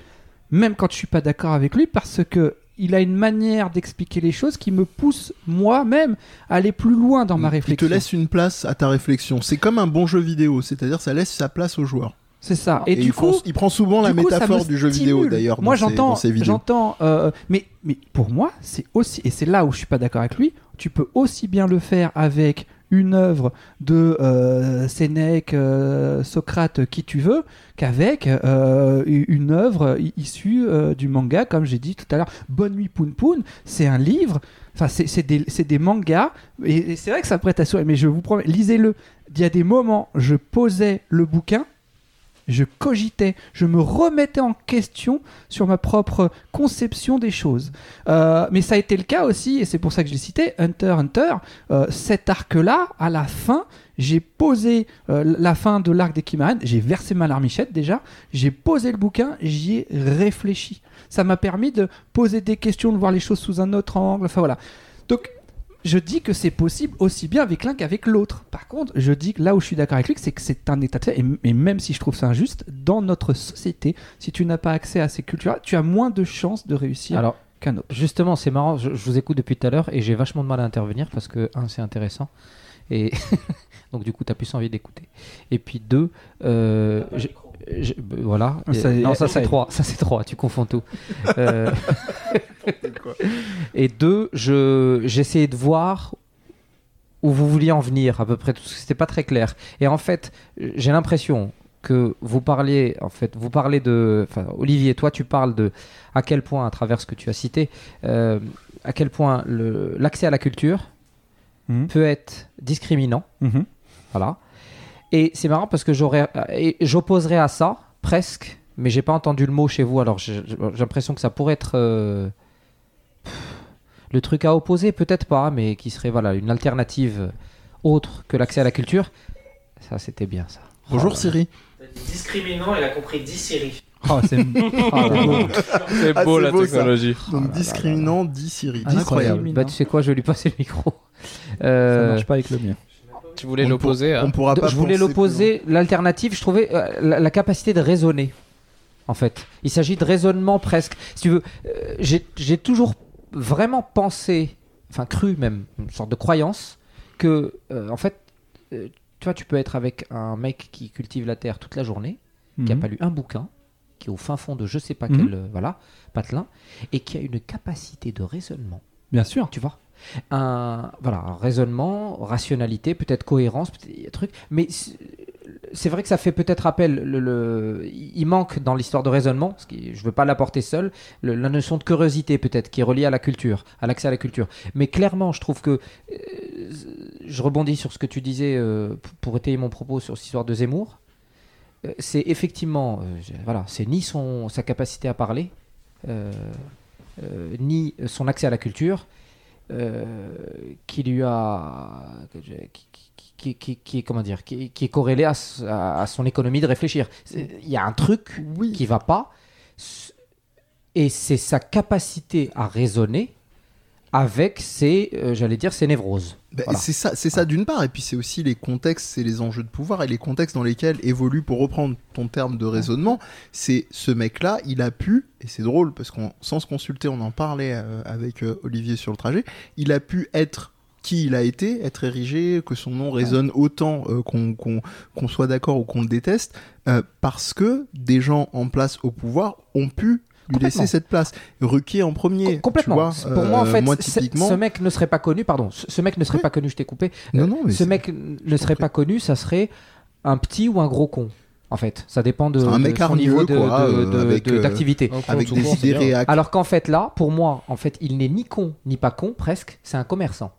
même quand je suis pas d'accord avec lui, parce que il a une manière d'expliquer les choses qui me pousse moi-même à aller plus loin dans ma Il te réflexion. laisse une place à ta réflexion. C'est comme un bon jeu vidéo, c'est-à-dire ça laisse sa place au joueur. C'est ça. Et, Et, du il, coup, prend, il prend souvent la coup, métaphore me du jeu vidéo d'ailleurs. Moi, j'entends, j'entends, euh, mais, mais pour moi, c'est aussi, et c'est là où je suis pas d'accord avec lui. Tu peux aussi bien le faire avec une œuvre de euh, Sénèque, euh, Socrate, qui tu veux, qu'avec euh, une œuvre issue du manga, comme j'ai dit tout à l'heure. Bonne nuit Poun Poun, c'est un livre. Enfin, c'est des, des mangas, et, et c'est vrai que ça prête à sourire, mais je vous promets, lisez-le. Il y a des moments, je posais le bouquin, je cogitais, je me remettais en question sur ma propre conception des choses. Euh, mais ça a été le cas aussi, et c'est pour ça que je l'ai cité, Hunter Hunter, euh, cet arc-là, à la fin, j'ai posé euh, la fin de l'arc des Kimahan, j'ai versé ma larmichette déjà, j'ai posé le bouquin, j'y ai réfléchi. Ça m'a permis de poser des questions, de voir les choses sous un autre angle, enfin voilà. Donc, je dis que c'est possible aussi bien avec l'un qu'avec l'autre. Par contre, je dis que là où je suis d'accord avec lui, c'est que c'est un état de fait, et, et même si je trouve ça injuste, dans notre société, si tu n'as pas accès à ces cultures, tu as moins de chances de réussir Alors, qu'un autre. Justement, c'est marrant, je, je vous écoute depuis tout à l'heure et j'ai vachement de mal à intervenir parce que, un, c'est intéressant. Et *laughs* donc, du coup, tu as plus envie d'écouter. Et puis, deux, euh, je- voilà. Ah, Ça, Et- non, ça c'est trois. Ça c'est trois. Tu confonds tout. *laughs* Euh, *laughs* et deux, je j'essayais de voir où vous vouliez en venir à peu près. Parce que c'était pas très clair. Et en fait, j'ai l'impression que vous parliez, en fait, vous parlez de, enfin, Olivier, toi, tu parles de à quel point, à travers ce que tu as cité, euh, à quel point l'accès à la culture Mhm. peut être discriminant. Voilà. Et c'est marrant parce que j'aurais, et j'opposerais à ça presque, mais j'ai pas entendu le mot chez vous. Alors j'ai l'impression que ça pourrait être euh, le truc à opposer, peut-être pas, mais qui serait voilà une alternative autre que l'accès à la culture. Ça, c'était bien ça. Bonjour Oh, Siri. Discriminant, il a compris 10 séries. Oh, c'est *laughs* Ah, Ah, beau la beau, ça. technologie. Donc là discriminant, dit Siri. Ah, incroyable. Siri. Bah, tu sais quoi, je vais lui passer le micro. Ça Euh, marche pas avec le mien. Tu voulais l'opposer à. On pourra pas je voulais l'opposer. L'alternative, je trouvais euh, la, la capacité de raisonner. En fait, il s'agit de raisonnement presque. Si tu veux, euh, j'ai toujours vraiment pensé, enfin cru même, une sorte de croyance que, euh, en fait, euh, tu vois, tu peux être avec un mec qui cultive la terre toute la journée, qui a Mhm. pas lu un bouquin, qui est au fin fond de je sais pas Mhm. quel, euh, voilà, patelin, et qui a une capacité de raisonnement Bien sûr. tu vois? Un voilà un raisonnement rationalité peut-être cohérence peut-être truc mais c'est- vrai que ça fait peut-être appel le, il manque dans l'histoire de raisonnement je veux pas l'apporter seul la notion de curiosité peut-être qui est reliée à la culture à l'accès à la culture. Mais clairement je trouve que euh, je rebondis sur ce que tu disais euh, pour étayer mon propos sur cette histoire de Zemmour. Euh, c'est effectivement voilà c'est ni son sa capacité à parler ni son accès à la culture qui lui a qui, qui, qui, comment dire qui, qui est corrélé à, s- à- à son économie de réfléchir il y a un truc Oui. qui va pas et c'est sa capacité à raisonner avec ses euh, j'allais dire ses névroses. Voilà. C'est ça, c'est ça d'une part, et puis c'est aussi les contextes, c'est les enjeux de pouvoir et les contextes dans lesquels évolue, pour reprendre ton terme de raisonnement, c'est ce mec-là, il a pu, et c'est drôle parce qu'on sans se consulter, on en parlait euh, avec euh, Olivier sur le trajet, il a pu être qui il a été, être érigé, que son nom résonne autant euh, qu'on soit d'accord ou qu'on le déteste, euh, parce que des gens en place au pouvoir ont pu lui laisser cette place. Ruquier en premier. Com- Complètement. Tu vois, Pour moi, en euh, fait, moi, ce- typiquement, ce mec ne serait pas connu. Pardon, ce mec ne serait Oui. pas connu. Je t'ai coupé. Non, Euh, non, mais ce c'est- mec ne serait pas connu. Ça serait un petit ou un gros con. En fait, ça dépend de, C'est un de mec son hargneux, niveau de- quoi, de- euh, de- avec, de- euh, d'activité. Avec tout des c'est idées. Alors qu'en fait là, pour moi, en fait, il n'est ni con ni pas con, presque. C'est un commerçant.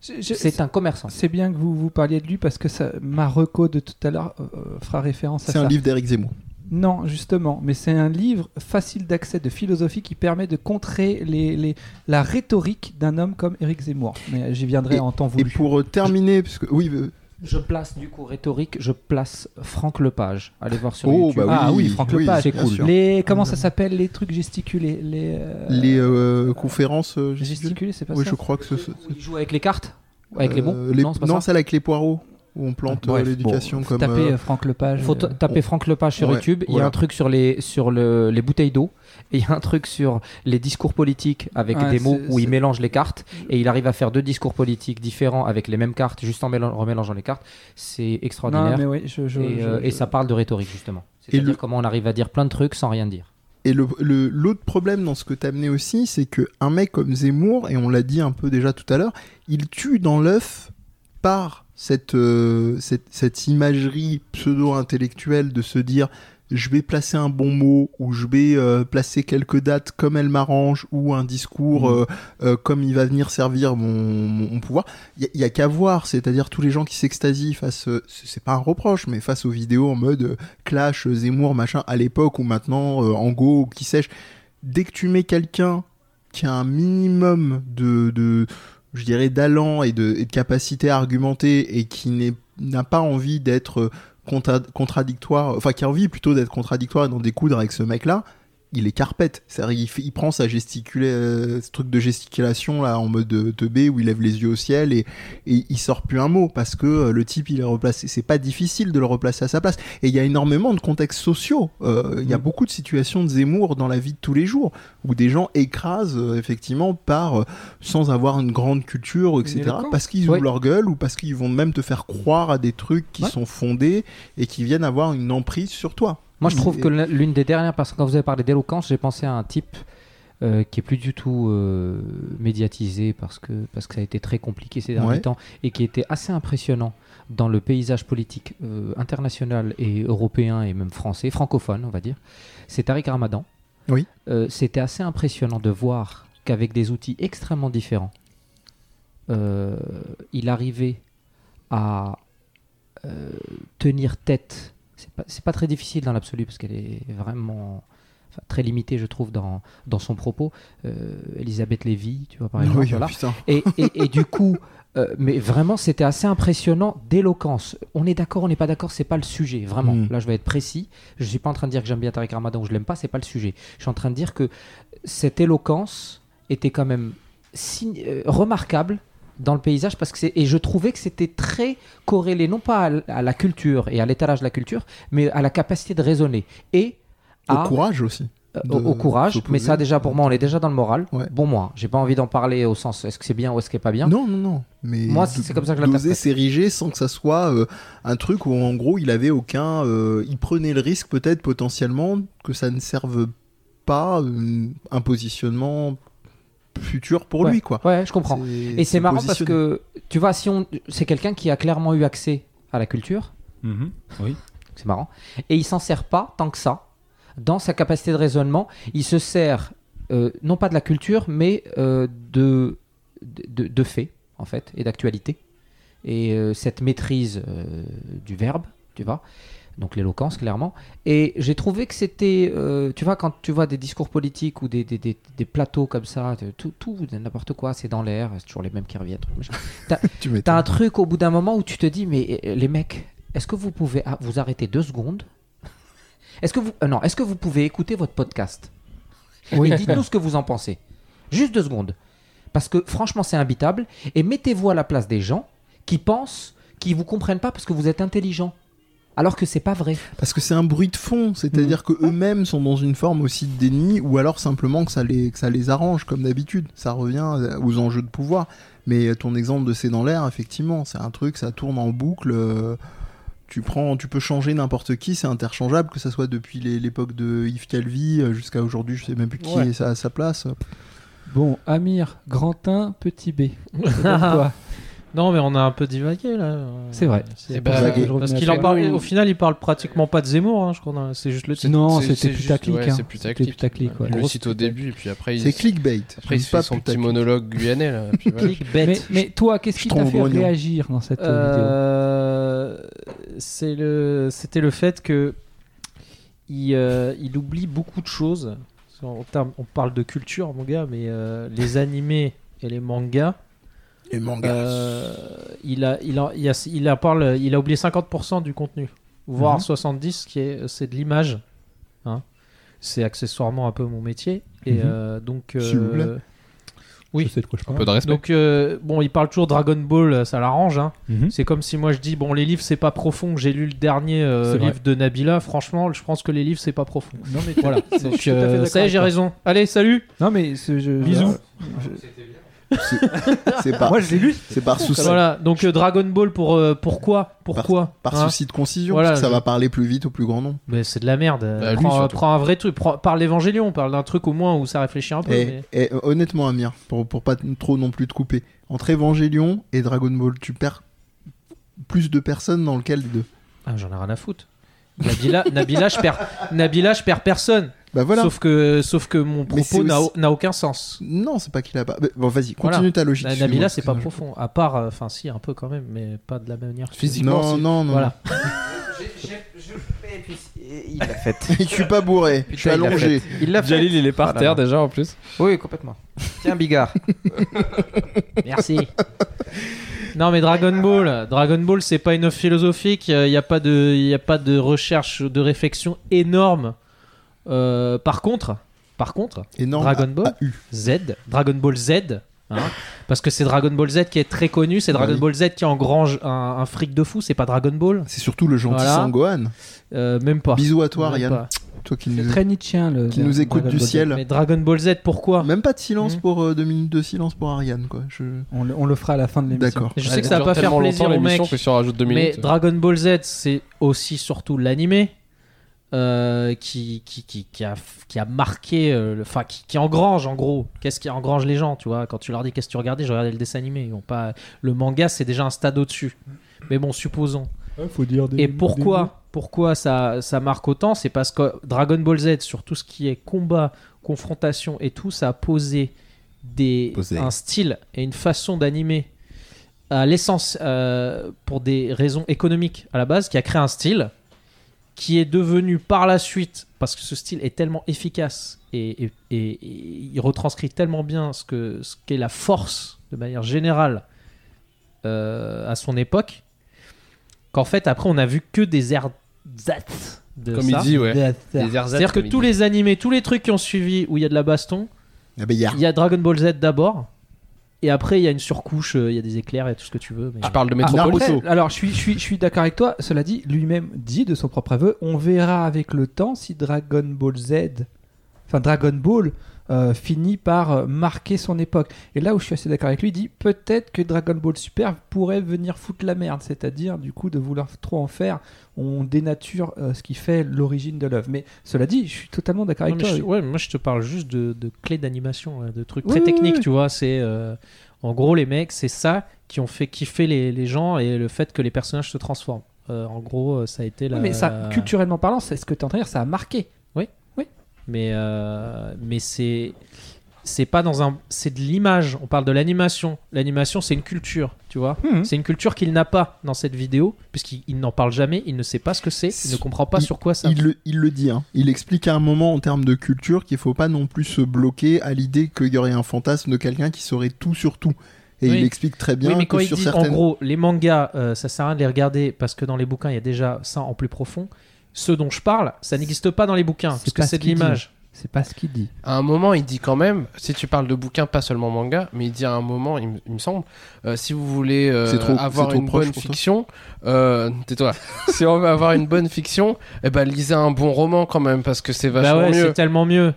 C'est un commerçant. C'est bien que vous, vous parliez de lui parce que ça, ma reco de tout à l'heure euh, fera référence à C'est ça. un livre d'Éric Zemmour. Non, justement, mais c'est un livre facile d'accès de philosophie qui permet de contrer les, les- la rhétorique d'un homme comme Éric Zemmour. Mais j'y viendrai en temps Et voulu. pour euh, terminer, parce que oui, euh, Je place du coup rhétorique. Je place Franck Lepage. Allez voir sur oh YouTube. bah Ah oui, Franck Lepage, c'est cool. Les comment ça s'appelle les trucs gesticulés les euh, Les euh, conférences euh, gesticulées gesticulés, c'est pas Oui, ça je crois que ce. ce- Il joue avec les cartes, avec les. Euh, les- Non, c'est avec les poireaux où on plante euh, l'éducation bon, comme. Tapez euh, euh, Franck Lepage. faut euh, taper Franck Lepage sur Ouais, YouTube. Il y a un truc sur les sur le, les bouteilles d'eau et il y a un truc sur les discours politiques avec Ouais, des mots où il mélange les cartes et il arrive à faire deux discours politiques différents avec les mêmes cartes juste en mélan- remélangeant les cartes. C'est non, extraordinaire. mais oui, je, je- et, je- et je- ça parle de rhétorique justement. C'est-à-dire le- comment on arrive à dire plein de trucs sans rien dire. Et le- le- l'autre problème dans ce que tu as amené aussi, c'est que un mec comme Zemmour, et on l'a dit un peu déjà tout à l'heure, il tue dans l'œuf par cette, euh, cette, cette imagerie pseudo-intellectuelle de se dire je vais placer un bon mot ou je vais euh, placer quelques dates comme elle m'arrange ou un discours Mm. euh, euh, comme il va venir servir mon, mon- pouvoir. Il y a- il y, a qu'à voir, c'est-à-dire tous les gens qui s'extasient face, euh, c'est pas un reproche, mais face aux vidéos en mode euh, Clash, euh, Zemmour, machin, à l'époque ou maintenant euh, Ango ou qui sais-je. Dès que tu mets quelqu'un qui a un minimum de, de je dirais, d'allant et de, capacité à argumenter et qui n'a pas envie d'être euh, contra- contradictoire, enfin qui a envie plutôt d'être contradictoire et d'en découdre avec ce mec-là, il est carpette. C'est-à-dire, il, fait- il prend sa gesticulée, euh, ce truc de gesticulation là en mode de, teubé où il lève les yeux au ciel et, et il sort plus un mot parce que euh, le type il est replacé. C'est pas difficile de le replacer à sa place. Et il y a énormément de contextes sociaux. Euh, Il y a Mm. beaucoup de situations de Zemmour dans la vie de tous les jours où des gens écrasent euh, effectivement par euh, sans avoir une grande culture, etc. Parce qu'ils Ouais. ouvrent leur gueule ou parce qu'ils vont même te faire croire à des trucs qui Ouais. sont fondés et qui viennent avoir une emprise sur toi. Moi, je trouve que l'une des dernières personnes, quand vous avez parlé d'éloquence, j'ai pensé à un type euh, qui est plus du tout euh, médiatisé parce que, parce que ça a été très compliqué ces derniers Ouais. temps et qui était assez impressionnant dans le paysage politique euh, international et européen et même français, francophone, on va dire. C'est Tariq Ramadan. Oui. C'était assez impressionnant de voir qu'avec des outils extrêmement différents, il arrivait à tenir tête. C'est pas, pas très difficile dans l'absolu parce qu'elle est vraiment enfin, très limitée, je trouve, dans, dans son propos. Euh, Elisabeth Lévy, tu vois, par exemple. Oui, voilà. putain. Et, et- et du coup, euh, mais vraiment, c'était assez impressionnant d'éloquence. On est d'accord, on n'est pas d'accord, c'est pas le sujet, vraiment. Mm. Là, je vais être précis. Je suis pas en train de dire que j'aime bien Tariq Ramadan ou je l'aime pas, c'est pas le sujet. Je suis en train de dire que cette éloquence était quand même euh, remarquable dans le paysage parce que c'est et je trouvais que c'était très corrélé non pas à, la culture et à l'étalage de la culture mais à la capacité de raisonner et Au à courage aussi. euh, de au, courage, mais ça déjà pour moi on est déjà dans le moral. Ouais. Bon moi, j'ai pas envie d'en parler au sens est-ce que c'est bien ou est-ce que c'est pas bien. Non, non, non. Mais Moi, c'est comme ça que je l'interprète. s'ériger sans que ça soit euh, un truc où en gros il avait aucun. euh, il prenait le risque peut-être potentiellement que ça ne serve pas euh, un positionnement futur pour lui quoi. Ouais, je comprends. Et c'est marrant parce que tu vois si on c'est quelqu'un qui a clairement eu accès à la culture, Mhm. Oui. c'est marrant, et il s'en sert pas tant que ça dans sa capacité de raisonnement. Il se sert euh, non pas de la culture mais euh, de, de de faits en fait et d'actualité et euh, cette maîtrise euh, du verbe, tu vois. Donc l'éloquence, clairement. Et j'ai trouvé que c'était, euh, tu vois, quand tu vois des discours politiques ou des, des, des, des plateaux comme ça, tout, tout n'importe quoi, c'est dans l'air, c'est toujours les mêmes qui reviennent. *laughs* T'as m'étonnes. un truc au bout d'un moment où tu te dis, mais euh, les mecs, est-ce que vous pouvez ah, vous arrêter deux secondes? Est-ce que vous, euh, non, est-ce que vous pouvez écouter votre podcast? Oui. Et dites-nous ce que vous en pensez. Juste deux secondes. Parce que franchement, c'est imbitable. Et mettez-vous à la place des gens qui pensent qu'ils vous comprennent pas parce que vous êtes intelligent. Alors que c'est pas vrai. Parce que c'est un bruit de fond, c'est-à-dire que eux-mêmes sont dans une forme aussi de déni, ou alors simplement que ça les, que ça les arrange, comme d'habitude. Ça revient euh, aux enjeux de pouvoir. Mais ton exemple de C'est dans l'air, effectivement, c'est un truc, ça tourne en boucle. euh, Tu prends, tu peux changer n'importe qui, c'est interchangeable, que ça soit depuis l'époque de Yves Calvi euh, jusqu'à aujourd'hui, je sais même plus qui Ouais. est à sa place. Bon, Amir, grand 1, petit B. *laughs* Non, mais on a un peu divagué là. C'est vrai. C'est parce qu'il en parle. Au final, il parle pratiquement pas de Zemmour. Hein, je crois. C'est juste le titre. Non, c'est- c'était putaclic. ouais, hein. c'est putaclic. C'était putaclic, ouais. Le cite au début et puis après il, C'est clickbait. après, il se fait pas son petit monologue guyanais là. puis voilà. Clickbait. Mais, mais toi, qu'est-ce qui t'a fait grognon. réagir dans cette euh, vidéo Euh, c'est le, c'était le fait que il, euh, il oublie beaucoup de choses. En termes- on parle de culture, mon gars, mais euh, les animés et les mangas, Les mangas. euh, il a, il a, il a, il a parle, il a oublié 50% du contenu, voire Mhm. 70, qui est, c'est de l'image. hein. C'est accessoirement un peu mon métier, et Mhm. euh, donc. S'il vous plaît. oui. Je sais de quoi je Un parle. peu de respect. Donc euh, bon, il parle toujours Dragon Ball, ça l'arrange. Hein. Mhm. C'est comme si moi je dis bon les livres c'est pas profond. J'ai lu le dernier euh, livre de Nabila. Franchement, je pense que les livres c'est pas profond. Non, mais Voilà. *laughs* je suis Donc tout à fait euh, d'accord ça y est, j'ai raison. Allez, salut. Non, mais je. Bisous. C'est *laughs* pas, Moi, je l'ai lu. c'est par souci, Voilà. Donc euh, Dragon Ball pour euh, pourquoi? Pourquoi? par hein? souci de concision, Voilà, parce que ça va parler plus vite au plus grand nombre. Mais c'est de la merde. Bah, lui, prends, un vrai truc. Prends- parle l'évangélion. Parle d'un truc au moins où ça réfléchit un peu. Et, mais- et, euh, honnêtement, Amir, pour, pour pas trop non plus te couper, entre Evangelion et Dragon Ball, tu perds plus de personnes dans lequel des deux? Ah, j'en ai rien à foutre. Nabila, Nabila, je perds. Nabila, je perds personne. Bah voilà. Sauf que, sauf que mon propos n'a aussi- aucun sens. Non, c'est pas qu'il a pas. Bon, vas-y, Voilà. continue ta logique. Nabila, c'est pas profond. À part, euh, enfin, si, un peu quand même, mais pas de la même manière. Physiquement, Non, non, non. Voilà. *laughs* Il l'a fait. *laughs* je suis pas bourré, je suis allongé. Il l'a fait. Jalil, il est par Voilà. terre déjà en plus. Oui, complètement. Tiens, Bigard. *laughs* Merci. Non mais Dragon Ball, Dragon Ball c'est pas une œuvre philosophique, il n'y a pas de y a pas de recherche de réflexion énorme. Euh, par contre, par contre, Énorme. Dragon Ball AU. Z, Dragon Ball Z, hein, parce que c'est Dragon Ball Z qui est très connu, c'est Dragon Oui. Ball Z qui engrange un, un fric de fou, c'est pas Dragon Ball, C'est surtout le gentil Voilà. Sangohan. Euh, même pas. Bisous à toi, Même Ariane. pas. Toi qui nous, très le. qui nous écoute Dragon du Ball Z. ciel. Mais Dragon Ball Z, pourquoi? Même pas de silence Mhm. pour euh, deux minutes de silence pour Ariane, quoi. Je... On le, on le fera à la fin de l'émission. D'accord. Je sais que ça va pas faire plaisir l'émission mecs. que Mais minutes. Dragon Ball Z, c'est aussi surtout l'animé euh, qui, qui, qui, qui a, qui a marqué, euh, le- enfin qui, qui engrange en gros. Qu'est-ce qui engrange les gens, tu vois? Quand tu leur dis qu'est-ce que tu regardais, je regardais le dessin animé. Ils ont pas... Le manga, c'est déjà un stade au-dessus. Mais bon, supposons. faut dire Et pourquoi pourquoi ça, ça marque autant? C'est parce que Dragon Ball Z, sur tout ce qui est combat, confrontation et tout, ça a posé, des, Posé. un style et une façon d'animer à l'essence euh, pour des raisons économiques à la base, qui a créé un style qui est devenu par la suite, parce que ce style est tellement efficace et, et- et- et il retranscrit tellement bien ce que ce qu'est la force de manière générale euh, à son époque, qu'en fait après on a vu que des ersatz de Comme ça. il dit, ouais. C'est-à-dire que tous dit. les animés, tous les trucs qui ont suivi où il y a de la baston, Ah bah, y a- il y a Dragon Ball Z d'abord, et après il y a une surcouche, euh, il y a des éclairs et tout ce que tu veux. Mais... Je parle de Ah, après, Naruto. alors, je suis, je, suis, je suis d'accord avec toi. Cela dit, lui-même dit de son propre aveu on verra avec le temps si Dragon Ball Z, enfin Dragon Ball, euh, finit par euh, marquer son époque. Et là où je suis assez d'accord avec lui, il dit peut-être que Dragon Ball Super pourrait venir foutre la merde. C'est-à-dire, du coup, de vouloir trop en faire, on dénature euh, ce qui fait l'origine de l'œuvre. Mais cela dit, je suis totalement d'accord avec toi. je- ouais, moi je te parle juste de, de clés d'animation, là, de trucs très Oui, oui, techniques, oui. tu vois. C'est euh, en gros les mecs, c'est ça qui ont fait kiffer les, les gens et le fait que les personnages se transforment. Euh, en gros, ça a été la. Oui, mais ça, culturellement parlant, c'est ce que tu es en train de dire, ça a marqué. Mais euh, mais c'est c'est pas dans un c'est de l'image. On parle de l'animation. L'animation, c'est une culture, tu vois. Mhm. C'est une culture qu'il n'a pas dans cette vidéo, puisqu'il il n'en parle jamais, il ne sait pas ce que c'est, il ne comprend pas Il- sur quoi ça. Il le, il le dit, hein. il explique à un moment en termes de culture qu'il faut pas non plus se bloquer à l'idée qu'il y aurait un fantasme de quelqu'un qui saurait tout sur tout. Et Oui. il explique très bien oui, mais que il sur dit certaines... en gros, les mangas, euh, ça sert à rien de les regarder parce que dans les bouquins, il y a déjà ça en plus profond. Ceux dont je parle, ça n'existe pas dans les bouquins, parce que ce c'est de l'image. C'est pas ce qu'il dit. À un moment, il dit quand même, si tu parles de bouquins, pas seulement manga, mais il dit à un moment, il, me- il me semble, euh, si vous voulez euh, trop- avoir une bonne fiction, euh, tais-toi. *laughs* si on veut avoir une bonne fiction, eh ben lisez un bon roman quand même, parce que c'est Bah vachement ouais, mieux. c'est tellement mieux.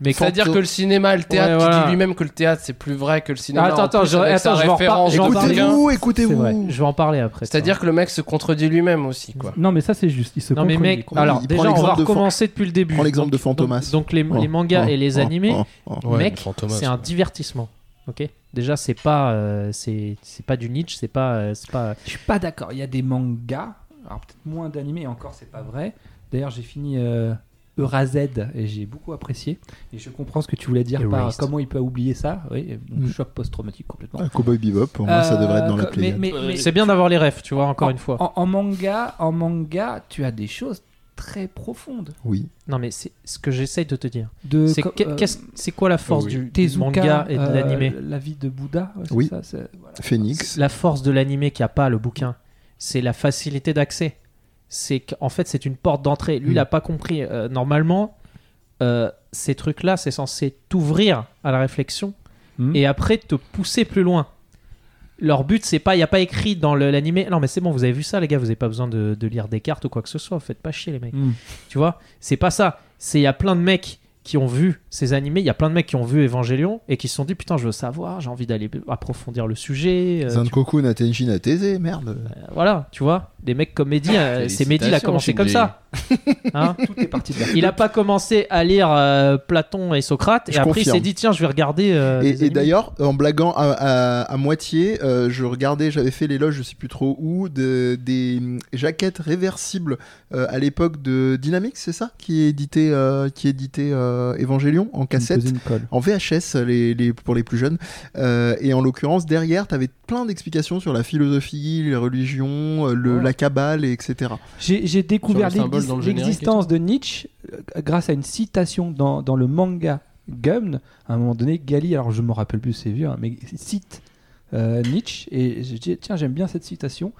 Mais C'est-à-dire que le cinéma, le théâtre, Ouais, voilà. dit lui-même que le théâtre c'est plus vrai que le cinéma. Attends, en attends, plus, je- attends, je vais en parler. Écoutez-vous, écoutez-vous. je vais en parler après. C'est-à-dire que le mec se contredit lui-même aussi, quoi. Non, mais ça, c'est juste. Il se non mais contredit mec, alors Il déjà on va de recommencer depuis le début. prends l'exemple de Fantomas. Donc, donc les, Oh, les mangas oh, et les oh, animés, oh, oh. Ouais, mec, c'est un divertissement. Ok? Déjà c'est pas euh, c'est c'est pas du niche, c'est pas euh, c'est pas. Je suis pas d'accord. Il y a des mangas, alors peut-être moins d'animés, et encore c'est pas vrai. D'ailleurs, j'ai fini euh, Eurazed et j'ai beaucoup apprécié. Et je comprends ce que tu voulais dire par Erased. comment il peut oublier ça. Oui, donc Mm. choc post-traumatique complètement. Ah, Cowboy Bebop, pour moi, ça devrait être dans la Euh, mais- Pléiade. mais- mais- C'est bien d'avoir les refs, tu vois encore en- une fois. En, en manga, en manga, tu as des choses très profondes. Oui. Non mais c'est ce que j'essaye de te dire. De, C'est co- euh, c'est quoi la force oui. du, du Tezuka, manga et de euh, l'animé La vie de Bouddha. ouais, c'est Oui. ça, c'est- voilà. Phoenix. La force de l'animé qui a pas le bouquin, c'est la facilité d'accès. C'est qu'en fait c'est une porte d'entrée. Lui Mm. il a pas compris. Euh, normalement, euh, ces trucs-là c'est censé t'ouvrir à la réflexion Hmm. et après te pousser plus loin. Leur but c'est pas, il y a pas écrit dans l'animé. Non mais c'est bon, vous avez vu ça les gars, vous avez pas besoin de, de lire des cartes ou quoi que ce soit. Faites pas chier les mecs. Hmm. Tu vois, c'est pas ça. C'est il y a plein de mecs qui ont vu ces animés, il y a plein de mecs qui ont vu Evangelion et qui se sont dit putain, je veux savoir, j'ai envie d'aller approfondir le sujet. euh, Zankoku Natenji Nateze, merde. euh, voilà, tu vois, des mecs comme Mehdi, euh, c'est Mehdi, il a commencé comme ça. Hein Tout est parti de là. il a pas commencé à lire euh, Platon et Socrate et Je après il s'est dit tiens, je vais regarder. euh, Et, et d'ailleurs, en blaguant à, à- à moitié, euh, je regardais, j'avais fait l'éloge, je sais plus trop où, de, des jaquettes réversibles euh, à l'époque de Dynamix, c'est ça Qui éditait, euh, qui éditait euh, Evangelion en cassette en VHS les, les- pour les plus jeunes. Euh, et en l'occurrence, derrière, tu avais plein d'explications sur la philosophie, les religions, le, Ouais. la cabale, et etc. J'ai découvert Sur le symbole l'exis- dans le générique et l'existence de Nietzsche euh, grâce à une citation dans, dans le manga Gumn. À un moment donné, Gali, alors je me rappelle plus, c'est vieux, hein, mais cite euh, Nietzsche et je dis tiens j'aime bien cette citation.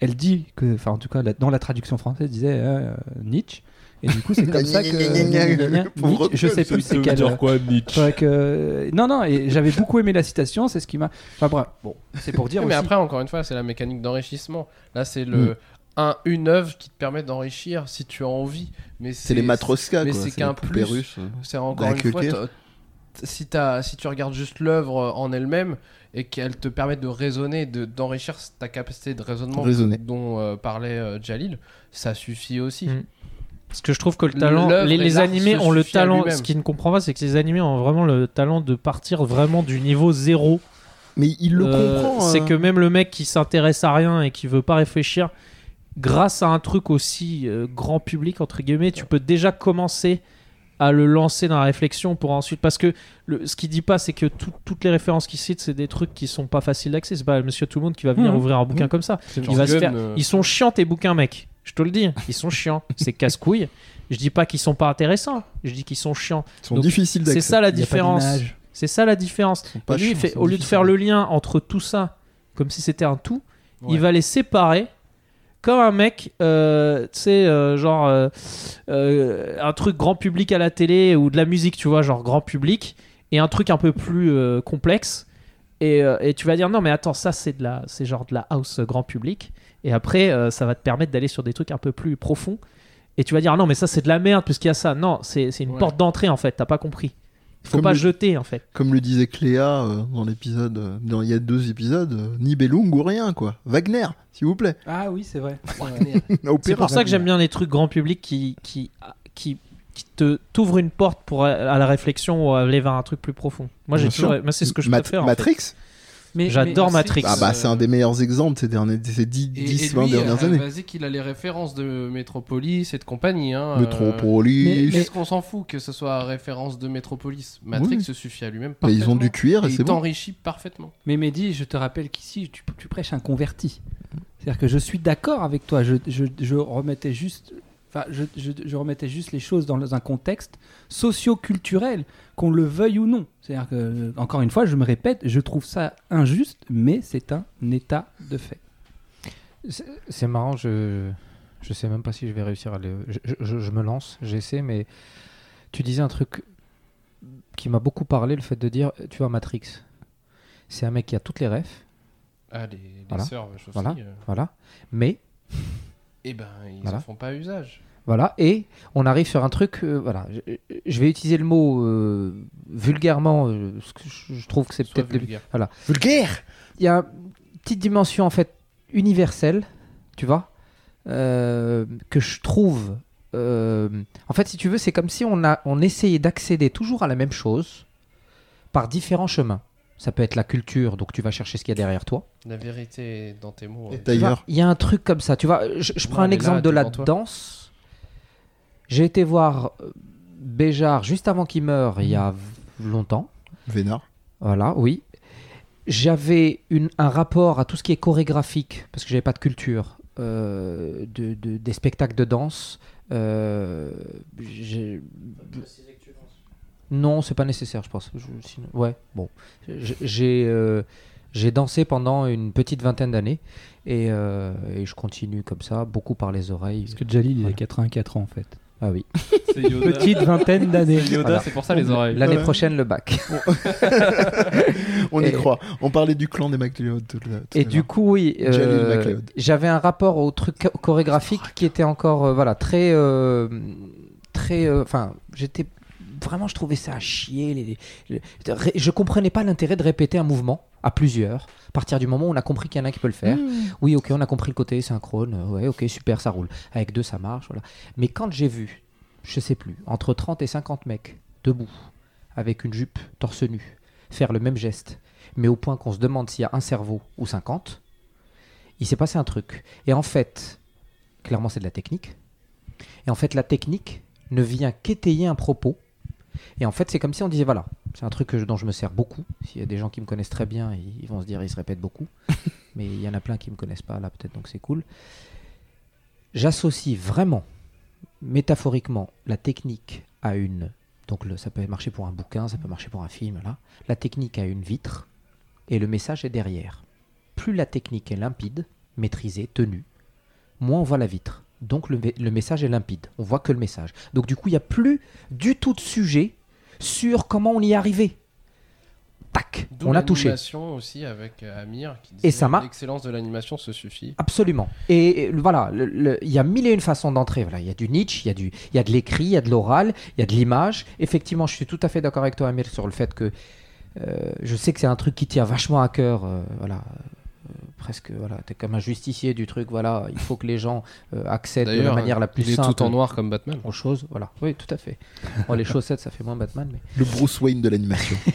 Elle dit que, enfin en tout cas la- dans la traduction française, disait euh, Nietzsche. Et du coup c'est *laughs* comme ça que Nietzsche, je sais plus c'est quel. quoi, Nietzsche que- Non non et j'avais beaucoup aimé la citation, c'est ce qui m'a. Enfin bref, bon c'est pour dire Oui, *laughs* mais aussi. après, encore une fois, c'est la mécanique d'enrichissement. Là, c'est le Mm. Un, une œuvre qui te permet d'enrichir si tu as envie. Mais C'est les matroska, mais quoi. c'est les qu'un plus. russes. C'est encore une fois, culture. si, si tu regardes juste l'œuvre en elle-même et qu'elle te permet de raisonner, de- d'enrichir ta capacité de raisonnement Raisonner. dont euh, parlait euh, Jalil, ça suffit aussi. Mm. Parce que je trouve que le talent, les, les animés ont le talent. Ce qui ne comprend pas, c'est que ces animés ont vraiment le talent de partir vraiment du niveau zéro. Mais il le Euh, comprend. C'est hein. que même le mec qui s'intéresse à rien et qui veut pas réfléchir, grâce à un truc aussi euh, grand public entre guillemets, tu peux déjà commencer à le lancer dans la réflexion pour ensuite parce que le, ce qu'il dit pas c'est que tout- toutes les références qu'il cite c'est des trucs qui sont pas faciles d'accès. C'est pas Monsieur Tout le Monde qui va venir Mhm. ouvrir un bouquin Mhm. comme ça. C'est il genre va se Gun, faire euh, ils sont chiants tes bouquins mec. Je te le dis ils sont chiants. C'est casse-couille. Je dis pas qu'ils sont pas intéressants. Je dis qu'ils sont chiants. Ils sont donc, difficiles d'accès. c'est ça la différence. c'est ça la différence. Lui, il fait- au lieu de faire le lien entre tout ça, comme si c'était un tout, Ouais. il va les séparer comme un mec, euh, tu sais, euh, genre euh, euh, un truc grand public à la télé ou de la musique, tu vois, genre grand public, et un truc un peu plus complexe. Et, et tu vas dire non mais attends ça c'est de la c'est genre de la house grand public. Et après ça va te permettre d'aller sur des trucs un peu plus profonds. Et tu vas dire ah non mais ça c'est de la merde puisqu'il y a ça. Non c'est c'est une Ouais. porte d'entrée en fait. T'as pas compris faut Comme pas le- jeter en fait Comme le disait Cléa euh, dans l'épisode, euh, dans il y a deux épisodes, euh, ni Bellung ou rien quoi. Wagner, s'il vous plaît. Ah oui c'est vrai. *laughs* C'est pour ça que j'aime bien les trucs grand public qui, qui, qui, qui te t'ouvrent une porte pour à la réflexion ou aller vers un truc plus profond. Moi, j'ai toujours, c'est ce que je Mat- préfère. en fait. Mais- J'adore mais- Matrix. Ah bah c'est un des meilleurs exemples ces, derniers, de ces 10, Et, 10 et 20 lui, dernières euh, années. Vas-y qu'il a les références de Metropolis et de compagnie. Hein, euh, Metropolis. mais- Qu'est-ce qu'on s'en fout que ce soit référence de Metropolis? Matrix Oui. se suffit à lui-même. Mais ils ont du parfaitement. cuir et Et c'est il bon. t'enrichit parfaitement. Mais Mehdi, je te rappelle qu'ici, tu, tu prêches un converti. C'est-à-dire que je suis d'accord avec toi. Je, je- je remettais juste, enfin, je, je- je remettais juste les choses dans un contexte socio-culturel, qu'on le veuille ou non. C'est-à-dire que, encore une fois, je me répète, je trouve ça injuste, mais c'est un état de fait. C'est- marrant, je je sais même pas si je vais réussir à le. Je, je- je me lance, j'essaie, mais tu disais un truc qui m'a beaucoup parlé, le fait de dire, tu vois, Matrix, c'est un mec qui a toutes les refs, Ah, les, les Voilà. sœurs Wachowski, Voilà. euh, voilà, mais eh ben, ils Voilà. en font pas usage. Voilà, et on arrive sur un truc, euh, voilà, je, je vais utiliser le mot euh, vulgairement, euh, parce que je, je trouve que c'est peut-être... le- vulgaire. Vulgaire Il y a une petite dimension en fait universelle, tu vois, euh, que je trouve... euh, en fait, si tu veux, c'est comme si on, a, on essayait d'accéder toujours à la même chose par différents chemins. Ça peut être la culture, donc tu vas chercher ce qu'il y a derrière toi. La vérité est dans tes mots. Et hein. D'ailleurs, il y a un truc comme ça. Tu vois, je, je prends Non, un exemple là, de la danse. J'ai été voir euh, Béjart juste avant qu'il meure, il y a v- longtemps. Vénard. Voilà, oui. J'avais un rapport à tout ce qui est chorégraphique, parce que j'avais pas de culture, euh, de, de- des spectacles de danse. euh, j'ai- non, c'est pas nécessaire, je pense. Je- sinon- ouais, bon. J'ai euh, j'ai dansé pendant une petite vingtaine d'années et, euh, et je continue comme ça, beaucoup par les oreilles. Parce que Jalil, il a Voilà. 84 ans en fait. Ah oui. Yoda. Petite vingtaine d'années. C'est Yoda, Voilà. c'est pour ça les oreilles. L'année Ouais. prochaine, le bac. *laughs* On y Et- croit. On parlait du clan des MacLeod. tout tout Et du coup, oui, euh, j'avais un rapport au truc cho- chorégraphique qui était encore, euh, voilà, très, euh, très, euh, enfin, j'étais vraiment, je trouvais ça à chier. les- les- je, je comprenais pas l'intérêt de répéter un mouvement à plusieurs. À partir du moment où on a compris qu'il y en a un qui peut le faire, oui, ok, on a compris le côté synchrone, euh, ouais, ok, super, ça roule. Avec deux, ça marche, voilà. Mais quand j'ai vu, je sais plus, entre 30 et 50 mecs debout, avec une jupe torse nu, faire le même geste, mais au point qu'on se demande s'il y a un cerveau ou 50, il s'est passé un truc. Et en fait, clairement, c'est de la technique. Et en fait, la technique ne vient qu'étayer un propos. Et en fait, c'est comme si on disait voilà, c'est un truc que je- dont je me sers beaucoup. S'il y a des gens qui me connaissent très bien, ils, vont se dire ils se répètent beaucoup. *laughs* Mais il y en a plein qui me connaissent pas là, peut-être, donc c'est cool. J'associe vraiment, métaphoriquement, la technique à une. Donc le- ça peut marcher pour un bouquin, ça peut marcher pour un film, là. La technique à une vitre et le message est derrière. Plus la technique est limpide, maîtrisée, tenue, moins on voit la vitre. Donc le, le message est limpide, on voit que le message. Donc du coup, il n'y a plus du tout de sujet sur comment on y est arrivé. Tac, on a touché. aussi avec euh, Amir qui Et ça m'a- l'excellence de l'animation se suffit. Absolument. Et, et voilà, il y a mille et une façons d'entrer. Voilà, il y a du Nietzsche, il y a du, il y a de l'écrit, il y a de l'oral, il y a de l'image. Effectivement, je suis tout à fait d'accord avec toi, Amir, sur le fait que euh, je sais que c'est un truc qui tient vachement à cœur. euh, voilà, presque, voilà, t'es comme un justicier du truc. Voilà, il faut que les gens euh, accèdent de la manière la plus il est simple tout en noir comme Batman. aux choses. Voilà, oui, tout à fait. *laughs* Bon, les chaussettes, ça fait moins Batman, mais. Le Bruce Wayne de l'animation. *laughs*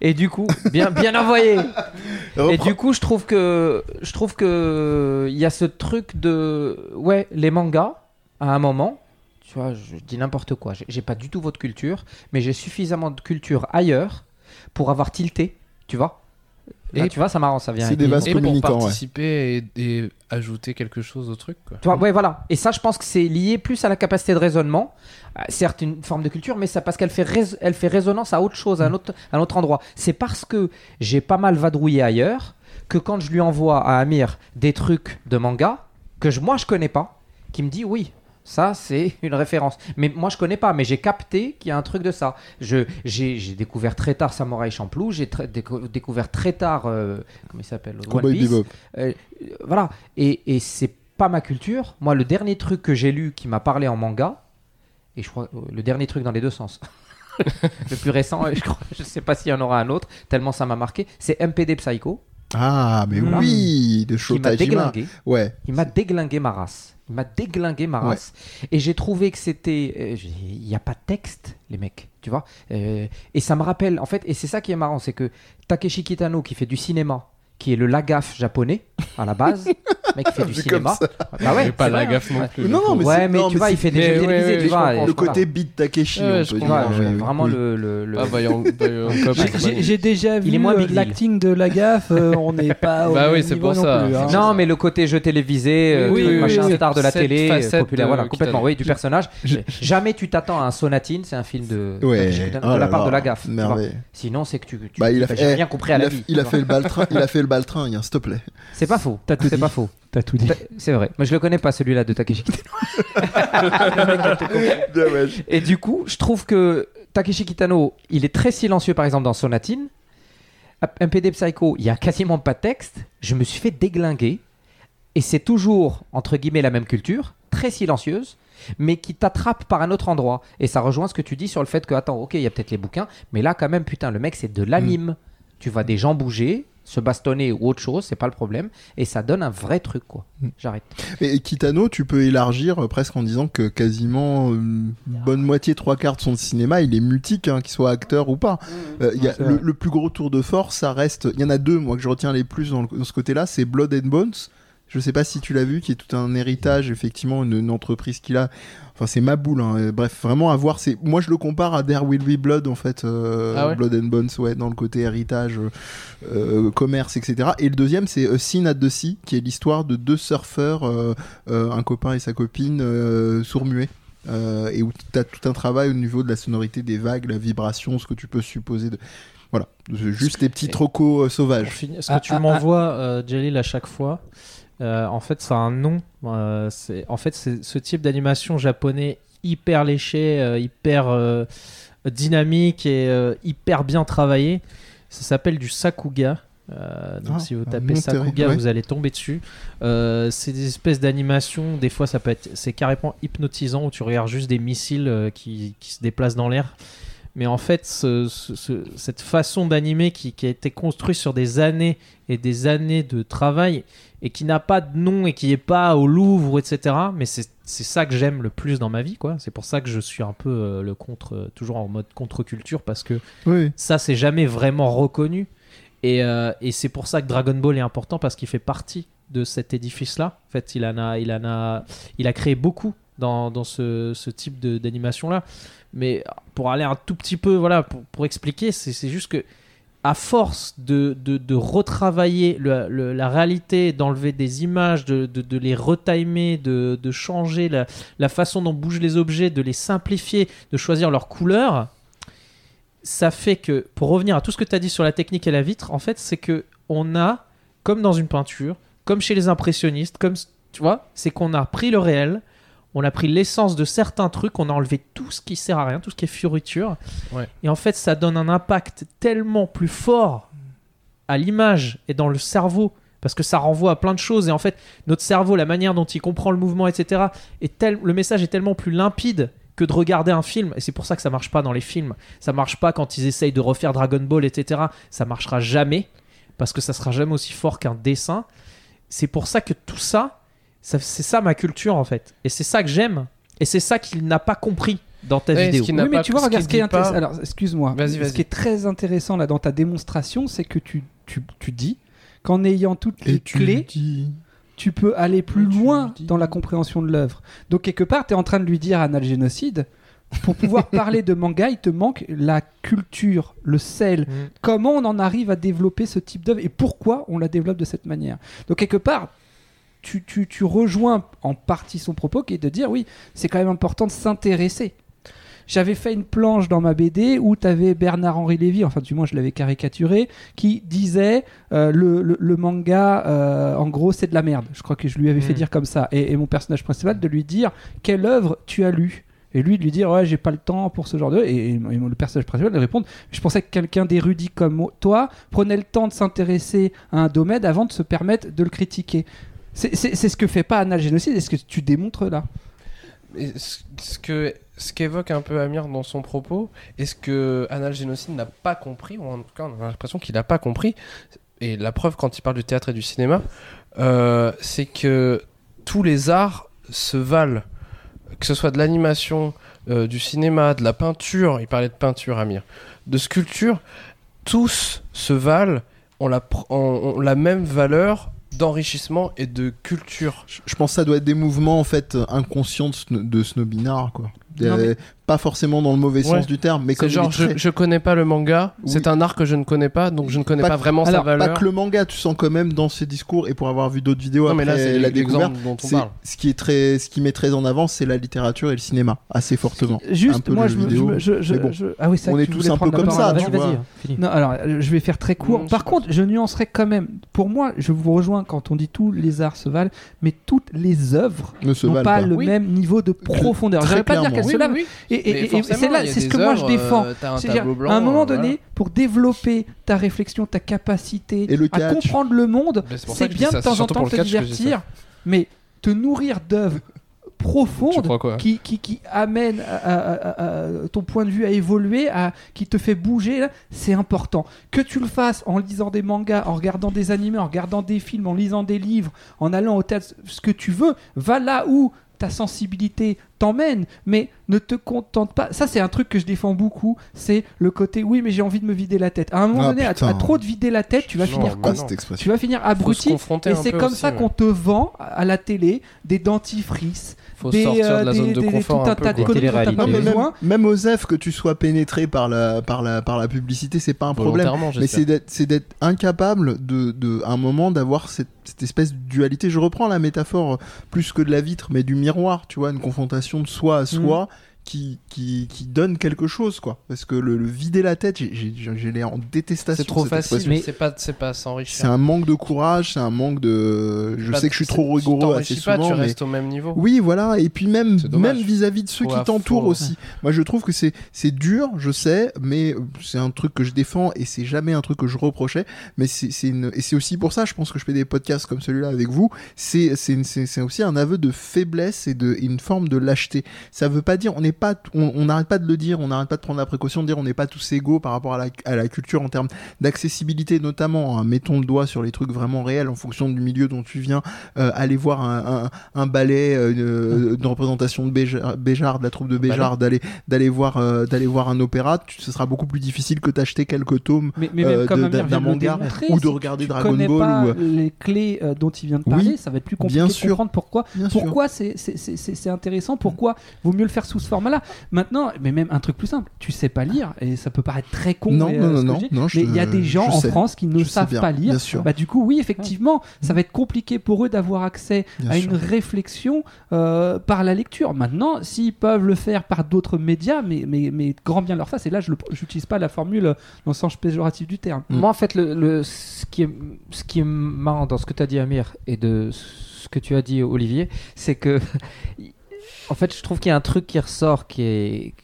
Et du coup, bien, bien envoyé. *laughs* Et Reprends- du coup, je trouve que je trouve que il y a ce truc de ouais, les mangas à un moment, tu vois, je dis n'importe quoi. J'ai- J'ai pas du tout votre culture, mais j'ai suffisamment de culture ailleurs pour avoir tilté, tu vois. Et Et- tu vois, ça marrant, ça vient. C'est des vases Et pour communicants, ouais. participer et, et ajouter quelque chose au truc. Quoi. Vois, ouais, voilà. Et ça, je pense que c'est lié plus à la capacité de raisonnement. Euh, certes, une forme de culture, mais ça parce qu'elle fait, elle fait résonance à autre chose, à un autre, à un autre endroit. C'est parce que j'ai pas mal vadrouillé ailleurs que quand je lui envoie à Amir des trucs de manga que je, moi je connais pas, qui me dit oui. Ça, c'est *laughs* une référence. Mais moi, je connais pas, mais j'ai capté qu'il y a un truc de ça. Je, j'ai, j'ai découvert très tard Samurai Champloo, j'ai tr- déco- découvert très tard, euh, comment il s'appelle One Piece. Euh, voilà. Et, et c'est pas ma culture. Moi, le dernier truc que j'ai lu qui m'a parlé en manga, et je crois euh, le dernier truc dans les deux sens, *laughs* le plus récent, je crois, je sais pas s'il y en aura un autre, tellement ça m'a marqué, c'est MPD Psycho Ah, mais Voilà. oui, de qui m'a Shotajima. déglingué. Ouais. Il m'a déglingué ma race. Il m'a déglingué ma Ouais. race. Et j'ai trouvé que c'était. euh, Il n'y a pas de texte, les mecs. Tu vois Euh, Et ça me rappelle, en fait, et c'est ça qui est marrant, c'est que Takeshi Kitano, qui fait du cinéma, qui est le Lagaf japonais, à la base, *laughs* mec qui fait du Vu cinéma. comme Bah ouais, pas la vrai, gaffe non plus. Non, non, mais ouais, c'est- mais non, tu mais vois, il fait des jeux télévisés, ouais, tu vois. Le voilà. côté beat Takeshi, Ouais, on je peut comprends, dire. Ouais, oui, vraiment oui. le. Ah, *laughs* J'ai- déjà Il vu est moins euh, l'acting de la gaffe, euh, on n'est pas *laughs* au Bah oui, c'est pour non ça. hein. Non, mais le côté jeu télévisé, euh, machin, star de la télé, populaire, voilà, complètement, oui, du personnage. Jamais tu t'attends à un Sonatine, c'est un film de, Ouais. de, Oh la part de la gaffe. Sinon, c'est que tu, Bah, il a fait- rien compris à Il la vie. il a fait le baltrin, il a fait le baltrin, il y a un s'il te plaît. C'est pas *laughs* faux. T'as tout C'est pas faux. T'as tout dit. T'as- C'est vrai. Mais je le connais pas celui-là de Takeshi Kitano. *laughs* Et du coup, je trouve que Takeshi Kitano, il est très silencieux par exemple dans Sonatine. MPD Psycho, il y a quasiment pas de texte. Je me suis fait déglinguer. Et c'est toujours, entre guillemets, la même culture. très silencieuse, mais qui t'attrape par un autre endroit. Et ça rejoint ce que tu dis sur le fait que, attends, ok, il y a peut-être les bouquins, mais là, quand même, putain, le mec, c'est de l'anime. Tu vois des gens bouger, se bastonner ou autre chose, c'est pas le problème. Et ça donne un vrai truc, quoi. Mm. J'arrête. Et Kitano, tu peux élargir euh, presque en disant que quasiment euh, une bonne moitié, trois quarts de son cinéma, il est mutique, hein, qu'il soit acteur ou pas. Euh, y a c'est le, plus gros tour de force, ça reste. Il y en a deux, moi, que je retiens les plus dans, le- dans ce côté-là, c'est Blood and Bones. Je sais pas si tu l'as vu, qui est tout un héritage, effectivement, une, une entreprise qu'il a. Enfin, c'est ma boule. hein. Euh, Bref, vraiment à voir. C'est moi, je le compare à There Will Be Blood, en fait. euh, Ah ouais Blood and Bones, ouais, dans le côté héritage, euh, commerce, etc. Et le deuxième, c'est A at the Sea, qui est l'histoire de deux surfeurs, euh, euh, un copain et sa copine, euh, sourds-muets. Euh, et où tu as tout un travail au niveau de la sonorité des vagues, la vibration, ce que tu peux supposer de. Voilà, juste des petits trocos euh, sauvages. Finir, ce que Ah, tu ah, m'envoies, euh, Jalil, à chaque fois, euh, en fait, ça a un nom. Euh, c'est- en fait, c'est ce type d'animation japonais hyper léché, euh, hyper dynamique et hyper bien travaillé. Ça s'appelle du sakuga. Euh, donc Ah, si vous tapez sakuga, ouais. vous allez tomber dessus. Euh, c'est des espèces d'animation. Des fois, ça peut être, c'est carrément hypnotisant où tu regardes juste des missiles euh, qui, qui se déplacent dans l'air. Mais en fait, ce- ce- ce- cette façon d'animer qui, qui a été construite sur des années et des années de travail et qui n'a pas de nom et qui est pas au Louvre, etc. Mais c'est ça que j'aime le plus dans ma vie, quoi. C'est pour ça que je suis un peu euh, le contre, euh, toujours en mode contre-culture parce que Oui. ça, c'est jamais vraiment reconnu. Et, euh, et c'est pour ça que Dragon Ball est important parce qu'il fait partie de cet édifice-là. En fait, il en a, il en a, il a créé beaucoup dans, dans ce, ce type d'animation-là. Mais pour aller un tout petit peu, voilà, pour, pour expliquer, c'est c'est juste que à force de, de, retravailler le- le- la réalité, d'enlever des images, de, de, les retimer, de, de changer la, la façon dont bougent les objets, de les simplifier, de choisir leurs couleurs, ça fait que, pour revenir à tout ce que tu as dit sur la technique et la vitre, en fait, c'est que on a, comme dans une peinture, comme chez les impressionnistes, comme tu vois, c'est qu'on a pris le réel, on a pris l'essence de certains trucs, on a enlevé tout ce qui sert à rien, tout ce qui est fioriture, Ouais. et en fait, ça donne un impact tellement plus fort à l'image et dans le cerveau. Parce que ça renvoie à plein de choses et en fait notre cerveau, la manière dont il comprend le mouvement, etc. Est tel, le message est tellement plus limpide que de regarder un film et c'est pour ça que ça marche pas dans les films. Ça marche pas quand ils essayent de refaire Dragon Ball, etc. Ça marchera jamais parce que ça sera jamais aussi fort qu'un dessin. C'est pour ça que tout ça c'est ça ma culture en fait et c'est ça que j'aime et c'est ça qu'il n'a pas compris dans ta Ouais, vidéo. Oui, mais pas- tu vois, ce regarde qu'il ce qui est pas-. Alors, excuse-moi. Vas-y, Ce qui est très intéressant là dans ta démonstration, c'est que tu, tu, tu dis qu'en ayant toutes les Et tu clés, dis. tu peux aller plus loin dans la compréhension de l'œuvre. Donc, quelque part, tu es en train de lui dire, Anal Génocide, pour pouvoir *laughs* parler de manga, il te manque la culture, le sel. Mm. Comment on en arrive à développer ce type d'œuvre et pourquoi on la développe de cette manière? Donc, quelque part, tu, tu, tu rejoins en partie son propos qui est de dire, oui, c'est quand même important de s'intéresser. J'avais fait une planche dans ma BD où tu avais Bernard-Henri Lévy, enfin du moins je l'avais caricaturé, qui disait euh, le, le- le manga, euh, en gros, c'est de la merde. Je crois que je lui avais fait Mm. dire comme ça. Et, et mon personnage principal de lui dire quelle œuvre tu as lu et lui de lui dire ouais j'ai pas le temps pour ce genre de et, et- et le personnage principal de répondre je pensais que quelqu'un d'érudit comme toi prenait le temps de s'intéresser à un domaine avant de se permettre de le critiquer c'est ce que fait pas Anal Génocide et ce que tu démontres là. Et ce que ce qu'évoque un peu Amir dans son propos, est ce que Anal Génocide n'a pas compris, ou en tout cas on a l'impression qu'il n'a pas compris, et la preuve quand il parle du théâtre et du cinéma, euh, c'est que tous les arts se valent, que ce soit de l'animation, euh, du cinéma, de la peinture, il parlait de peinture Amir, de sculpture, tous se valent, ont la même valeur d'enrichissement et de culture. Je je pense que ça doit être des mouvements en fait inconscients de, sno- de snobinard quoi. Non, Pas forcément dans le mauvais Ouais. sens du terme, mais comme genre, je, je connais pas le manga, Oui. c'est un art que je ne connais pas, donc je ne connais Pas- pas, vraiment alors, sa valeur. Pas que le manga, tu sens quand même dans ses discours et pour avoir vu d'autres vidéos non, mais là, après c'est la découverte, l'exemple dont on c'est parle. ce qui est très, ce qui met très en avant, c'est la littérature et le cinéma assez fortement. Un juste peu moi le je, me- vidéo, je je- bon. je- ah oui c'est On est tous un peu comme ça, Vas-y, tu vois. hein. Non, alors euh, je vais faire très court. Par contre, je nuancerai quand même. Pour moi, je vous rejoins quand on dit tous les arts se valent, mais toutes les œuvres n'ont pas le même niveau de profondeur. Je ne vais pas dire qu'elles se oui, valent. Et, c'est là, c'est ce que moi je défends. euh, C'est-à-dire, à un moment euh, donné, pour développer ta réflexion, ta capacité Et le à comprendre le monde, c'est bien de temps en temps te divertir, mais te nourrir d'œuvres *laughs* Tu profonde crois quoi? qui, qui, qui amène à- à- à- à- ton point de vue à évoluer, à, qui te fait bouger, c'est important. Que tu le fasses en lisant des mangas, en regardant des animés, en regardant des films, en lisant des livres, en allant au théâtre, ce que tu veux, va là où ta sensibilité t'emmène, mais ne te contente pas. Ça, c'est un truc que je défends beaucoup, c'est le côté oui, mais j'ai envie de me vider la tête. À un moment Ah, donné, à, trop te vider la tête, tu vas Non, finir bah con. Tu vas finir abruti. Et c'est comme aussi, ça ouais. qu'on te vend à la télé des dentifrices, Faut des, sortir de euh, la des- zone de des- confort tout un un peu, tas de quoi. conneries dont t'as Télé-réalité. pas Non, mais même, besoin. même Osef, que tu sois pénétré par la, par la, par la publicité, c'est pas un problème. Mais c'est d'être, c'est d'être incapable de, de, à un moment, d'avoir cette, cette espèce de dualité. Je reprends la métaphore plus que de la vitre, mais du miroir, tu vois, une confrontation de soi à soi. Qui, qui, qui donne quelque chose quoi parce que le, le vider la tête j'ai- j'ai j'ai l'air en détestation C'est trop facile, mais c'est pas, c'est pas s'enrichir. c'est un manque de courage c'est un manque de je Pas- sais que je suis trop rigoureux assez pas, souvent tu mais restes au même niveau. oui, voilà, et puis même même vis-à-vis de ceux qui t'entourent aussi. Moi, je trouve que c'est c'est dur, je sais, mais c'est un truc que je défends et c'est jamais un truc que je reprochais. Mais c'est c'est une et c'est aussi pour ça, je pense que je fais des podcasts comme celui-là avec vous. C'est c'est une- c'est c'est aussi un aveu de faiblesse et de et une forme de lâcheté. Ça veut pas dire on n'est pas on n'arrête pas de le dire, on n'arrête pas de prendre la précaution de dire on n'est pas tous égaux par rapport à la à la culture en termes d'accessibilité notamment. hein. Mettons le doigt sur les trucs vraiment réels en fonction du milieu dont tu viens. Euh, aller voir un, un, un ballet, euh, une, une représentation de Béjar, Béjar, de la troupe de Béjar, d'aller d'aller voir euh, d'aller voir un opéra, tu- ce sera beaucoup plus difficile que d'acheter quelques tomes Mais, mais euh, de- d'un de manga ou de regarder Dragon Ball pas ou, euh, les clés euh, dont il vient de Oui, parler, ça va être plus compliqué bien de sûr. comprendre pourquoi Bien pourquoi c'est intéressant, pourquoi vaut mieux le faire sous ce format-là. Maintenant, mais même un truc plus simple, tu sais pas lire et ça peut paraître très con. Non, et, non, euh, non, non, mais il y a des gens en sais. France qui ne savent bien, pas lire. bien sûr. Bah, du coup, oui, effectivement, ça va être compliqué pour eux d'avoir accès Bien à sûr. une réflexion euh, par la lecture. Maintenant, s'ils peuvent le faire par d'autres médias, mais, mais, mais grand bien leur face, et là, je n'utilise pas la formule dans le sens péjoratif du terme. Mm. Moi, en fait, le, le- ce, qui est, ce qui est marrant dans ce que tu as dit, Amir, et de ce que tu as dit, Olivier, c'est que, *laughs* en fait, je trouve qu'il y a un truc qui ressort qui est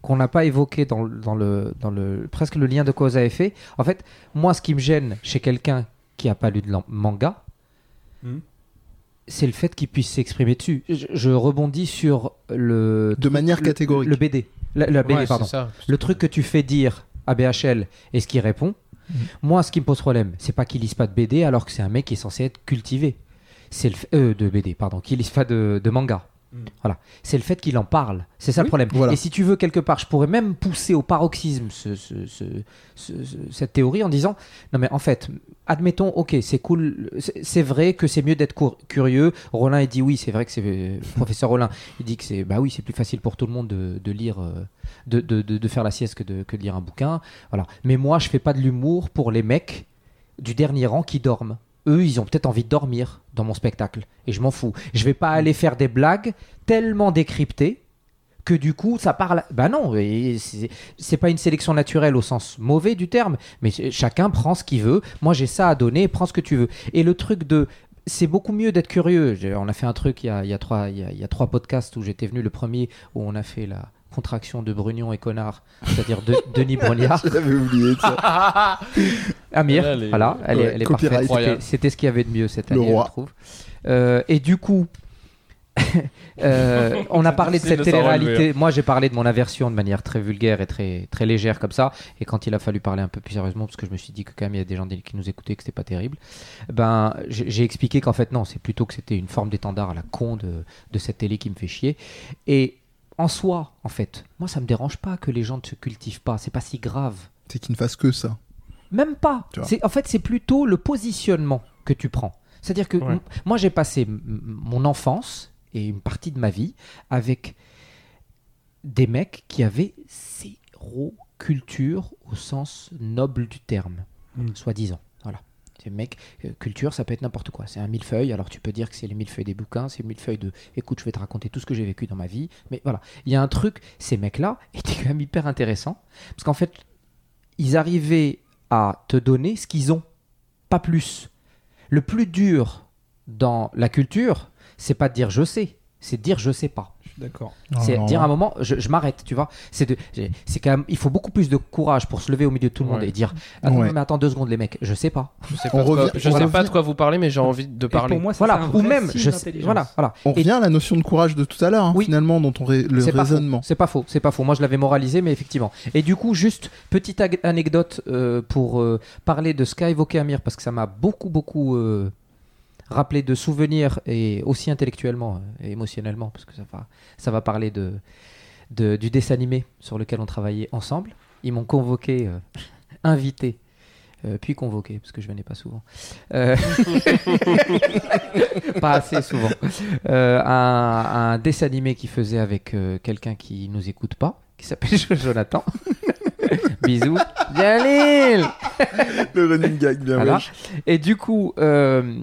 qu'on n'a pas évoqué dans, le- dans le dans le presque le lien de cause à effet. En fait, moi, ce qui me gêne chez quelqu'un qui a pas lu de manga, Mhm. c'est le fait qu'il puisse s'exprimer dessus. Je, je rebondis sur le De manière le- catégorique. le BD, la, la BD, Ouais, pardon ça. le truc que tu fais dire à BHL et ce qu'il répond, Mhm. moi, ce qui me pose problème, c'est pas qu'il lise pas de BD alors que c'est un mec qui est censé être cultivé. C'est le f- euh, de BD, pardon, qu'il lise pas de, de manga. Mhm. Voilà, c'est le fait qu'il en parle. C'est ça le problème. voilà. Et si tu veux quelque part, je pourrais même pousser au paroxysme ce- ce- ce- ce- ce- cette théorie en disant non mais en fait, admettons, ok, c'est cool, c'est vrai que c'est mieux d'être curieux. Rollin il dit oui, c'est vrai que c'est euh, professeur Rollin, il dit que c'est bah oui, c'est plus facile pour tout le monde de, de lire, euh, de, de- de- de faire la sieste que de, que de lire un bouquin. Voilà. Mais moi, je fais pas de l'humour pour les mecs du dernier rang qui dorment. Eux, ils ont peut-être envie de dormir dans mon spectacle. Et je m'en fous. Je vais pas aller faire des blagues tellement décryptées que du coup, ça parle. Bah non, c'est pas une sélection naturelle au sens mauvais du terme, mais ch- chacun prend ce qu'il veut. Moi, j'ai ça à donner, prends ce que tu veux. Et le truc de. C'est beaucoup mieux d'être curieux. On a fait un truc y a, il y a trois, il y a- il y a trois podcasts où j'étais venu. Le premier où on a fait la contraction de Brugnon et Connard, c'est-à-dire de, *laughs* Denis Brognard. *laughs* J'avais oublié ça. *laughs* Amir, Elle est- voilà, elle est, elle parfaite. C'était- ce qu'il y avait de mieux cette Le année, roi. je trouve. Euh, et du coup, euh, on a parlé de cette télé-réalité. Moi, j'ai parlé de mon aversion de manière très vulgaire et très, très légère comme ça. Et quand il a fallu parler un peu plus sérieusement, parce que je me suis dit que quand même il y a des gens qui nous écoutaient, que c'était pas terrible, ben j'ai j'ai expliqué qu'en fait non, c'est plutôt que c'était une forme d'étendard à la con de, de cette télé qui me fait chier. Et en soi, en fait, moi ça me dérange pas que les gens ne se cultivent pas. C'est pas si grave. C'est qu'ils ne fassent que ça. Même pas. C'est, en fait, c'est plutôt le positionnement que tu prends. C'est-à-dire que Ouais. m- moi, j'ai passé mon enfance et une partie de ma vie avec des mecs qui avaient zéro culture au sens noble du terme, Mm. soi-disant. Mecs, euh, culture, ça peut être n'importe quoi. C'est un millefeuille, alors tu peux dire que c'est les millefeuilles des bouquins, c'est le millefeuille de écoute, je vais te raconter tout ce que j'ai vécu dans ma vie. Mais voilà, il y a un truc, ces mecs-là *laughs* étaient quand même hyper intéressants, parce qu'en fait, ils arrivaient à te donner ce qu'ils ont, pas plus. Le plus dur dans la culture, c'est pas de dire je sais, c'est de dire je sais pas. D'accord. C'est dire à un moment, je, je m'arrête, tu vois. C'est de, c'est quand même, il faut beaucoup plus de courage pour se lever au milieu de tout le monde Ouais. et dire, Ouais. mais attends deux secondes les mecs, je sais pas. Je sais On pas, de quoi, je on sais pas de quoi vous parlez, mais j'ai envie de Et parler. pour moi, ça, voilà, c'est un ou même, je voilà, voilà. On Et revient à la notion de courage de tout à l'heure, hein, Oui. finalement, dans ton ré- le c'est pas faux, raisonnement. C'est pas faux, c'est pas faux. Moi, je l'avais moralisé, mais effectivement. Et du coup, juste petite ag- anecdote euh, pour euh, parler de ce qu'a évoqué Amir, parce que ça m'a beaucoup, beaucoup euh, rappelé de souvenirs et aussi intellectuellement euh, et émotionnellement, parce que ça va, ça va parler de, de- du dessin animé sur lequel on travaillait ensemble. Ils m'ont convoqué, euh, *laughs* invité. euh, puis convoqué, parce que je venais pas souvent. Euh, *laughs* pas assez souvent. Euh, un, un dessin animé qui faisait avec euh, quelqu'un qui nous écoute pas, qui s'appelle Jonathan. *laughs* Bisous. Jalil Le running gag, bien Voilà. Et du coup, euh,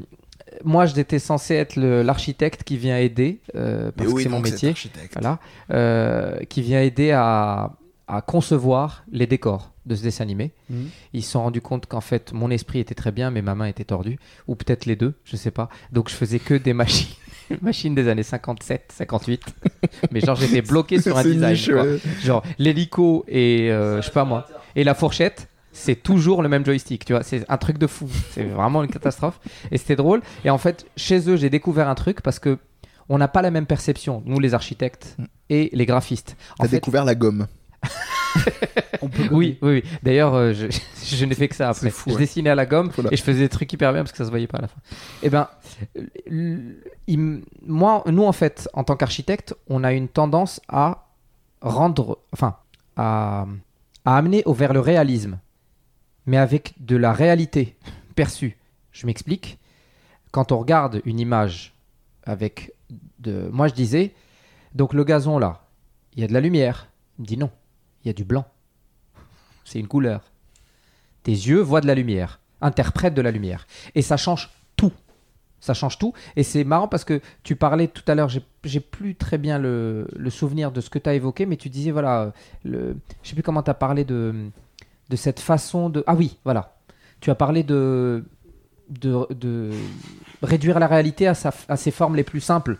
moi, j'étais censé être le- l'architecte qui vient aider, euh, parce que c'est mon métier, voilà, euh, qui vient aider à, à concevoir les décors de ce dessin animé. Mhm. Ils se sont rendus compte qu'en fait, mon esprit était très bien, mais ma main était tordue, ou peut-être les deux, je sais pas. Donc, je faisais que des machines. *laughs* Machines des années 57, 58. *laughs* Mais genre, j'étais bloqué sur un design. niche, quoi. ouais. Genre, l'hélico et euh, je sais pas moi, et la fourchette, c'est toujours le même joystick, tu vois. C'est un truc de fou. C'est vraiment une catastrophe. Et c'était drôle. Et en fait, chez eux, j'ai découvert un truc parce que on n'a pas la même perception, nous les architectes et les graphistes. T'as fait, découvert la gomme. *laughs* On peut oui, oui, oui. D'ailleurs, euh, je, *laughs* je n'ai fait que ça après. C'est fou, je ouais. dessinais à la gomme Voilà. et je faisais des trucs hyper bien parce que ça se voyait pas à la fin. Et ben, il moi, nous en fait, en tant qu'architecte, on a une tendance à rendre, enfin, à, à amener au vers le réalisme, mais avec de la réalité perçue. Je m'explique. Quand on regarde une image avec de, moi je disais, donc le gazon là, il y a de la lumière. Il me dit non, il y a du blanc. *laughs* C'est une couleur. Tes yeux voient de la lumière, interprètent de la lumière. Et ça change tout. Ça change tout. Et c'est marrant parce que tu parlais tout à l'heure, j'ai- plus très bien le, le souvenir de ce que tu as évoqué, mais tu disais, voilà, le, je sais plus comment tu as parlé de, de cette façon de... Ah oui, voilà. Tu as parlé de, de, de réduire la réalité à, sa, à ses formes les plus simples.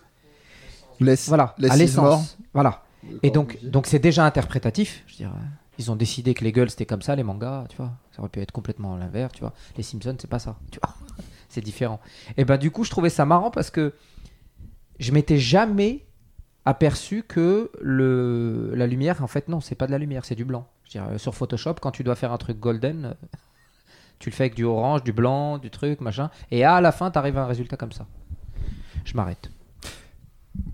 Laisse, Voilà, laisse à l'essence. Voilà. Et donc, donc c'est déjà interprétatif. Je veux dire, euh, ils ont décidé que les gueules c'était comme ça, les mangas, tu vois. Ça aurait pu être complètement l'inverse, tu vois. Les Simpsons, c'est pas ça, tu vois. *laughs* c'est différent. Et ben du coup, je trouvais ça marrant parce que je m'étais jamais aperçu que le la lumière, en fait, non, c'est pas de la lumière, c'est du blanc. Je veux euh, sur Photoshop, quand tu dois faire un truc golden, euh, *laughs* tu le fais avec du orange, du blanc, du truc, machin, et à la fin, t'arrives à un résultat comme ça. Je m'arrête.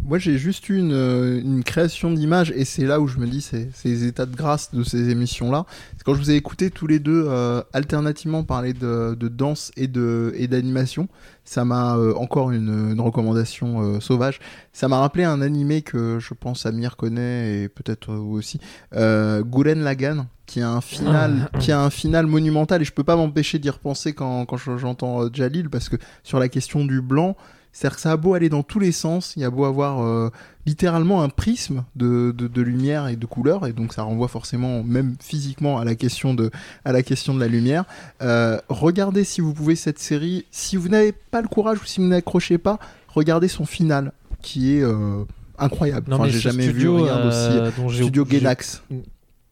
Moi, j'ai juste eu une, euh, une création d'image, et c'est là où je me dis, c'est les états de grâce de ces émissions-là. C'est quand je vous ai écouté tous les deux euh, alternativement parler de, de danse et de et d'animation. Ça m'a euh, encore une, une recommandation euh, sauvage. Ça m'a rappelé un animé que je pense Amir connaît et peut-être vous aussi, Gurren Lagann, qui a un final, qui a un final monumental. Et je peux pas m'empêcher d'y repenser quand quand je- j'entends Jalil parce que sur la question du blanc. C'est-à-dire que ça a beau aller dans tous les sens, il y a beau avoir euh, littéralement un prisme de, de, de lumière et de couleur, et donc ça renvoie forcément, même physiquement, à la question de, à la, question de la lumière. Euh, regardez si vous pouvez cette série. Si vous n'avez pas le courage ou si vous n'accrochez pas, regardez son final, qui est euh, incroyable. Non, enfin, j'ai jamais studio, vu rien d'aussi. Studio Genax.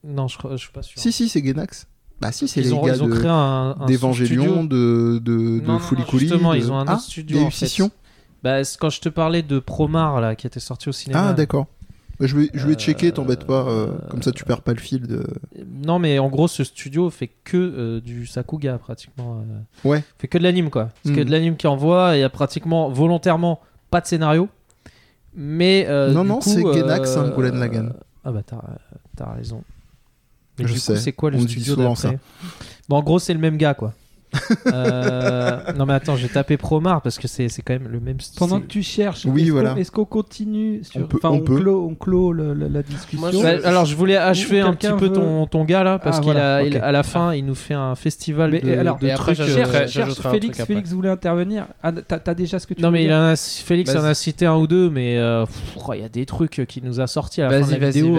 Non, je, je suis pas sûr. Si, si, c'est Genax. Bah si, c'est les ont, gars ont de studio. de, de, de Non, justement, de- ils ont un Ah, autre studio, Il y a en eu fait. Bah, c'est quand je te parlais de Promar là, qui était sorti au cinéma. Ah, d'accord. Bah, Je vais, je vais Euh, checker, t'embête pas, euh, comme ça tu perds pas le fil de. Non, mais en gros, ce studio fait que euh, du Sakuga pratiquement. euh. Ouais. Fait que de l'anime quoi. C'est que Mhm. de l'anime qui envoie et il y a pratiquement volontairement pas de scénario. Mais. euh, Non, non, c'est Genax, euh, hein, Gurren Lagann. Ah bah t'as raison. Mais Je du sais, coup, c'est quoi le on studio d'après Bon, en gros, c'est le même gars quoi. Euh, non mais attends, j'ai tapé Promar parce que c'est c'est quand même le même style. Pendant que tu cherches, Oui, est-ce voilà. qu'on- continue sur... On peut- Enfin, on on, peut. clôt, on clôt le- le- la discussion. Moi, je- Bah, alors je voulais achever un petit peu ton, ton gars là parce Ah, qu'il voilà, la fin il nous fait un festival Mais, de, alors, de et après, trucs. euh, Cherche, cherche Félix. Félix voulait intervenir. Ah, t'as déjà ce que tu Non veux mais il a, Félix en a cité un ou deux mais euh, oh, il y a des trucs qu'il nous a sortis à la fin de Vas-y, la vidéo.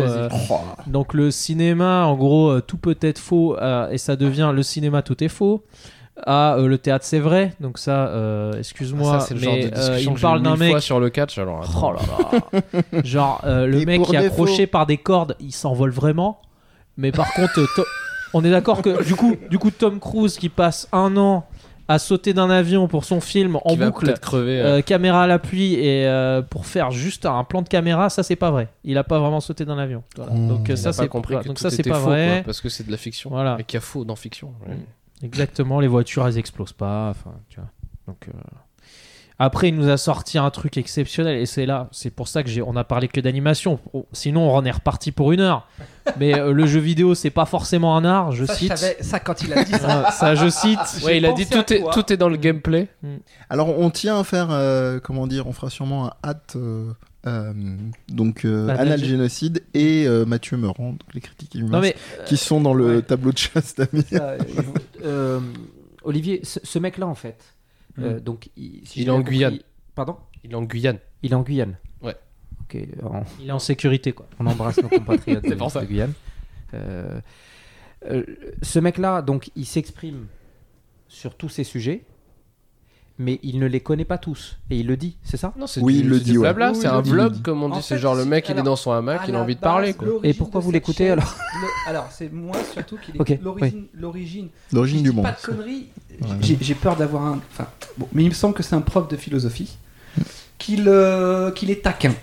Oh, donc le cinéma en gros tout peut être faux et ça devient le cinéma tout est faux. À euh, le théâtre c'est vrai. Donc ça, euh, excuse-moi, Ah, ça, c'est le genre mais de euh, il parle d'un mec. fois sur le catch. Alors, attends. Oh là là. *laughs* Genre euh, le Et mec qui est accroché par des cordes, il s'envole vraiment. Mais par contre, To- on est d'accord que du coup, du coup, Tom Cruise qui passe un an à sauter d'un avion pour son film en Qui boucle, crever. euh, caméra à l'appui et euh, pour faire juste un plan de caméra, ça c'est pas vrai. Il a pas vraiment sauté d'un avion. Voilà. Mmh. Donc il ça a c'est pas compris voilà. que donc tout ça c'est était pas faux, vrai. quoi, parce que c'est de la fiction. Voilà. Et qu'il y a faux dans fiction. ouais. Mm. Exactement, les voitures elles explosent pas. Enfin, tu vois. Donc euh, après il nous a sorti un truc exceptionnel et c'est là, c'est pour ça que j'ai, on a parlé que d'animation. Oh, Sinon on en est reparti pour une heure. Mais euh, le jeu vidéo c'est pas forcément un art, je Ça, je cite. savais- ça, quand il a dit ça. Ah, ça je cite. Ouais, il a dit tout est, tout est dans le gameplay. Alors on tient à faire, euh, comment dire, on fera sûrement un hâte, euh, euh, donc euh, Anal- Anal Génocide et euh, Mathieu Meurant, donc les critiques Non mais qui sont dans le ouais. tableau de chasse d'Amir. Euh, euh, Olivier, ce, ce mec-là, en fait, euh, Mm. donc il, si Il j'ai est en compris- Guyane. Pardon? Il est en Guyane. Il est en Guyane. Ouais. Ok, on, il est en sécurité quoi. on embrasse nos compatriotes *laughs* C'est de, pour ça. de Guyane. Euh, euh, ce mec-là, donc, il s'exprime sur tous ces sujets, mais il ne les connaît pas tous. Et il le dit, c'est ça? Non, c'est Oui, du, il le dit, ouais. blabla. Oui, c'est un dit, vlog, comme on dit. C'est genre le mec, il est dans son hamac, il a envie de parler. quoi. Et pourquoi vous l'écoutez, chaîne- alors le- Alors, c'est moi surtout qui l'écoute. L'origine, l'origine. L'origine du monde. Pas de conneries. Ouais. J'ai j'ai peur d'avoir un. Enfin, bon, mais il me semble que c'est un prof de philosophie qu'il euh, qu'il est taquin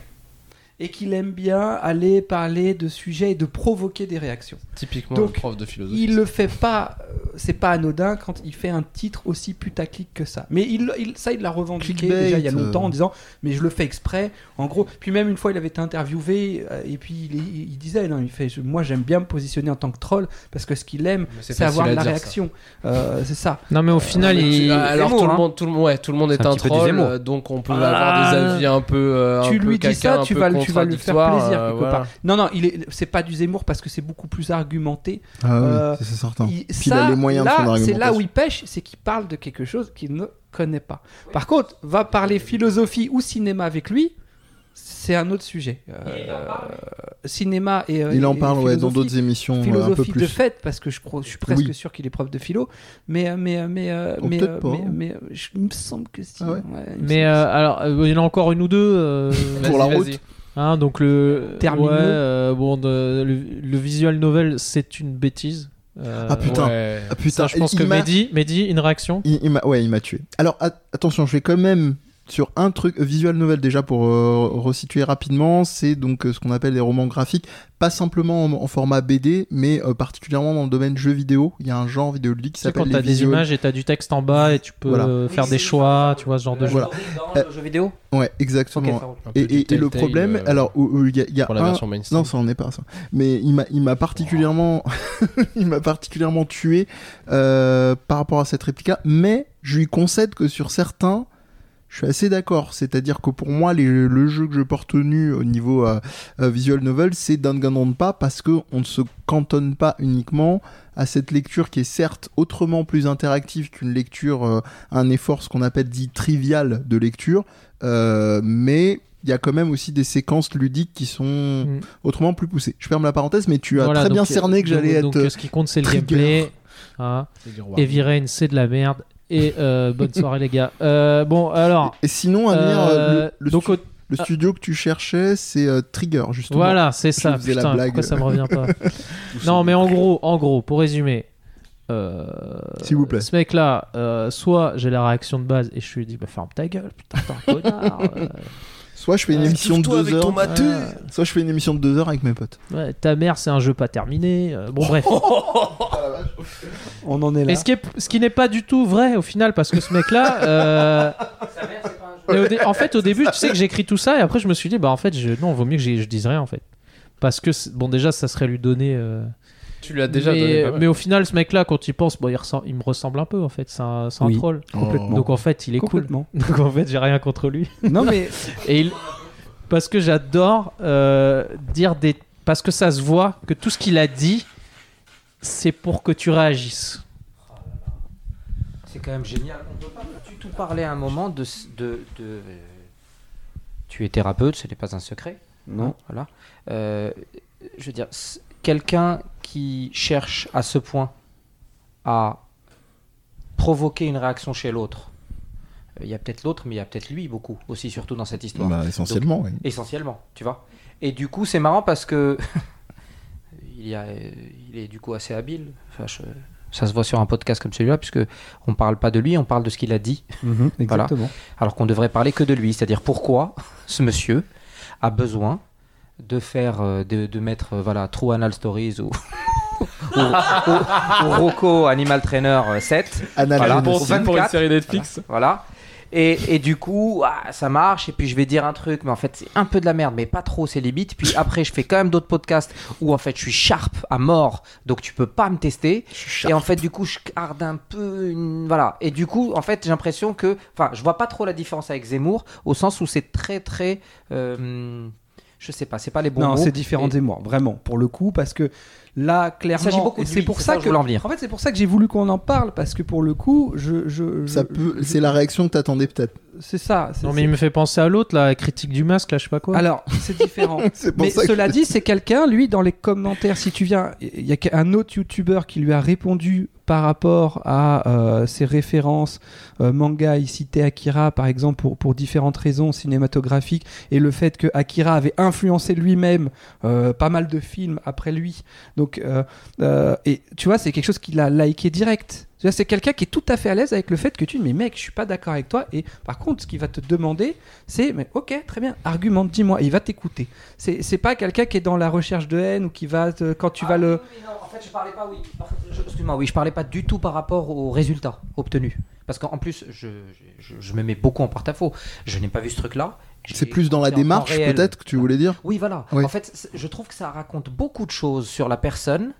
et qu'il aime bien aller parler de sujets et de provoquer des réactions. Typiquement, Donc, le prof de philosophie. Il le fait pas, euh, c'est pas anodin quand il fait un titre aussi putaclic que ça. Mais il, il- ça, il l'a revendiqué Clickbait, déjà il y a longtemps euh. en disant Mais je le fais exprès. En gros, puis même une fois, il avait été interviewé euh, et puis il, il disait non, il fait, je- Moi, j'aime bien me positionner en tant que troll parce que ce qu'il aime, c'est avoir de la réaction. Euh, c'est ça. Non mais au final il. ah, alors Zemmour, tout le hein. monde, tout le monde, ouais, tout le monde est, C'est un un troll, donc on peut Ah. avoir des avis un peu, euh, un tu peu lui dis ça, un tu vas, le- tu vas lui faire plaisir euh, quelque voilà. part. Non, non, il est, c'est pas du Zemmour parce que c'est beaucoup plus argumenté. Ah oui, Euh, c'est certain. Il- ça, il a les moyens là, de son C'est là où il pêche, c'est qu'il parle de quelque chose qu'il ne connaît pas. Par contre, va parler philosophie ou cinéma avec lui, c'est un autre sujet. Euh, cinéma et euh, Il en et parle ouais, dans philosophie. d'autres émissions euh, un peu Philosophie plus. de fait, parce que je, crois, je suis presque Oui. sûr qu'il est prof de philo, mais euh, mais euh, mais euh, Oh, mais, euh, mais, mais, euh, je- il me semble que si. Ah ouais ouais, Mais semble euh, alors euh, il y en a encore une ou deux. euh, Pour la Vas-y, route. Hein, donc le Termineux. ouais, euh, bon de- le, le visual novel c'est une bêtise. Euh, Ah, putain. Ouais. Ah putain, ça, je pense il que Mehdi, Mehdi, une réaction. Il, ouais, il m'a tué. Alors at- attention, je vais quand même sur un truc visual novel déjà pour euh, resituer rapidement. C'est donc euh, ce qu'on appelle les romans graphiques, pas simplement en, en format BD, mais euh, particulièrement dans le domaine jeu vidéo. Il y a un genre vidéoludique qui Tu sais, quand s'appelle t'as des images et t'as du texte en bas et tu peux Voilà. faire des choix, tu vois ce genre de jeu. Voilà. dans le jeu vidéo. Ouais, exactement. Et, du et- et le problème, euh, alors il y a, il y a pour la un- version mainstream. Non, ça en est pas ça. Mais il m'a, il m'a particulièrement, *laughs* il m'a particulièrement tué euh, par rapport à cette réplique. Mais je lui concède que sur certains, je suis assez d'accord. C'est-à-dire que pour moi, les- le jeu que je porte nu au niveau euh, euh, visual novel, c'est Danganronpa parce que on ne se cantonne pas uniquement à cette lecture qui est certes autrement plus interactive qu'une lecture, euh, un effort, ce qu'on appelle dit trivial de lecture, euh, mais il y a quand même aussi des séquences ludiques qui sont Mm. autrement plus poussées. Je ferme la parenthèse, mais tu as Voilà, très bien donc, cerné que donc- j'allais donc, être. euh, ce qui compte c'est le gameplay. Hein. Heavy Rain c'est de la merde. Et euh, bonne soirée les gars. Euh, bon alors. Et sinon, Amir, euh, le, le donc stu- au- le studio que tu cherchais, c'est euh, Trigger, justement. Voilà, c'est ça. faisais la Putain, blague. pourquoi ça me revient pas *laughs* Non, mais en gros, en gros, pour résumer, euh, S'il vous plaît. Ce mec-là, euh, soit j'ai la réaction de base et je lui dis, bah ferme ta gueule, putain, t'es un connard. *laughs* Soit je fais une Ouais, émission de deux heures, soit je fais une émission de deux heures avec mes potes. ouais, ta mère, c'est un jeu pas terminé. euh, bon, bref. *laughs* *laughs* On en est là. Et ce qui, est- ce qui n'est pas du tout vrai au final, parce que ce mec-là. *laughs* euh, dé- en fait, au début, tu sais que j'écris tout ça et après, je me suis dit, bah en fait, je... non, vaut mieux que je dise rien en fait. Parce que, c'est- bon, déjà, ça serait lui donner. euh, Tu lui as déjà mais, donné pas mal. mais au final, ce mec-là, quand il pense, bon, il, me ressemble un peu en fait. C'est un, c'est un Oui. troll. Complètement. Donc en fait, il est cool. Complètement. *laughs* Donc en fait, j'ai rien contre lui. *laughs* non mais Et il... Parce que j'adore euh, dire des. Parce que ça se voit que tout ce qu'il a dit, c'est pour que tu réagisses. C'est quand même génial. On peut pas du tout parler à un moment de. de, de- Tu es thérapeute, ce n'est pas un secret. non. Voilà. Euh, je veux dire, quelqu'un qui cherche à ce point à provoquer une réaction chez l'autre. Euh, Il y a peut-être l'autre, mais il y a peut-être lui beaucoup aussi, surtout dans cette histoire. Bah, essentiellement, oui. Essentiellement, tu vois. Et du coup, c'est marrant parce que *laughs* il, y a, il est du coup assez habile. Enfin, je- ça se voit sur un podcast comme celui-là, puisque on parle pas de lui, on parle de ce qu'il a dit, *laughs* Mhm, exactement. alors qu'on devrait parler que de lui. C'est-à-dire pourquoi *laughs* ce monsieur a besoin de faire, euh, de, de mettre, euh, voilà, True Anal Stories ou, *laughs* ou, ou- ou Rocco Animal Trainer euh, 7. Anal Voilà. Pour pour une 24, série Netflix. Voilà. Et, et du coup, ah, ça marche. Et puis je vais dire un truc, mais en fait, c'est un peu de la merde, mais pas trop, c'est limite. Puis après, je fais quand même d'autres podcasts où en fait, je suis sharp à mort, donc tu peux pas me tester. Et en fait, du coup, je garde un peu une. Voilà. Et du coup, en fait, j'ai l'impression que. Enfin, je vois pas trop la différence avec Zemmour, au sens où c'est très, très. euh, je sais pas, c'est pas les bons non, mots. c'est différent Et- de Zemmour, vraiment, pour le coup, parce que là, clairement, c'est pour ça ça que, voulais en venir. en fait, c'est pour ça que j'ai voulu qu'on en parle, parce que pour le coup, je, je, Ça peut, je- c'est la réaction que t'attendais peut-être. c'est ça. c'est- Non, mais il me fait penser à l'autre, la critique du masque, là, je sais pas quoi. Alors, c'est différent. *laughs* Mais que cela dit, c'est quelqu'un, lui, dans les commentaires, si tu viens, il y a un autre youtubeur qui lui a répondu par rapport à euh, ses références euh, manga. Il citait Akira, par exemple, pour, pour différentes raisons cinématographiques, et le fait que Akira avait influencé lui-même euh, pas mal de films après lui. Donc, euh, euh, et tu vois, c'est quelque chose qu'il a liké direct. C'est quelqu'un qui est tout à fait à l'aise avec le fait que tu dis mais mec je suis pas d'accord avec toi et par contre ce qu'il va te demander c'est mais ok très bien argumente dis-moi il va t'écouter c'est pas quelqu'un qui est dans la recherche de haine ou qui va te- quand tu Ah vas oui, le oui, non, en fait, je parlais pas, oui. Je- Excuse-moi, oui, je parlais pas du tout par rapport aux résultats obtenus. Parce qu'en plus, je, je, je me mets beaucoup en porte-à-faux. Je n'ai pas vu ce truc-là. C'est plus dans la démarche peut-être que tu voulais dire. Oui, voilà. Oui. En fait, je trouve que ça raconte beaucoup de choses sur la personne.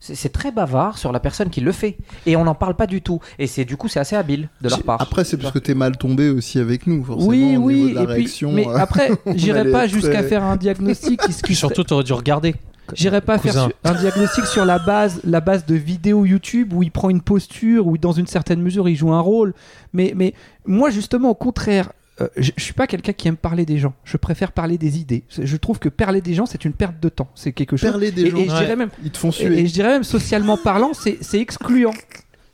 C'est très bavard sur la personne qui le fait. Et on n'en parle pas du tout. Et c'est du coup, c'est assez habile de leur part. Après, c'est parce que t'es mal tombé aussi avec nous, forcément. oui au oui de la et puis réaction, mais euh, après *laughs* j'irai pas jusqu'à très- faire un diagnostic qui, *laughs* surtout, t'aurais dû regarder. *laughs* J'irai pas faire Cousin. un diagnostic sur la base, la base de vidéos YouTube où il prend une posture, où dans une certaine mesure il joue un rôle. Mais, mais moi, justement, au contraire, euh, je, je suis pas quelqu'un qui aime parler des gens. Je préfère parler des idées. Je trouve que parler des gens, c'est une perte de temps. C'est quelque chose. Perler des et, gens, et je Ouais. dirais même, ils te font suer. et je dirais même socialement parlant, c'est excluant.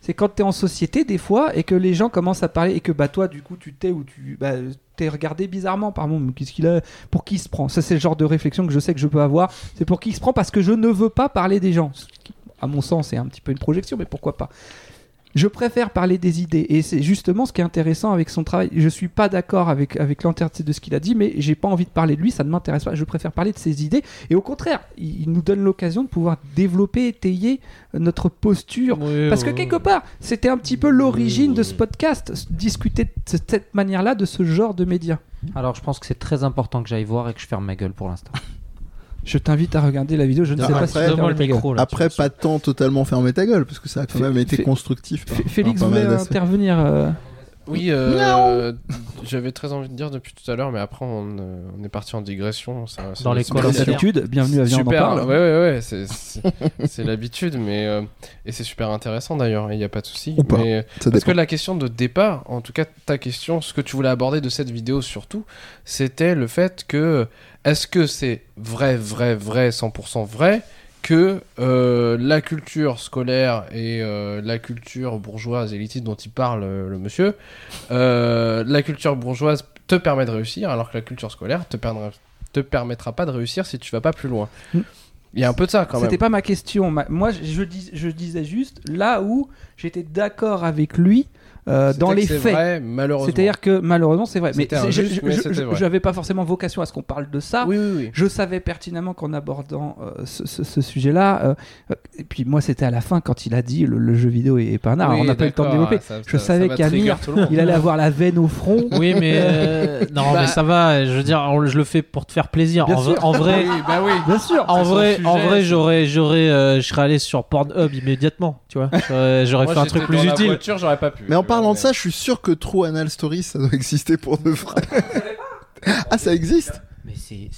C'est quand tu es en société des fois et que les gens commencent à parler et que bah toi du coup tu t'es ou tu bah, t'es regardé bizarrement par mon qu'est-ce qu'il a pour qui il se prend ça c'est le genre de réflexion que je sais que je peux avoir c'est pour qui il se prend parce que je ne veux pas parler des gens Ce qui, à mon sens c'est un petit peu une projection mais pourquoi pas je préfère parler des idées et c'est justement ce qui est intéressant avec son travail. Je suis pas d'accord avec, avec l'entièreté de ce qu'il a dit, mais j'ai pas envie de parler de lui, ça ne m'intéresse pas. Je préfère parler de ses idées et au contraire, il, il nous donne l'occasion de pouvoir développer, étayer notre posture. Parce que quelque part, c'était un petit peu l'origine de ce podcast, discuter de ce- cette manière-là de ce genre de médias. Alors, je pense que c'est très important que j'aille voir et que je ferme ma gueule pour l'instant. *laughs* Je t'invite à regarder la vidéo, je ne sais pas si Donne-moi le micro, là. Après, pas tant totalement fermer ta gueule, parce que ça a quand même été constructif. F- Félix voulait intervenir. Oui, euh, j'avais très envie de dire depuis tout à l'heure, mais après on, euh, on est parti en digression. ça- ça Dans les super- Comme commentaires. d'habitude, bienvenue à Viens, on en Super, parle. ouais, ouais, ouais, c'est- c'est c'est l'habitude, mais euh, et c'est super intéressant d'ailleurs, il n'y a pas de souci. Mais parce que la question de départ, en tout cas ta question, ce que tu voulais aborder de cette vidéo surtout, c'était le fait que est-ce que c'est vrai, vrai, vrai, 100% vrai que euh, la culture scolaire et euh, la culture bourgeoise élitiste dont il parle euh, le monsieur, la culture bourgeoise te permet de réussir alors que la culture scolaire te, perdra- te permettra pas de réussir si tu vas pas plus loin. Mm. Il y a un peu de ça quand même. C'était pas ma question. Ma- Moi, je, je dis- je disais juste là où j'étais d'accord avec lui euh, dans les c'est faits. vrai, malheureusement. C'est-à-dire que malheureusement, c'est vrai. Mais je- mais j'avais pas forcément vocation à ce qu'on parle de ça. Oui, oui, oui. Je savais pertinemment qu'en abordant euh, ce, ce- ce sujet-là, euh, euh, et puis moi c'était à la fin quand il a dit le, le jeu vidéo est pas un art, Oui, on n'a pas eu le temps de développer. ça- Je ça- savais qu'Amir, il allait avoir la veine au front. Oui, mais euh, *laughs* non, Bah- mais ça va. Je veux dire, on- je le fais pour te faire plaisir. Bien En, sûr. vrai- en vrai, Oui, bah oui. Bien sûr. en vrai, sujet, en vrai, c'est- j'aurais, j'aurais, euh, je serais allé sur Pornhub immédiatement. Tu vois, j'aurais, fait un truc plus utile. voiture, j'aurais pas pu. Mais en tu vois, parlant de ça, je suis sûr que True Anal Stories, ça doit exister pour de vrai. ah, ça existe Mais c'est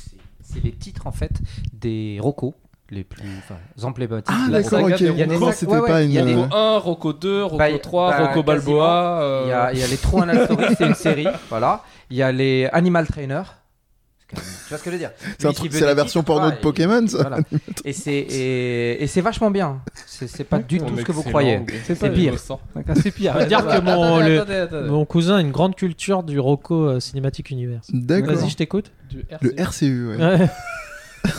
les titres en fait des Rocco les plus enfin, emblématiques. Ah, d'accord, ok. Il y a des c'était ouais, ouais, pas il y a une- des- Rocco 1, Rocco 2, Rocco Bah, 3, bah, Rocco. Balboa. euh, Il y a, il y a les True Anal Stories, c'est une série. Voilà. Il y a les Animal Trainer. Tu vois ce que je veux dire C'est la version porno de Pokémon, ça. voilà. Et c'est et, et c'est vachement bien. C'est pas du tout ce que vous croyez. C'est C'est pire. C'est pire. On va dire que mon, attendez, le- attendez, attendez. mon cousin a une grande culture du Rocco euh, Cinematic Universe. D'accord. Vas-y, je t'écoute. Du Le RCU. RCU, ouais. Ouais. *laughs*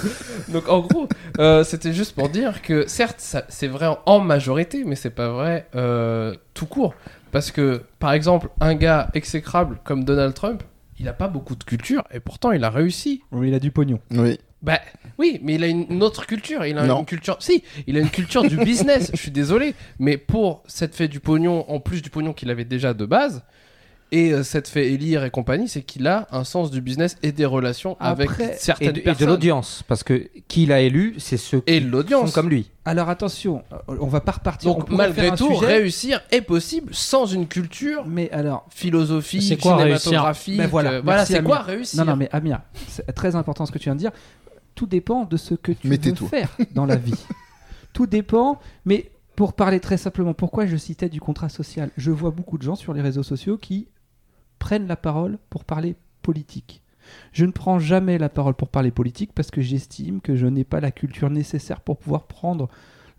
Donc en gros, euh, c'était juste pour dire que certes, c'est vrai en- en majorité, mais c'est pas vrai euh, tout court. Parce que, par exemple, un gars exécrable comme Donald Trump, il a pas beaucoup de culture et pourtant il a réussi. Oui, il a du pognon. Oui. Bah oui, mais il a une, une autre culture. Il a Non. une culture. Si, il a une culture du *laughs* business. Je suis désolé, mais pour cette fait du pognon, en plus du pognon qu'il avait déjà de base, et euh, cette fait élire et compagnie, c'est qu'il a un sens du business et des relations avec Après- Et certaines de, et de personnes l'audience, parce que qui l'a élu, c'est ceux et qui l'audience. sont comme lui. Alors attention, on va pas repartir. on Donc malgré faire un tout, sujet, réussir est possible sans une culture Mais alors, philosophique, C'est quoi cinématographique. Ben voilà, euh, voilà, c'est quoi Amir. réussir non, non, mais Amir, c'est très important ce que tu viens de dire. Tout dépend de ce que tu Mais veux faire dans la vie. *laughs* Tout dépend, mais pour parler très simplement, pourquoi je citais du contrat social? Je vois beaucoup de gens sur les réseaux sociaux qui prennent la parole pour parler politique. Je ne prends jamais la parole pour parler politique parce que j'estime que je n'ai pas la culture nécessaire pour pouvoir prendre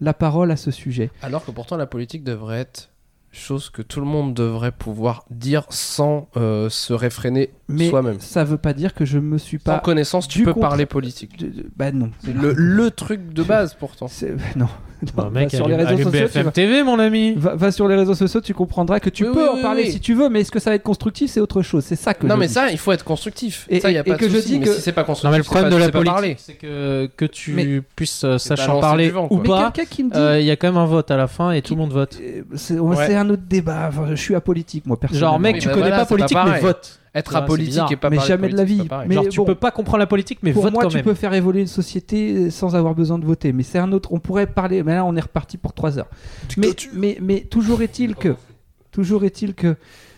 la parole à ce sujet. Alors que pourtant la politique devrait être chose que tout le monde devrait pouvoir dire sans euh, se réfréner Mais soi-même. ça veut pas dire que je me suis Sans pas. connaissance, tu peux parler politique. de- de- Bah non. C'est le, le truc de base pourtant. C'est- Non. Bah, Non, mec, sur les réseaux sociaux. tu BFM vas- TV, mon ami. Va, va sur les réseaux sociaux, tu comprendras que tu Oui, peux oui, en oui, parler oui. si tu veux, mais est-ce que ça va être constructif C'est autre chose. C'est ça que non je mais dis. ça, il faut être constructif. Et- ça, y a et- pas que je souci, dis que- si c'est pas constructif, Non mais le problème pas- de la politique, parler. c'est que que tu Mais- puisses euh, sachant parler ou pas, euh, il y a quand même un vote à la fin et tout le monde vote. euh, c'est un autre débat. Je suis apolitique, moi, personnellement. Genre mec, tu bah connais pas politique mais vote. Être c'est apolitique et pas Mais parler jamais de la vie. Mais Genre tu bon, peux pas comprendre la politique mais pour vote moi, quand tu même. peux faire évoluer une société sans avoir besoin de voter. Mais c'est un autre. On pourrait parler. Mais là, on est reparti pour trois heures. Mais, mais, mais toujours est-il que, toujours est-il que, euh,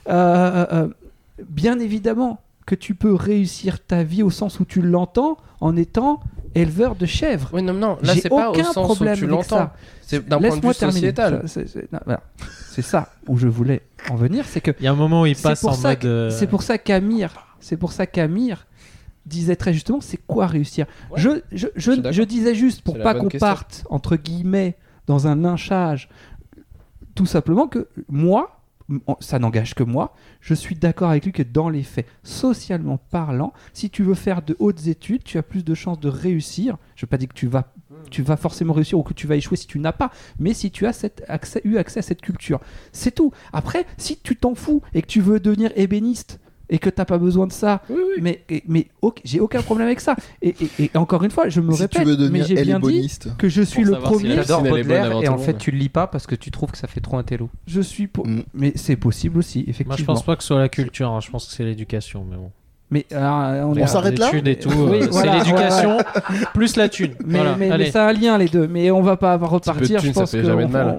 euh, euh, bien évidemment, que tu peux réussir ta vie au sens où tu l'entends en étant éleveur de chèvres. Oui, non, non, là c'est pas au aucun sens où problème tu avec l'entends. ça. C'est d'un point de vue Laisse-moi terminer. sociétal. Ça, C'est voilà. Ça où je voulais en venir, c'est que Il y a un moment où il passe pour en ça mode euh, c'est pour ça qu'Amir, c'est pour ça qu'Amir disait très justement, c'est quoi réussir? Ouais. Je, je, je, je disais juste pour pas qu'on parte entre guillemets dans un lynchage, tout simplement que moi, ça n'engage que moi, je suis d'accord avec lui que dans les faits, socialement parlant, si tu veux faire de hautes études, tu as plus de chances de réussir. Je ne veux pas dire que tu vas, tu vas forcément réussir ou que tu vas échouer si tu n'as pas, mais si tu as eu accès à cette culture. C'est tout. Après, si tu t'en fous et que tu veux devenir ébéniste et que t'as pas besoin de ça, Oui, oui. mais, et- mais j'ai aucun problème avec ça. Et, et- et encore une fois, je me si répète, mais j'ai bien dit que je suis le si premier. bonne Baudelaire et en fait tu le lis pas parce que tu trouves que ça fait trop intello. Je suis pour. Mm. Mais c'est possible aussi, effectivement. Moi je pense pas que ce soit la culture, hein. je pense que c'est l'éducation mais bon. Mais on, On s'arrête là Les thunes et tout, Oui, euh, voilà, c'est l'éducation plus la thune. Mais, Voilà, mais, mais allez. ça a un lien les deux. Mais on va pas repartir. de Je pense qu'on de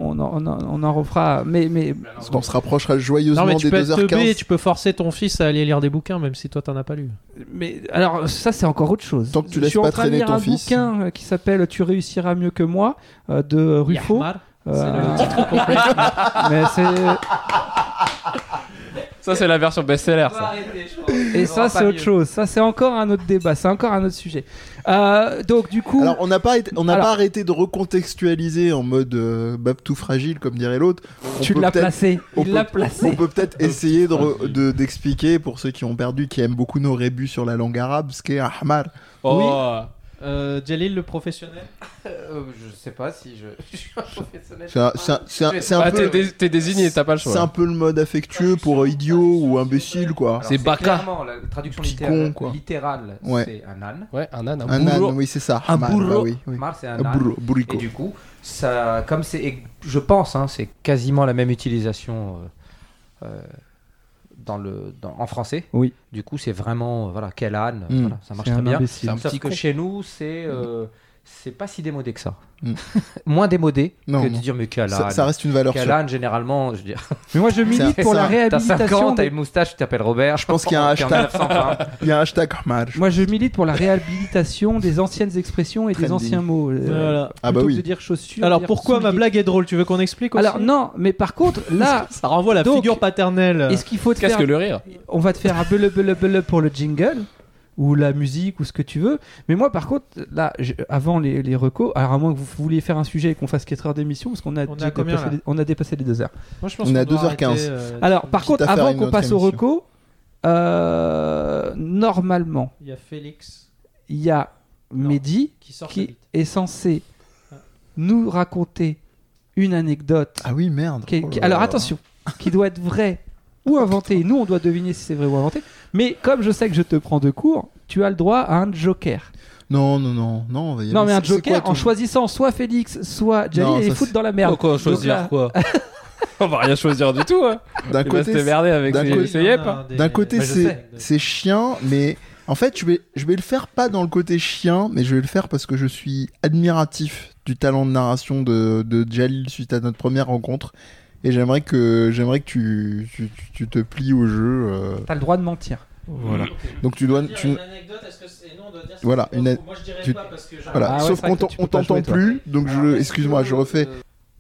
on, en- on on refera. Mais, mais Parce qu'on se rapprochera joyeusement Non mais tu des peux être teubé et 2h15. tu peux forcer ton fils à aller lire des bouquins même si toi t'en as pas lu. Mais alors ça c'est encore autre chose. Tant que tu Je laisses suis en pas train de traîner lire ton un fils. bouquin euh, qui s'appelle Tu réussiras mieux que moi euh, de Ruffo. Euh, c'est le titre complet. *laughs* mais c'est Ça c'est la version best-seller. ça. et ça c'est autre chose. Ça c'est encore un autre débat. C'est encore un autre sujet. Euh, donc du coup, Alors on n'a pas, été- on n'a Alors- pas arrêté de recontextualiser en mode euh, bab tout fragile comme dirait l'autre. On tu peut l'as peut-être- placé. on Il peut- l'a placé. On peut peut-être essayer de re- de- d'expliquer pour ceux qui ont perdu, qui aiment beaucoup nos rébus sur la langue arabe, ce qu'est ahmar. Oh. Euh, Jalil le professionnel. *laughs* je sais pas si je, *laughs* je suis un professionnel. C'est un, c'est un- c'est un- c'est un Ah, peu, t'es dé- t'es désigné, t'as pas le c'est choix. un peu le mode affectueux pour idiot ou imbécile quoi. C'est Baka. clairement, La traduction littérale, littérale, Ouais. c'est un âne. Ouais, un âne, un, Un âne, oui c'est ça. Un ahmar, bah bourreau. oui, oui. Mar, c'est un Un âne. bourreau, Et bourrico. du coup, ça, comme c'est, et je pense, hein, c'est quasiment la même utilisation euh, euh, dans le, dans- en français. Oui. Du coup, c'est vraiment, voilà, quel âne, Mm. voilà, ça marche C'est très bien. imbécile. C'est un Sauf petit que con. chez nous, c'est, euh, c'est pas si démodé que ça. Mm. *laughs* Moins démodé Non, que non. de dire mais quel Ça, ça reste une valeur âne, généralement, je veux dire, *laughs* Mais moi je milite pour la c'est t'as 50 réhabilitation. t'as des- une moustache, tu t'appelles Robert. Je pense qu'il y a un *laughs* hashtag. 1920. Il y a un hashtag. Moi, je milite pour la réhabilitation des anciennes expressions et des anciens mots. euh, Voilà. Ah bah plutôt que oui. de dire chaussures. Alors dire pourquoi ma blague est drôle? Tu veux qu'on explique aussi? Alors non, mais par contre, là, ça renvoie à la Donc, figure paternelle. est-ce qu'il faut te Qu'est-ce faire que le rire On va te faire un bele pour le jingle. Ou la musique ou ce que tu veux. Mais moi, par contre, là, avant les, les recos, alors à moins que vous vouliez faire un sujet et qu'on fasse 4 heures d'émission, parce qu'on a, On a combien, dépassé les, on a dépassé les 2 heures. Moi, je pense On est à doit 2h15. arrêter, euh, Alors, par contre, avant qu'on passe aux recos, euh, normalement, il y a Félix il y a Non. Mehdi qui sort qui est censé Ah. nous raconter une anecdote. Ah oui, merde. qui est- Oh qui- alors attention, qui doit être vraie ou inventée. Nous, on doit deviner si c'est vrai ou inventé. Mais comme je sais que je te prends de court, tu as le droit à un joker. Non, non, non, non, on va y Non, mais un joker quoi en choisissant soit Félix, soit Jalil et ça, les foutre dans la merde. Pourquoi choisir là- quoi *laughs* On va rien choisir du tout. Hein. D'un Il va se côté, démerder avec d'un ses, côté- ses yep. hein. D'un côté, Mais je c'est chien, mais en fait, je vais, je vais le faire pas dans le côté chien, mais je vais le faire parce que je suis admiratif du talent de narration de, de Jalil suite à notre première rencontre. Et j'aimerais que, j'aimerais que tu, tu, tu- tu te plies au jeu. euh, T'as le droit de mentir. voilà. Donc tu dois. Tu, anecdote, est-ce que c'est... non, on doit dire Voilà, une Moi, je dirais tu- pas parce que voilà. Ah ouais, Sauf qu'on t'entend plus, donc je, excuse-moi, je refais.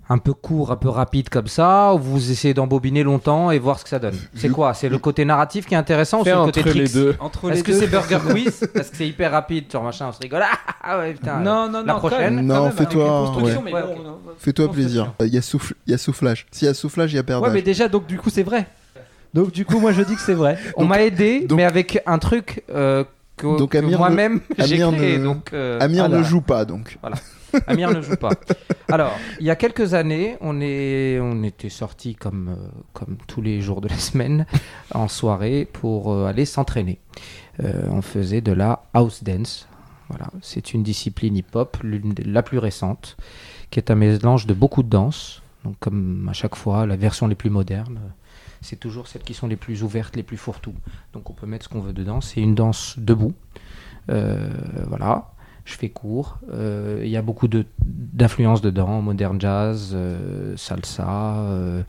Un peu court, un peu rapide comme ça, ou vous essayez d'embobiner longtemps et voir ce que ça donne. C'est quoi? C'est le côté narratif qui est intéressant ou c'est le entre côté les tricks? deux. Entre Est-ce que c'est Burger *laughs* Quiz? Parce que c'est hyper rapide, genre machin, on se rigole. *laughs* Ah ouais, putain. Non, non, non. La prochaine même, Non, quand même, avec fais-toi, les constructions, ouais. mais Ouais, bon, ok. non, Fais-toi construction. plaisir. Il y, a souffle- il y a soufflage. S'il y a soufflage, il y a Ouais, perdage. mais déjà, donc du coup, c'est vrai. Donc du coup, moi, je dis que c'est vrai. *laughs* On m'a aidé, donc- mais avec un truc euh, que, Donc que Amir moi-même j'ai Amir créé. ne- Donc, euh, Amir voilà. ne joue pas, donc. *laughs* Amir ne joue pas. Alors, il y a quelques années, on, est, on était sortis comme, euh, comme tous les jours de la *laughs* semaine en soirée pour euh, aller s'entraîner. Euh, on faisait de la house dance. Voilà, c'est une discipline hip-hop, la plus récente, qui est un mélange de beaucoup de danses. Donc, comme à chaque fois, la version les plus modernes, c'est toujours celles qui sont les plus ouvertes, les plus fourre-tout. Donc, on peut mettre ce qu'on veut dedans. C'est une danse debout. Voilà je fais court. Euh, Il y a beaucoup d'influences dedans, modern jazz, euh, salsa, euh,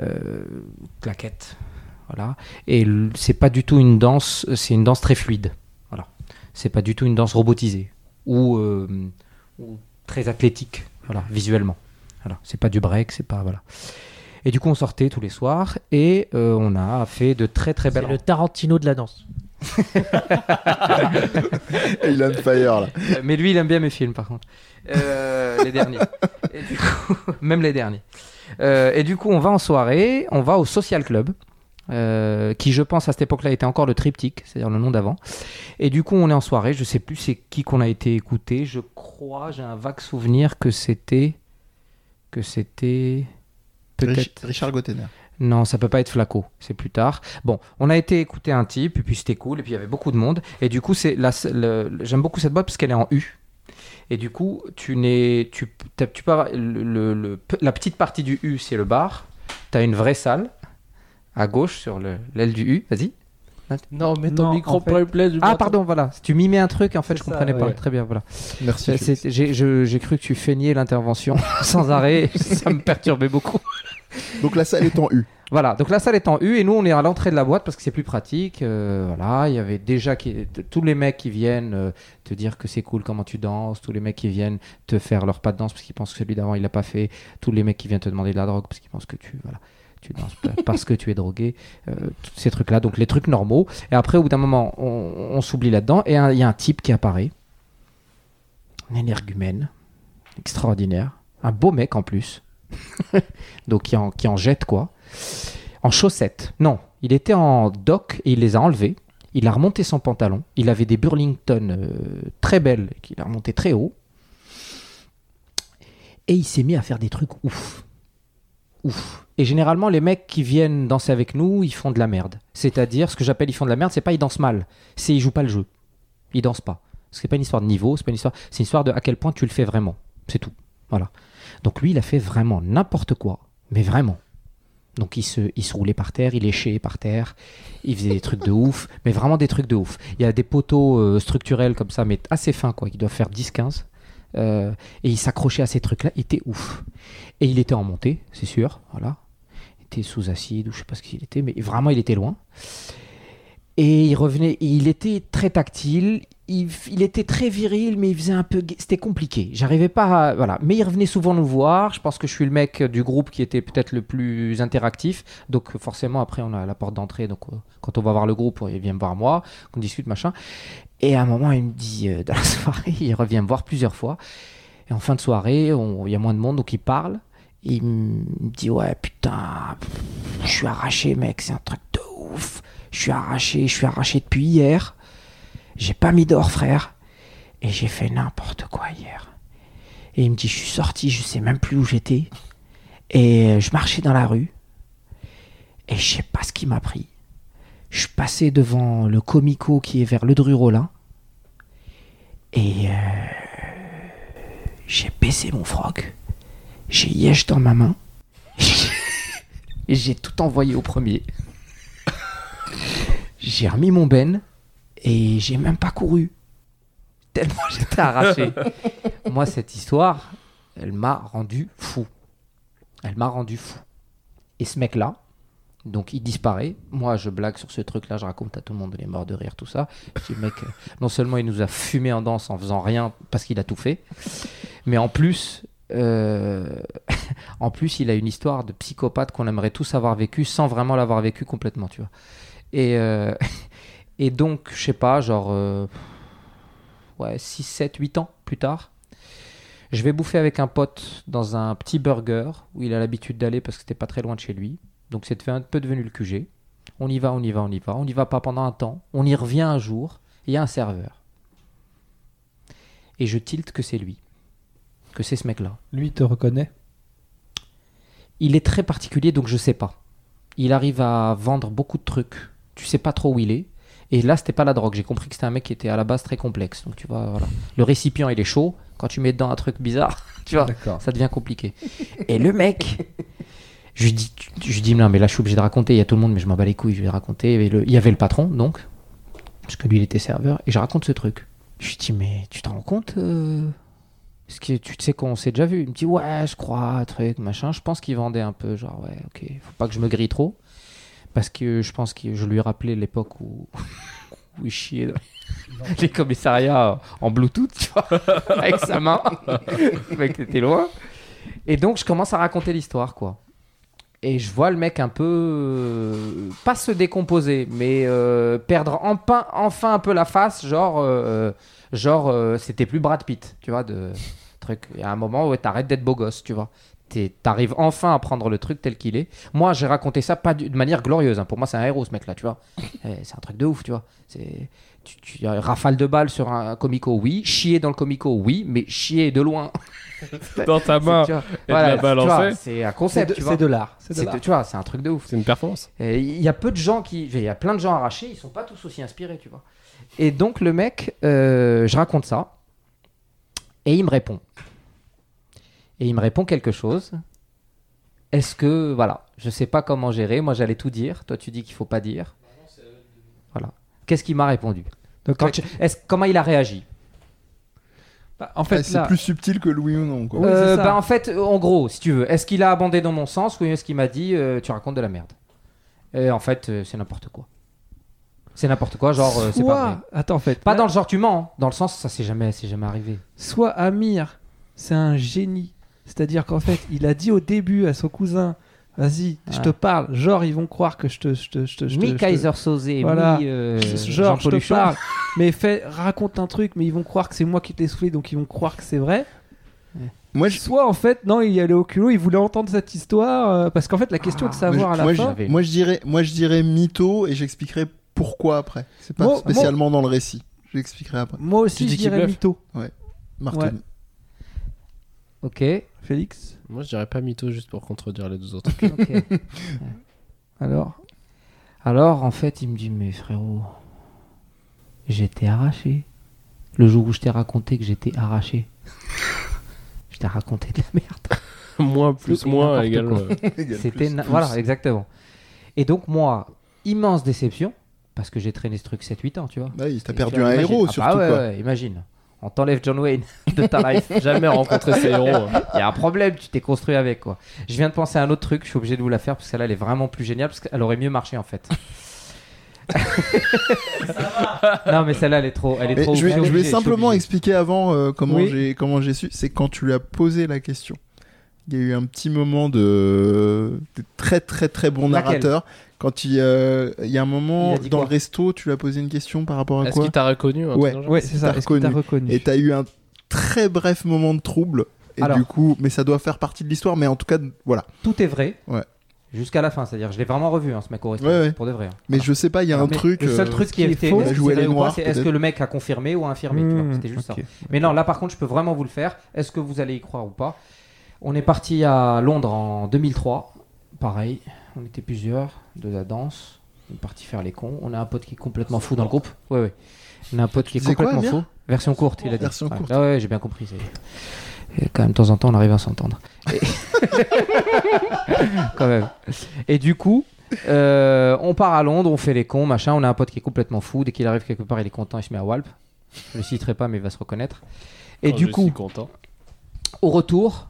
euh, claquette. Voilà. Et c'est pas du tout une danse, c'est une danse très fluide. Voilà. C'est pas du tout une danse robotisée ou, très athlétique, voilà, visuellement. Voilà. C'est pas du break, c'est pas voilà. Et du coup, on sortait tous les soirs et on a fait de très très belles C'est le Tarantino de la danse. *laughs* Il a fire là. Euh, Mais lui, il aime bien mes films, par contre. Euh, les derniers. Et du coup, *laughs* même les derniers. Euh, et du coup, on va en soirée, on va au Social Club, euh, qui, je pense, à cette époque-là, était encore le triptyque, c'est-à-dire le nom d'avant. Et du coup, on est en soirée, je sais plus c'est qui qu'on a été écouté. Je crois, j'ai un vague souvenir que c'était. Que c'était. Peut-être. Richard Gottener. Non, ça peut pas être Flaco, c'est plus tard. Bon, on a été écouter un type, et puis c'était cool, et puis il y avait beaucoup de monde. Et du coup, c'est j'aime beaucoup cette boîte parce qu'elle est en U. Et du coup, tu n'es, tu, t'as- tu peux avoir le, le- le- la petite partie du U, c'est le bar. Tu as une vraie salle à gauche sur le- l'aile du U. Vas-y. Non, mais ton Non, micro en fait- play du Ah, pardon, voilà. Tu mimais un truc, en fait, je ça, comprenais pas. Très bien, voilà. Merci. J'ai cru que tu feignais l'intervention *laughs* sans arrêt. *laughs* ça me perturbait beaucoup. Donc la salle est en U. *laughs* Voilà, donc la salle est en U et nous on est à l'entrée de la boîte parce que c'est plus pratique. euh, voilà, il y avait déjà qui- tous les mecs qui viennent euh, te dire que c'est cool comment tu danses, tous les mecs qui viennent te faire leur pas de danse parce qu'ils pensent que celui d'avant il l'a pas fait, tous les mecs qui viennent te demander de la drogue parce qu'ils pensent que tu voilà, tu danses *laughs* parce que tu es drogué, euh, tous ces trucs là, donc les trucs normaux. Et après au bout d'un moment on, on s'oublie là-dedans et il y a un type qui apparaît, un énergumène extraordinaire, un beau mec en plus, *laughs* donc qui en, jette quoi en chaussettes. Non, il était en doc et il les a enlevés. Il a remonté son pantalon. Il avait des Burlington euh, très belles qu'il a remonté très haut. Et il s'est mis à faire des trucs ouf. Ouf. Et généralement, les mecs qui viennent danser avec nous, ils font de la merde. C'est-à-dire, ce que j'appelle ils font de la merde, c'est pas ils dansent mal, c'est ils jouent pas le jeu. Ils dansent pas. C'est pas une histoire de niveau, c'est pas une histoire, c'est une histoire de à quel point tu le fais vraiment. C'est tout. Voilà. Donc lui, il a fait vraiment n'importe quoi, mais vraiment. Donc il se, il se roulait par terre, il léchait par terre, il faisait des trucs de ouf, mais vraiment des trucs de ouf. Il y a des poteaux euh, structurels comme ça, mais assez fins, quoi, qui doivent faire 10-15. Euh, et il s'accrochait à ces trucs-là, il était ouf. Et il était en montée, c'est sûr, voilà. Il était sous acide, ou je sais pas ce qu'il était, mais vraiment il était loin. Et il revenait, il était très tactile, il, était très viril, mais il faisait un peu. C'était compliqué. J'arrivais pas à. Voilà. Mais il revenait souvent nous voir. Je pense que je suis le mec du groupe qui était peut-être le plus interactif. Donc, forcément, après, on a la porte d'entrée. Donc, euh, quand on va voir le groupe, il vient me voir moi, qu'on discute, machin. Et à un moment, il me dit, euh, dans la *laughs* soirée, il revient me voir plusieurs fois. Et en fin de soirée, il y a moins de monde, donc il parle. Il me dit, ouais, putain, je suis arraché, mec, c'est un truc de ouf. Je suis arraché, je suis arraché depuis hier. J'ai pas mis d'or, frère. Et j'ai fait n'importe quoi hier. Et il me dit, je suis sorti, je sais même plus où j'étais. Et euh, je marchais dans la rue. Et je sais pas ce qui m'a pris. Je passais devant le comico qui est vers le Dru-Rollin. Et euh, j'ai baissé mon froc. J'ai Yesh dans ma main. Et *laughs* j'ai tout envoyé au premier. J'ai remis mon ben et j'ai même pas couru. Tellement *laughs* j'étais arraché. Moi, cette histoire, elle m'a rendu fou. Elle m'a rendu fou. Et ce mec-là, donc il disparaît. Moi, je blague sur ce truc-là, je raconte à tout le monde, il est mort de rire, tout ça. Je mec, euh, non seulement il nous a fumé en danse en faisant rien parce qu'il a tout fait, mais en plus, euh, *laughs* en plus, il a une histoire de psychopathe qu'on aimerait tous avoir vécu sans vraiment l'avoir vécu complètement, tu vois. Et, euh, *laughs* et donc, je sais pas, genre, euh, ouais, 6, 7, 8 ans plus tard, je vais bouffer avec un pote dans un petit burger où il a l'habitude d'aller parce que c'était pas très loin de chez lui. Donc, c'est un peu devenu le QG. On y va, on y va, on y va. On n'y va pas pendant un temps. On y revient un jour. Il y a un serveur. Et je tilte que c'est lui. Que c'est ce mec-là. Lui, te reconnaît? Il est très particulier, donc je sais pas. Il arrive à vendre beaucoup de trucs. Tu sais pas trop où il est. Et là, c'était pas la drogue. J'ai compris que c'était un mec qui était à la base très complexe. Donc tu vois, voilà. Le récipient, il est chaud. Quand tu mets dedans un truc bizarre, *laughs* tu vois, ça devient compliqué. Et le mec, je lui dis, je dis, non, mais là, je suis obligé de raconter. Il y a tout le monde, mais je m'en bats les couilles. Je vais raconter. Il y avait le patron, donc, parce que lui, il était serveur. Et je raconte ce truc. Je lui dis, mais tu te rends compte euh, Est-ce que tu sais qu'on s'est déjà vu Il me dit, ouais, je crois, truc, machin. Je pense qu'il vendait un peu, genre, ouais, ok, faut pas que je me grille trop. Parce que je pense que je lui ai rappelé l'époque où, *laughs* où il chiait dans les commissariats en Bluetooth, tu vois, *laughs* avec sa main. le mec était loin. Et donc, je commence à raconter l'histoire, quoi. Et je vois le mec un peu, euh, pas se décomposer, mais euh, perdre enfin, enfin un peu la face, genre, euh, genre euh, c'était plus Brad Pitt, tu vois, de truc. Il y a un moment où t'arrêtes d'être beau gosse, tu vois. T'es- T'arrives enfin à prendre le truc tel qu'il est. Moi, j'ai raconté ça pas de manière glorieuse. hein. Pour moi, c'est un héros, ce mec-là, tu vois. *laughs* Eh, C'est un truc de ouf, tu vois. C'est tu, tu- rafale de balles sur un comico, oui. Chier dans le comico, oui. Mais chier de loin. *laughs* Dans ta main. Tu vois, et de la. C'est un concept, de, tu vois. c'est de l'art. C'est de C'est l'art. de- tu vois, c'est un truc de ouf. C'est une performance. Et Il y a peu de gens qui. Il y a plein de gens arrachés, ils sont pas tous aussi inspirés, tu vois. Et donc, le mec, euh, je raconte ça. Et il me répond. Et il me répond quelque chose. Est-ce que. Voilà, je sais pas comment gérer. Moi, j'allais tout dire. Toi, tu dis qu'il faut pas dire. Voilà. Qu'est-ce qu'il m'a répondu? Donc, Quand tu- est-ce- Comment il a réagi? Bah, en fait, Ah, c'est là, plus subtil que Louis ou non, quoi. Oui, Euh, bah, En fait, en gros, si tu veux, est-ce qu'il a abondé dans mon sens ou est-ce qu'il m'a dit euh, tu racontes de la merde? Et en fait, euh, c'est n'importe quoi. C'est n'importe quoi, genre, euh, c'est pas vrai. soit, attends, en fait, Pas là, dans le genre tu mens, hein. dans le sens ça c'est jamais, c'est jamais arrivé. soit Amir, c'est un génie. C'est-à-dire qu'en fait, il a dit au début à son cousin, vas-y, je Ouais. te parle. Genre, ils vont croire que je te, je te, je te, je te- Mi je te- Kaiser Sosé, Voilà. mi euh, genre, je te parle. mais fais, raconte un truc, mais ils vont croire que c'est moi qui te l'ai soufflé, donc ils vont croire que c'est vrai. Moi, je, Soit en fait, non, il y allait au culot, il voulait entendre cette histoire, euh, parce qu'en fait, la question Ah, de savoir moi, à je- la moi, fin. je, moi, je dirais, moi, je dirais mytho et j'expliquerai pourquoi après. C'est pas Moi- spécialement dans le récit. J'expliquerai après. Moi aussi, Tu je dirais mytho. Martin. Ok, Félix Moi, je dirais pas mytho juste pour contredire les deux autres. ok. *laughs* Alors Alors en fait il me dit mais frérot, j'étais arraché. Le jour où je t'ai raconté que j'étais arraché, *laughs* je t'ai raconté de la merde. *laughs* moins plus moins n'importe égale. euh, C'était na- voilà exactement. Et donc moi, immense déception parce que j'ai traîné ce truc 7-8 ans, tu vois. Bah oui, t'as Et perdu tu vois, un imagine- héros Ah surtout bah ouais, quoi. ouais, imagine. On t'enlève John Wayne *laughs* de ta life. Jamais rencontré ces héros. Il y a un problème, tu t'es construit avec quoi. Je viens de penser à un autre truc, je suis obligé de vous la faire parce que celle-là elle est vraiment plus géniale parce qu'elle aurait mieux marché en fait. *laughs* non, mais celle-là, elle est trop. Elle est Mais trop je vais, je je simplement expliquer avant euh, comment Oui. j'ai comment j'ai su. C'est quand tu lui as posé la question. Il y a eu un petit moment de, de très très très bon Laquelle? narrateur. Quand il, euh, il y a un moment a dans le resto, tu lui as posé une question par rapport à Est-ce quoi qu'il t'a reconnu un Ouais. Ouais, c'est ça. T'as Est-ce t'as reconnu. Et t'as eu un très bref moment de trouble. Et Alors. du coup, mais ça doit faire partie de l'histoire. Mais en tout cas, voilà. Tout est vrai. Ouais. Jusqu'à la fin, c'est-à-dire, je l'ai vraiment revu, hein, ce mec au resto. Ouais, ouais. Pour de vrai. hein. Mais je sais pas, il y a un truc. Le seul euh, truc qui est, est faux, c'est est-ce que le mec a confirmé ou a infirmé Mmh, C'était juste ça. Mais non, là par contre, je peux vraiment vous le faire. Est-ce que vous allez y croire ou pas? On est parti à Londres en 2003. Pareil, on était plusieurs de la danse. On est parti faire les cons. On a un pote qui est complètement fou dans le groupe. Ouais, ouais. On a un pote qui est quoi, complètement fou. Version courte, il a dit. Version Ouais. courte. Ah ouais, j'ai bien compris. Et quand même, de temps en temps, on arrive à s'entendre. Et... *laughs* quand même. Et du coup, euh, on part à Londres, on fait les cons, machin. On a un pote qui est complètement fou. Dès qu'il arrive quelque part, il est content, il se met à Walp. Je le citerai pas, mais il va se reconnaître. Et Oh, du je coup, suis content. au retour,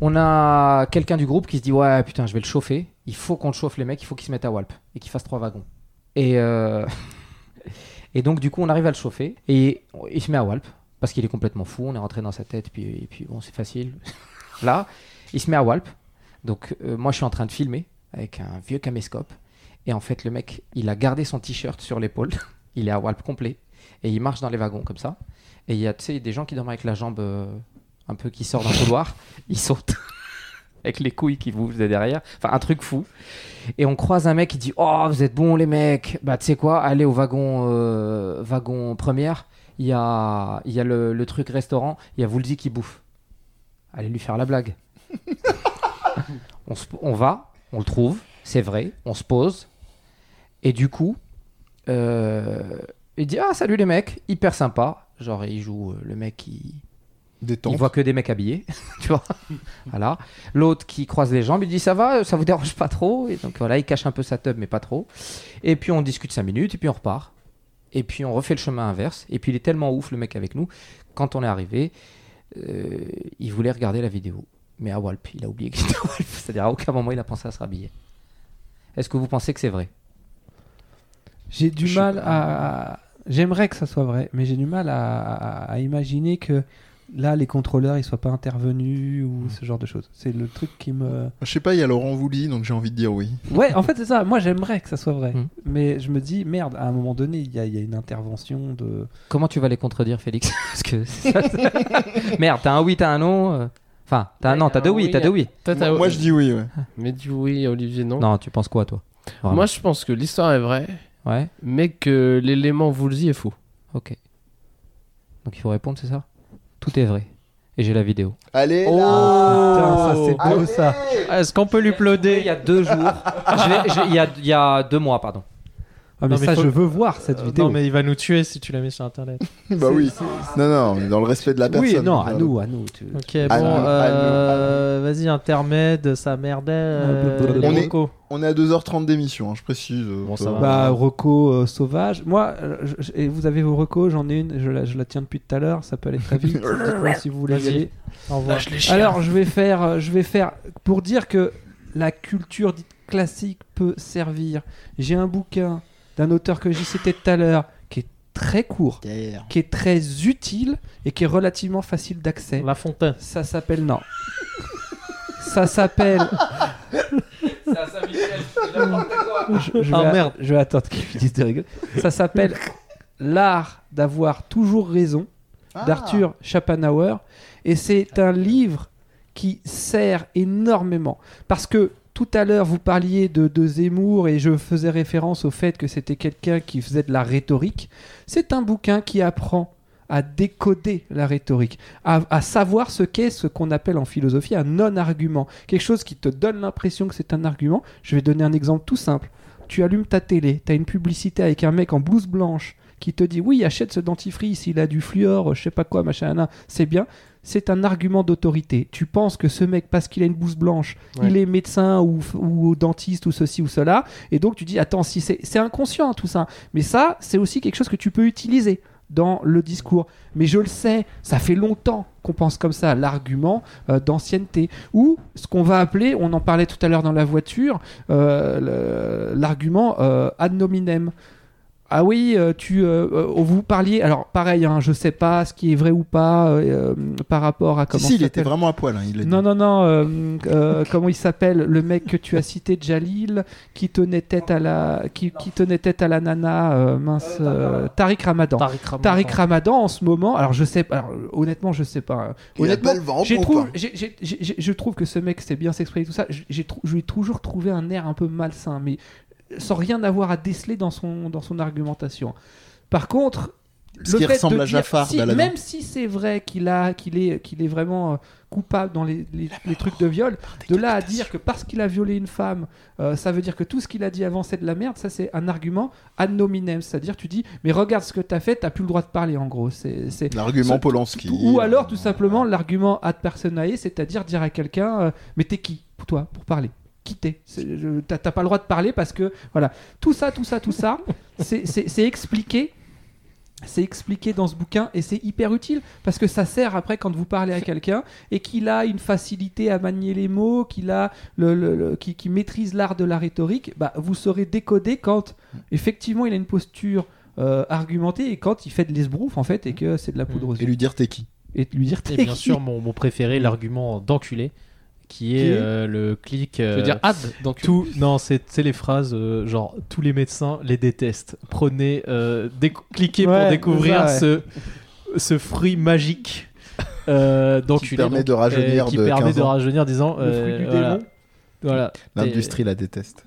on a quelqu'un du groupe qui se dit Ouais, putain, je vais le chauffer. Il faut qu'on le chauffe, les mecs. Il faut qu'ils se mettent à Walp et qu'ils fassent trois wagons. Et, euh, *laughs* et donc, du coup, on arrive à le chauffer et il se met à Walp parce qu'il est complètement fou. On est rentré dans sa tête, puis, et puis bon, c'est facile. *laughs* Là, il se met à Walp. Donc, euh, moi, je suis en train de filmer avec un vieux caméscope. Et en fait, le mec, il a gardé son t-shirt sur l'épaule. *laughs* il est à Walp complet. Et il marche dans les wagons comme ça. Et il y a, tu sais, des gens qui dorment avec la jambe euh, un peu qui sort d'un couloir. Ils sautent avec les couilles qui vous de derrière. Enfin, un truc fou. Et on croise un mec qui dit Oh, vous êtes bons, les mecs. Bah, tu sais quoi, allez au wagon, euh, wagon première. Il y a, il y a le, le truc restaurant. Il y a Woolsey qui bouffe. Allez lui faire la blague. *laughs* on, se- on va, on le trouve, c'est vrai. On se pose. Et du coup, euh, il dit Ah, salut les mecs, hyper sympa. Genre, il joue euh, le mec qui. Détente. Il voit que des mecs habillés, *laughs* tu vois. voilà. L'autre qui croise les jambes, il dit ça va, ça vous dérange pas trop. Et donc voilà, il cache un peu sa tub, mais pas trop. Et puis on discute 5 minutes, et puis on repart. Et puis on refait le chemin inverse. Et puis il est tellement ouf le mec avec nous. Quand on est arrivé, euh, il voulait regarder la vidéo. Mais à Walp, il a oublié qu'il était à Walp. *laughs* C'est-à-dire à aucun moment il a pensé à se rhabiller. Est-ce que vous pensez que c'est vrai? J'ai du Je mal à. J'aimerais que ça soit vrai, mais j'ai du mal à, à- à imaginer que là, les contrôleurs, ils soient pas intervenus ou ce genre de choses. C'est le truc qui me. Je sais pas, il y a Laurent Voulzy, donc j'ai envie de dire oui. Ouais, en fait, c'est ça. Moi, j'aimerais que ça soit vrai. Mhm. Mais je me dis, merde, à un moment donné, il y, a- il y a une intervention de. Comment tu vas les contredire, Félix *laughs* Parce que c'est ça, c'est- merde, t'as un oui, t'as un non. euh. Enfin, t'as un Ouais, non, t'as deux oui, oui, t'as deux oui. Toi, Moi, je dis oui, ouais. Mais dis oui, Olivier, non. Non, tu penses quoi, toi Vraiment. Moi, je pense que l'histoire est vraie, Ouais, mais que l'élément Woolsey est faux. ok. Donc il faut répondre, c'est ça? Tout est vrai. Et j'ai la vidéo. Allez, Putain, ça, c'est beau, Allez ça. Est-ce qu'on peut lui Il y a deux jours. *laughs* Y il y a deux mois, pardon. Ah, mais Non, mais ça, faut- je veux voir cette Euh, vidéo. Non, mais il va nous tuer si tu la mets sur internet. *laughs* Bah oui. Non, non, mais dans le respect de la personne. Oui, non, à nous, à nous. tu- Ok, À bon, nous, euh, vas-y, intermède, ça merdait. euh, On est-. On à 2h30 d'émission, hein, je précise. Bon, ça va. Bah, Reco euh, sauvage. Moi, je- je- et vous avez vos recos, j'en ai une, je la, je la tiens depuis tout à l'heure, ça peut aller très vite. *laughs* Dites-moi si vous revoir. Alors, je vais faire, je vais faire pour dire que la culture dite classique peut servir. J'ai un bouquin d'un auteur que j'ai cité tout à l'heure qui est très court, qui est très utile et qui est relativement facile d'accès. La Fontaine. Ça s'appelle non. Ça s'appelle. Je, je Ah, vais, merde. Je vais attendre qu'il me dise de rigoler. Ça s'appelle L'art d'avoir toujours raison Ah. d'Arthur Schopenhauer. Et c'est un livre qui sert énormément. Parce que tout à l'heure, vous parliez de, de Zemmour et je faisais référence au fait que c'était quelqu'un qui faisait de la rhétorique. C'est un bouquin qui apprend à décoder la rhétorique, à, savoir ce qu'est ce qu'on appelle en philosophie un non-argument. Quelque chose qui te donne l'impression que c'est un argument. Je vais donner un exemple tout simple. Tu allumes ta télé, tu as une publicité avec un mec en blouse blanche qui te dit oui, achète ce dentifrice, il a du fluor, je sais pas quoi, machin, c'est bien. C'est un argument d'autorité. Tu penses que ce mec, parce qu'il a une blouse blanche, Ouais. il est médecin ou, ou dentiste ou ceci ou cela, et donc tu dis attends, si c'est inconscient tout ça, mais ça, c'est aussi quelque chose que tu peux utiliser dans le discours. Mais je le sais, ça fait longtemps qu'on pense comme ça, l'argument euh, d'ancienneté. Ou ce qu'on va appeler, on en parlait tout à l'heure dans la voiture, euh, l'argument euh, ad nominem. Ah oui, euh, tu, euh, euh, vous parliez. Alors pareil, hein, je sais pas ce qui est vrai ou pas euh, euh, par rapport à Si, comment. si, il ça était s'appelle. vraiment à poil. hein, il. Non, non, non. euh, euh, comment il s'appelle Le mec que tu as cité, Jalil, qui tenait tête à la, qui, qui tenait tête à la nana, euh, mince, euh, Tariq Ramadan. Tariq Ramadan. Tariq Ramadan en ce moment. Alors je sais pas. alors, honnêtement, je sais pas. hein. Il Honnêtement, j'ai trouve, je trouve que ce mec sait bien s'exprimer tout ça. J'ai- je lui ai toujours trouvé un air un peu malsain, mais sans rien avoir à déceler dans son dans son argumentation. Par contre, Ce le qui fait ressemble de à dire- Jafar si- même si c'est vrai qu'il a qu'il est qu'il est vraiment euh, coupable dans les, les- les trucs de viol, de là à dire que parce qu'il a violé une femme, euh, ça veut dire que tout ce qu'il a dit avant c'est de la merde, ça c'est un argument ad nominem, c'est-à-dire tu dis mais regarde ce que t'as fait, t'as plus le droit de parler en gros. C'est L'argument Polanski. ou alors tout simplement l'argument ad personae, c'est-à-dire dire à quelqu'un euh, mais t'es qui pour toi pour parler? Qui t'es C'est- je- T'as pas le droit de parler parce que voilà. Tout ça, tout ça, tout ça, *laughs* c'est- expliqué. C'est expliqué dans ce bouquin et c'est hyper utile parce que ça sert après quand vous parlez à quelqu'un et qu'il a une facilité à manier les mots, qu'il a le, le- le- qui, qui maîtrise l'art de la rhétorique, bah, vous saurez décoder quand effectivement il a une posture euh, argumentée et quand il fait de l'esbrouf en fait et que c'est de la poudre aux Et yeux. lui dire t'es qui? Et lui dire Et t'es bien qui. sûr, mon, mon préféré, l'argument d'enculé, qui Qui est, euh, le clic. Je euh, veux dire, ad, donc tout, non, c'est les phrases euh, genre tous les médecins les détestent. Prenez, euh, cliquez Ouais, pour découvrir ce, ce fruit magique euh, d'enculé. *laughs* permet donc, de rajeunir euh, qui de permet 15 de ans. rajeunir, disant Le euh, fruit du voilà. L'industrie la déteste.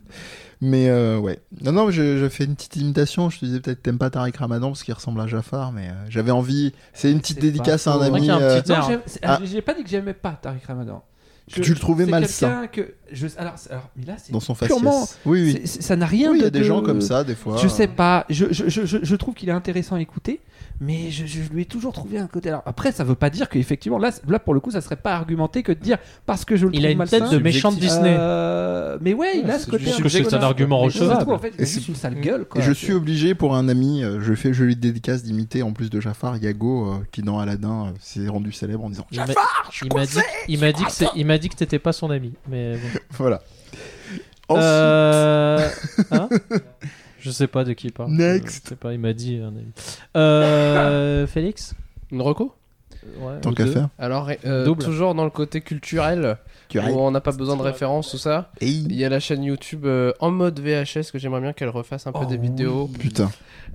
Mais euh, ouais. Non, non, je, je fais une petite imitation. Je te disais peut-être t'aimes pas Tariq Ramadan parce qu'il ressemble à Jafar, mais euh, j'avais envie. C'est une petite dédicace à un ami. euh, Ah. j'ai pas dit que j'aimais pas Tariq Ramadan. Que tu le trouvais malsain. quelqu'un que je alors, c'est- alors mais là c'est dans son purement faciès. Oui, oui. c'est- ça n'a rien Oui, il y de a des de- gens comme ça, des fois. Je sais pas, je, je, je, je- je trouve qu'il est intéressant à écouter, mais je, je lui ai toujours trouvé un côté. Alors après, ça veut pas dire qu'effectivement, là, là pour le coup, ça serait pas argumenté que de dire parce que je le Il trouve a une malsain, tête de méchant de Disney. euh, mais ouais, il a ce côté. un que c'est un argument je recevable. en fait, il a juste c'est- une sale gueule. Quoi. Et je suis obligé pour un ami, euh, je fais, je lui dédicace d'imiter en plus de Jafar Yago, euh, qui dans Aladdin euh, s'est rendu célèbre en disant Il Jafar, je Il m'a dit, il m'a dit que c'est- il m'a dit que t'étais pas son ami. Mais bon. *laughs* Voilà. Ensuite, Euh, hein *laughs* je sais pas de qui il parle. Next. Je sais pas, il m'a dit un ami. Euh, *laughs* Félix? Une reco? Ouais, tant qu'à faire. Alors, euh, Double. toujours dans le côté culturel, Tu où arrives. on n'a pas besoin de références, tout ça. Il y a la chaîne YouTube euh, en mode VHS que j'aimerais bien qu'elle refasse un peu Oh, des vidéos. putain.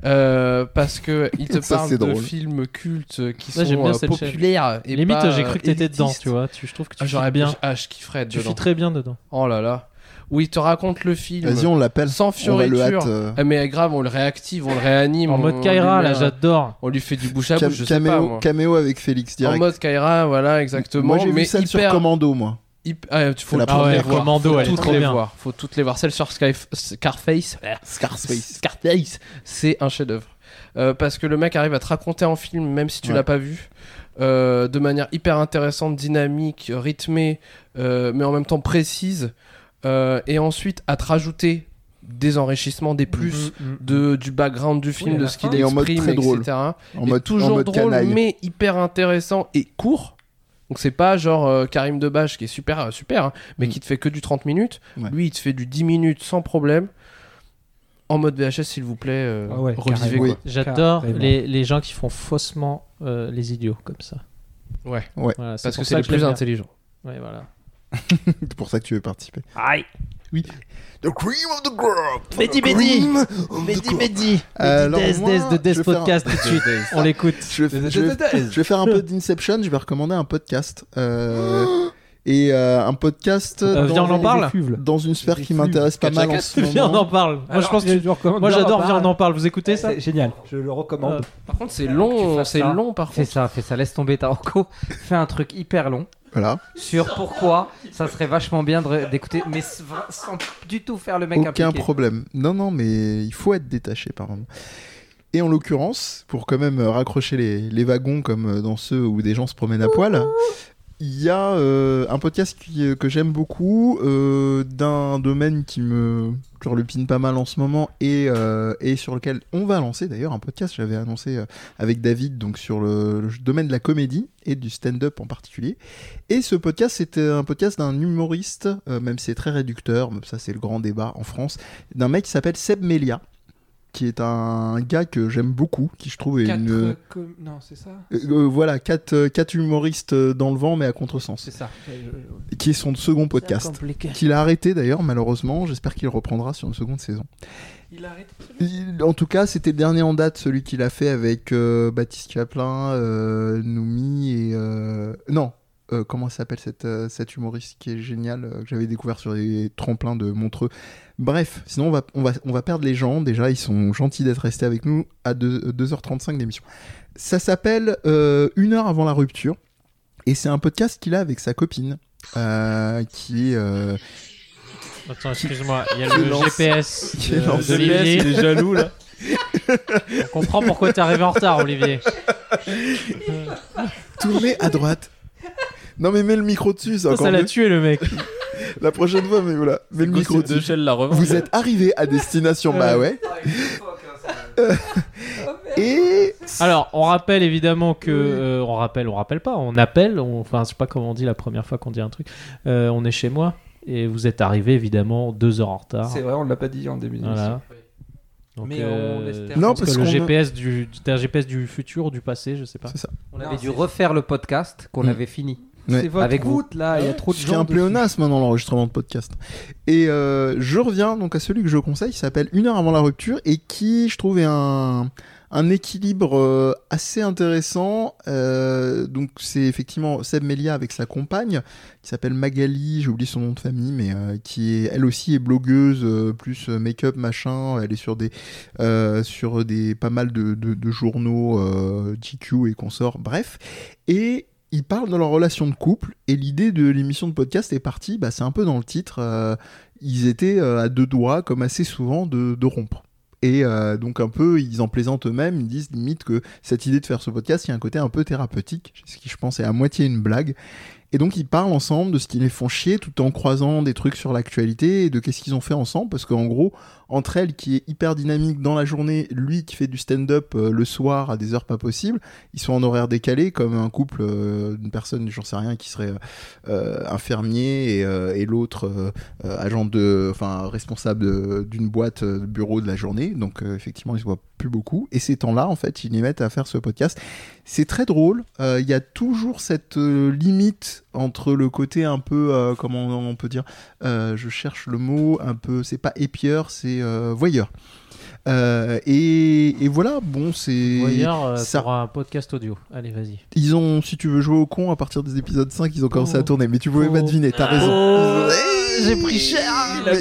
Euh, parce que il te *laughs* Ça, parle de drôle. films cultes qui j'aime sont bien euh, populaires et Limite, pas, j'ai cru que t'étais dedans, tu vois. Tu, je trouve que tu Ah, fais J'aurais bien. Ah, je kifferais être Tu dedans. fais très bien dedans. Oh là là. Où il te raconte le film Vas-y, on l'appelle. sans fioriture. euh, Ah, mais grave, on le réactive, on le réanime. En on- mode Kaira, là, j'adore. On lui fait du bouche à cam- bouche, je sais caméo, pas moi. caméo avec Félix En direct. mode Kaira, voilà, exactement. Moi j'ai mais vu celle sur hyper, Commando, moi. Hyp- ah, tu faut la toutes les première. voir. Commando, faut elle toutes les bien. voir. Faut toutes les voir. Celle sur Skyf- Scarface. Scarface. Scarface, c'est un chef-d'œuvre. Euh, parce que le mec arrive à te raconter en film, même si tu Ouais. l'as pas vu, euh, de manière hyper intéressante, dynamique, rythmée, euh, mais en même temps précise. euh, et ensuite à te rajouter des enrichissements, des plus. De, du background du film, de ce qu'il. Et en mode exprime, très drôle. etc. En mode, toujours en mode drôle, canaille. mais hyper intéressant et court. Donc c'est pas genre euh, Karim Debache qui est super, euh, super, hein, mais Mm. qui te fait que du 30 minutes. Ouais. Lui, il te fait du 10 minutes sans problème. En mode VHS, s'il vous plaît, euh, Ah ouais. Oui. J'adore les, les gens qui font faussement euh, les idiots comme ça. Ouais, Voilà, parce que c'est les plus intelligents. Ouais, voilà. *laughs* C'est pour ça que tu veux participer. Aïe The cream of the crop. Mehdi, Mehdi. Mehdi. Mehdi Alors Des, moi, des, de Des je vais faire un- Podcast tout de suite. On l'écoute. Je vais, je vais- je vais faire un peu d'Inception. Je vais recommander un podcast. euh, *gasps* et euh, un podcast Euh, dans, viens, on en parle dans une sphère qui m'intéresse pas mal en ce Viens, on en moment. parle. Moi, je pense que. Moi, j'adore Viens, on en parle. Vous écoutez ça C'est génial, je le recommande. Euh, Par contre, c'est Tu long, c'est ça. long par Fais contre. ça, fais ça, laisse tomber ta Rocco. *laughs* Fais un truc hyper long Voilà. sur pourquoi ça serait vachement bien d'écouter, mais sans du tout faire le mec Aucun impliqué. problème. Non, non, mais il faut être détaché par moment. Et en l'occurrence, pour quand même raccrocher les, les wagons comme dans ceux où des gens se promènent à poil, il y a euh, un podcast euh, que j'aime beaucoup, euh, d'un domaine qui me turlupine pas mal en ce moment et, et sur lequel on va lancer d'ailleurs un podcast, j'avais annoncé avec David, donc sur le, domaine de la comédie et du stand-up en particulier. Et ce podcast, c'était un podcast d'un humoriste, même si c'est très réducteur, ça c'est le grand débat en France, d'un mec qui s'appelle Seb Melia. Qui est un gars que j'aime beaucoup, qui je trouve est Quatre, une. euh, com- Non, c'est ça? Euh, euh, voilà, quatre, euh, quatre humoristes dans le vent, mais à contresens. C'est ça. Je- Qui est son second podcast. Qu'il a arrêté d'ailleurs, malheureusement. J'espère qu'il reprendra sur une seconde saison. Il a arrêté. Il- en tout cas, c'était le dernier en date, celui qu'il a fait avec euh, Baptiste Chaplin, euh, Noumi et. euh, Non, euh, comment s'appelle cette, euh, cette humoriste qui est géniale, euh, que j'avais découvert sur les tremplins de Montreux. Bref, sinon on va, on, va, on va perdre les gens. Déjà, ils sont gentils d'être restés avec nous à deux- 2h35 d'émission. Ça s'appelle euh, Une heure avant la rupture. Et c'est un podcast qu'il a avec sa copine. euh, qui est. euh, Attends, excuse-moi, il y a le lance- GPS *laughs* de- d'Olivier. il est jaloux là. On comprend pourquoi t'es arrivé en retard, Olivier. tournez à droite. Non mais mets le micro dessus, Ça, ça l'a mieux. tué le mec. *laughs* La prochaine fois, mais voilà, mets le micro dessus. Shell la revanche. Vous êtes arrivé à destination, bah ouais. *laughs* Et Alors, on rappelle évidemment que. euh, on rappelle, on rappelle pas, on appelle. on- Enfin, je sais pas comment on dit la première fois qu'on dit un truc. Euh, on est chez moi et vous êtes arrivé évidemment deux heures en retard. C'est vrai, on l'a pas dit en début d'émission. Voilà. Donc, Mais euh, on espère- Non, parce parce que le GPS du, c'était un GPS du futur ou du passé, je sais pas. c'est ça. On Non, avait dû refaire le podcast qu'on Mm. avait fini. Ouais. C'est votre Avec vous. route là, il y a trop de gens. un dessus. pléonasme dans l'enregistrement de podcast. Et euh, je reviens donc à celui que je conseille, qui s'appelle Une heure avant la rupture et qui, je trouve, est un, un équilibre euh, assez intéressant. Euh, donc c'est effectivement Seb Melia avec sa compagne, qui s'appelle Magali, j'ai oublié son nom de famille, mais qui est elle aussi est blogueuse, plus make-up machin. Elle est sur des sur des pas mal de, de, de journaux GQ et consorts. Bref, et ils parlent de leur relation de couple et l'idée de l'émission de podcast est partie, bah, c'est un peu dans le titre, euh, ils étaient euh, à deux doigts comme assez souvent de, rompre. Et euh, donc un peu, ils en plaisantent eux-mêmes, ils disent limite que cette idée de faire ce podcast, il y a un côté un peu thérapeutique, ce qui je pense est à moitié une blague. Et donc ils parlent ensemble de ce qui les font chier tout en croisant des trucs sur l'actualité et de qu'est-ce qu'ils ont fait ensemble parce qu'en gros, entre elles qui est hyper dynamique dans la journée, lui qui fait du stand-up euh, le soir à des heures pas possibles, ils sont en horaire décalé comme un couple euh, d'une personne, j'en sais rien, qui serait euh, infirmier et, euh, et l'autre euh, euh, agent de, enfin responsable d'une boîte euh, de bureau de la journée. Donc euh, effectivement, ils se voient plus beaucoup. Et ces temps-là, en fait, ils les mettent à faire ce podcast. C'est très drôle. Euh, Il y a toujours cette euh, limite entre le côté un peu, euh, comment on peut dire, euh, je cherche le mot, un peu, c'est pas épieur, c'est euh, voyeur. Euh, et, et voilà, bon, c'est. Voyeur, euh, ça- pour un podcast audio. Allez, vas-y. Ils ont, si tu veux jouer au con, à partir des épisodes 5, ils ont commencé Oh. à tourner. Mais tu pouvais Oh. pas deviner, t'as raison. Oh. Eh, J'ai pris cher mais,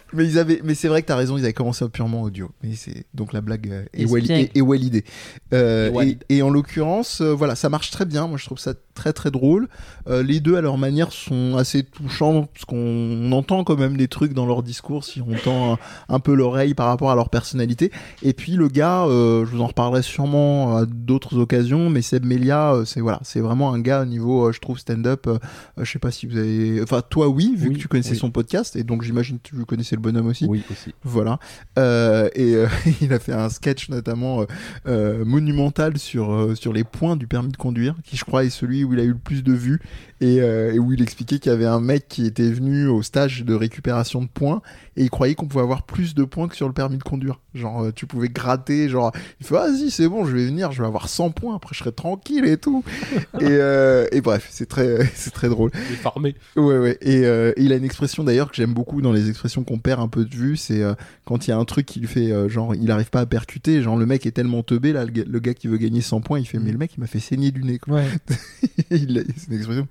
*laughs* mais ils avaient, mais c'est vrai que t'as raison, ils avaient commencé purement audio. Mais c'est donc la blague est, est, est well idée. Euh, et, et en l'occurrence, euh, voilà, ça marche très bien. Moi, je trouve ça très très drôle. Euh, les deux, à leur manière, sont assez touchants parce qu'on on entend quand même des trucs dans leur discours si on tend un, un peu l'oreille par rapport à leur personnalité. Et puis le gars, euh, je vous en reparlerai sûrement à d'autres occasions, mais Seb Melia, euh, c'est voilà, c'est vraiment un gars au niveau, je trouve stand-up. je sais pas si vous avez, enfin toi oui, vu Oui, que tu connaissais oui. son podcast, et donc j'imagine que tu connaissais le bonhomme aussi. Oui, aussi. Voilà. Et *laughs* il a fait un sketch notamment monumental sur, sur les points du permis de conduire, qui je crois est celui où il a eu le plus de vues, et, euh, et où il expliquait qu'il y avait un mec qui était venu au stage de récupération de points, et il croyait qu'on pouvait avoir plus de points que sur le permis de conduire. Genre, euh, tu pouvais gratter, genre, il fait, vas-y, c'est bon, je vais venir, je vais avoir 100 points, après je serai tranquille et tout. *laughs* et, euh, et bref, c'est très, *laughs* c'est très drôle. Il est farmé. Ouais, ouais. Et euh, il a une expression d'ailleurs que j'aime beaucoup dans les expressions qu'on perd un peu de vue. C'est euh, quand il y a un truc qui lui fait euh, genre, il arrive pas à percuter. Genre, le mec est tellement teubé, là, le gars, le gars qui veut gagner 100 points, il fait, mais le mec, il m'a fait saigner du nez. quoi. Ouais. *laughs* Il c'est une expression.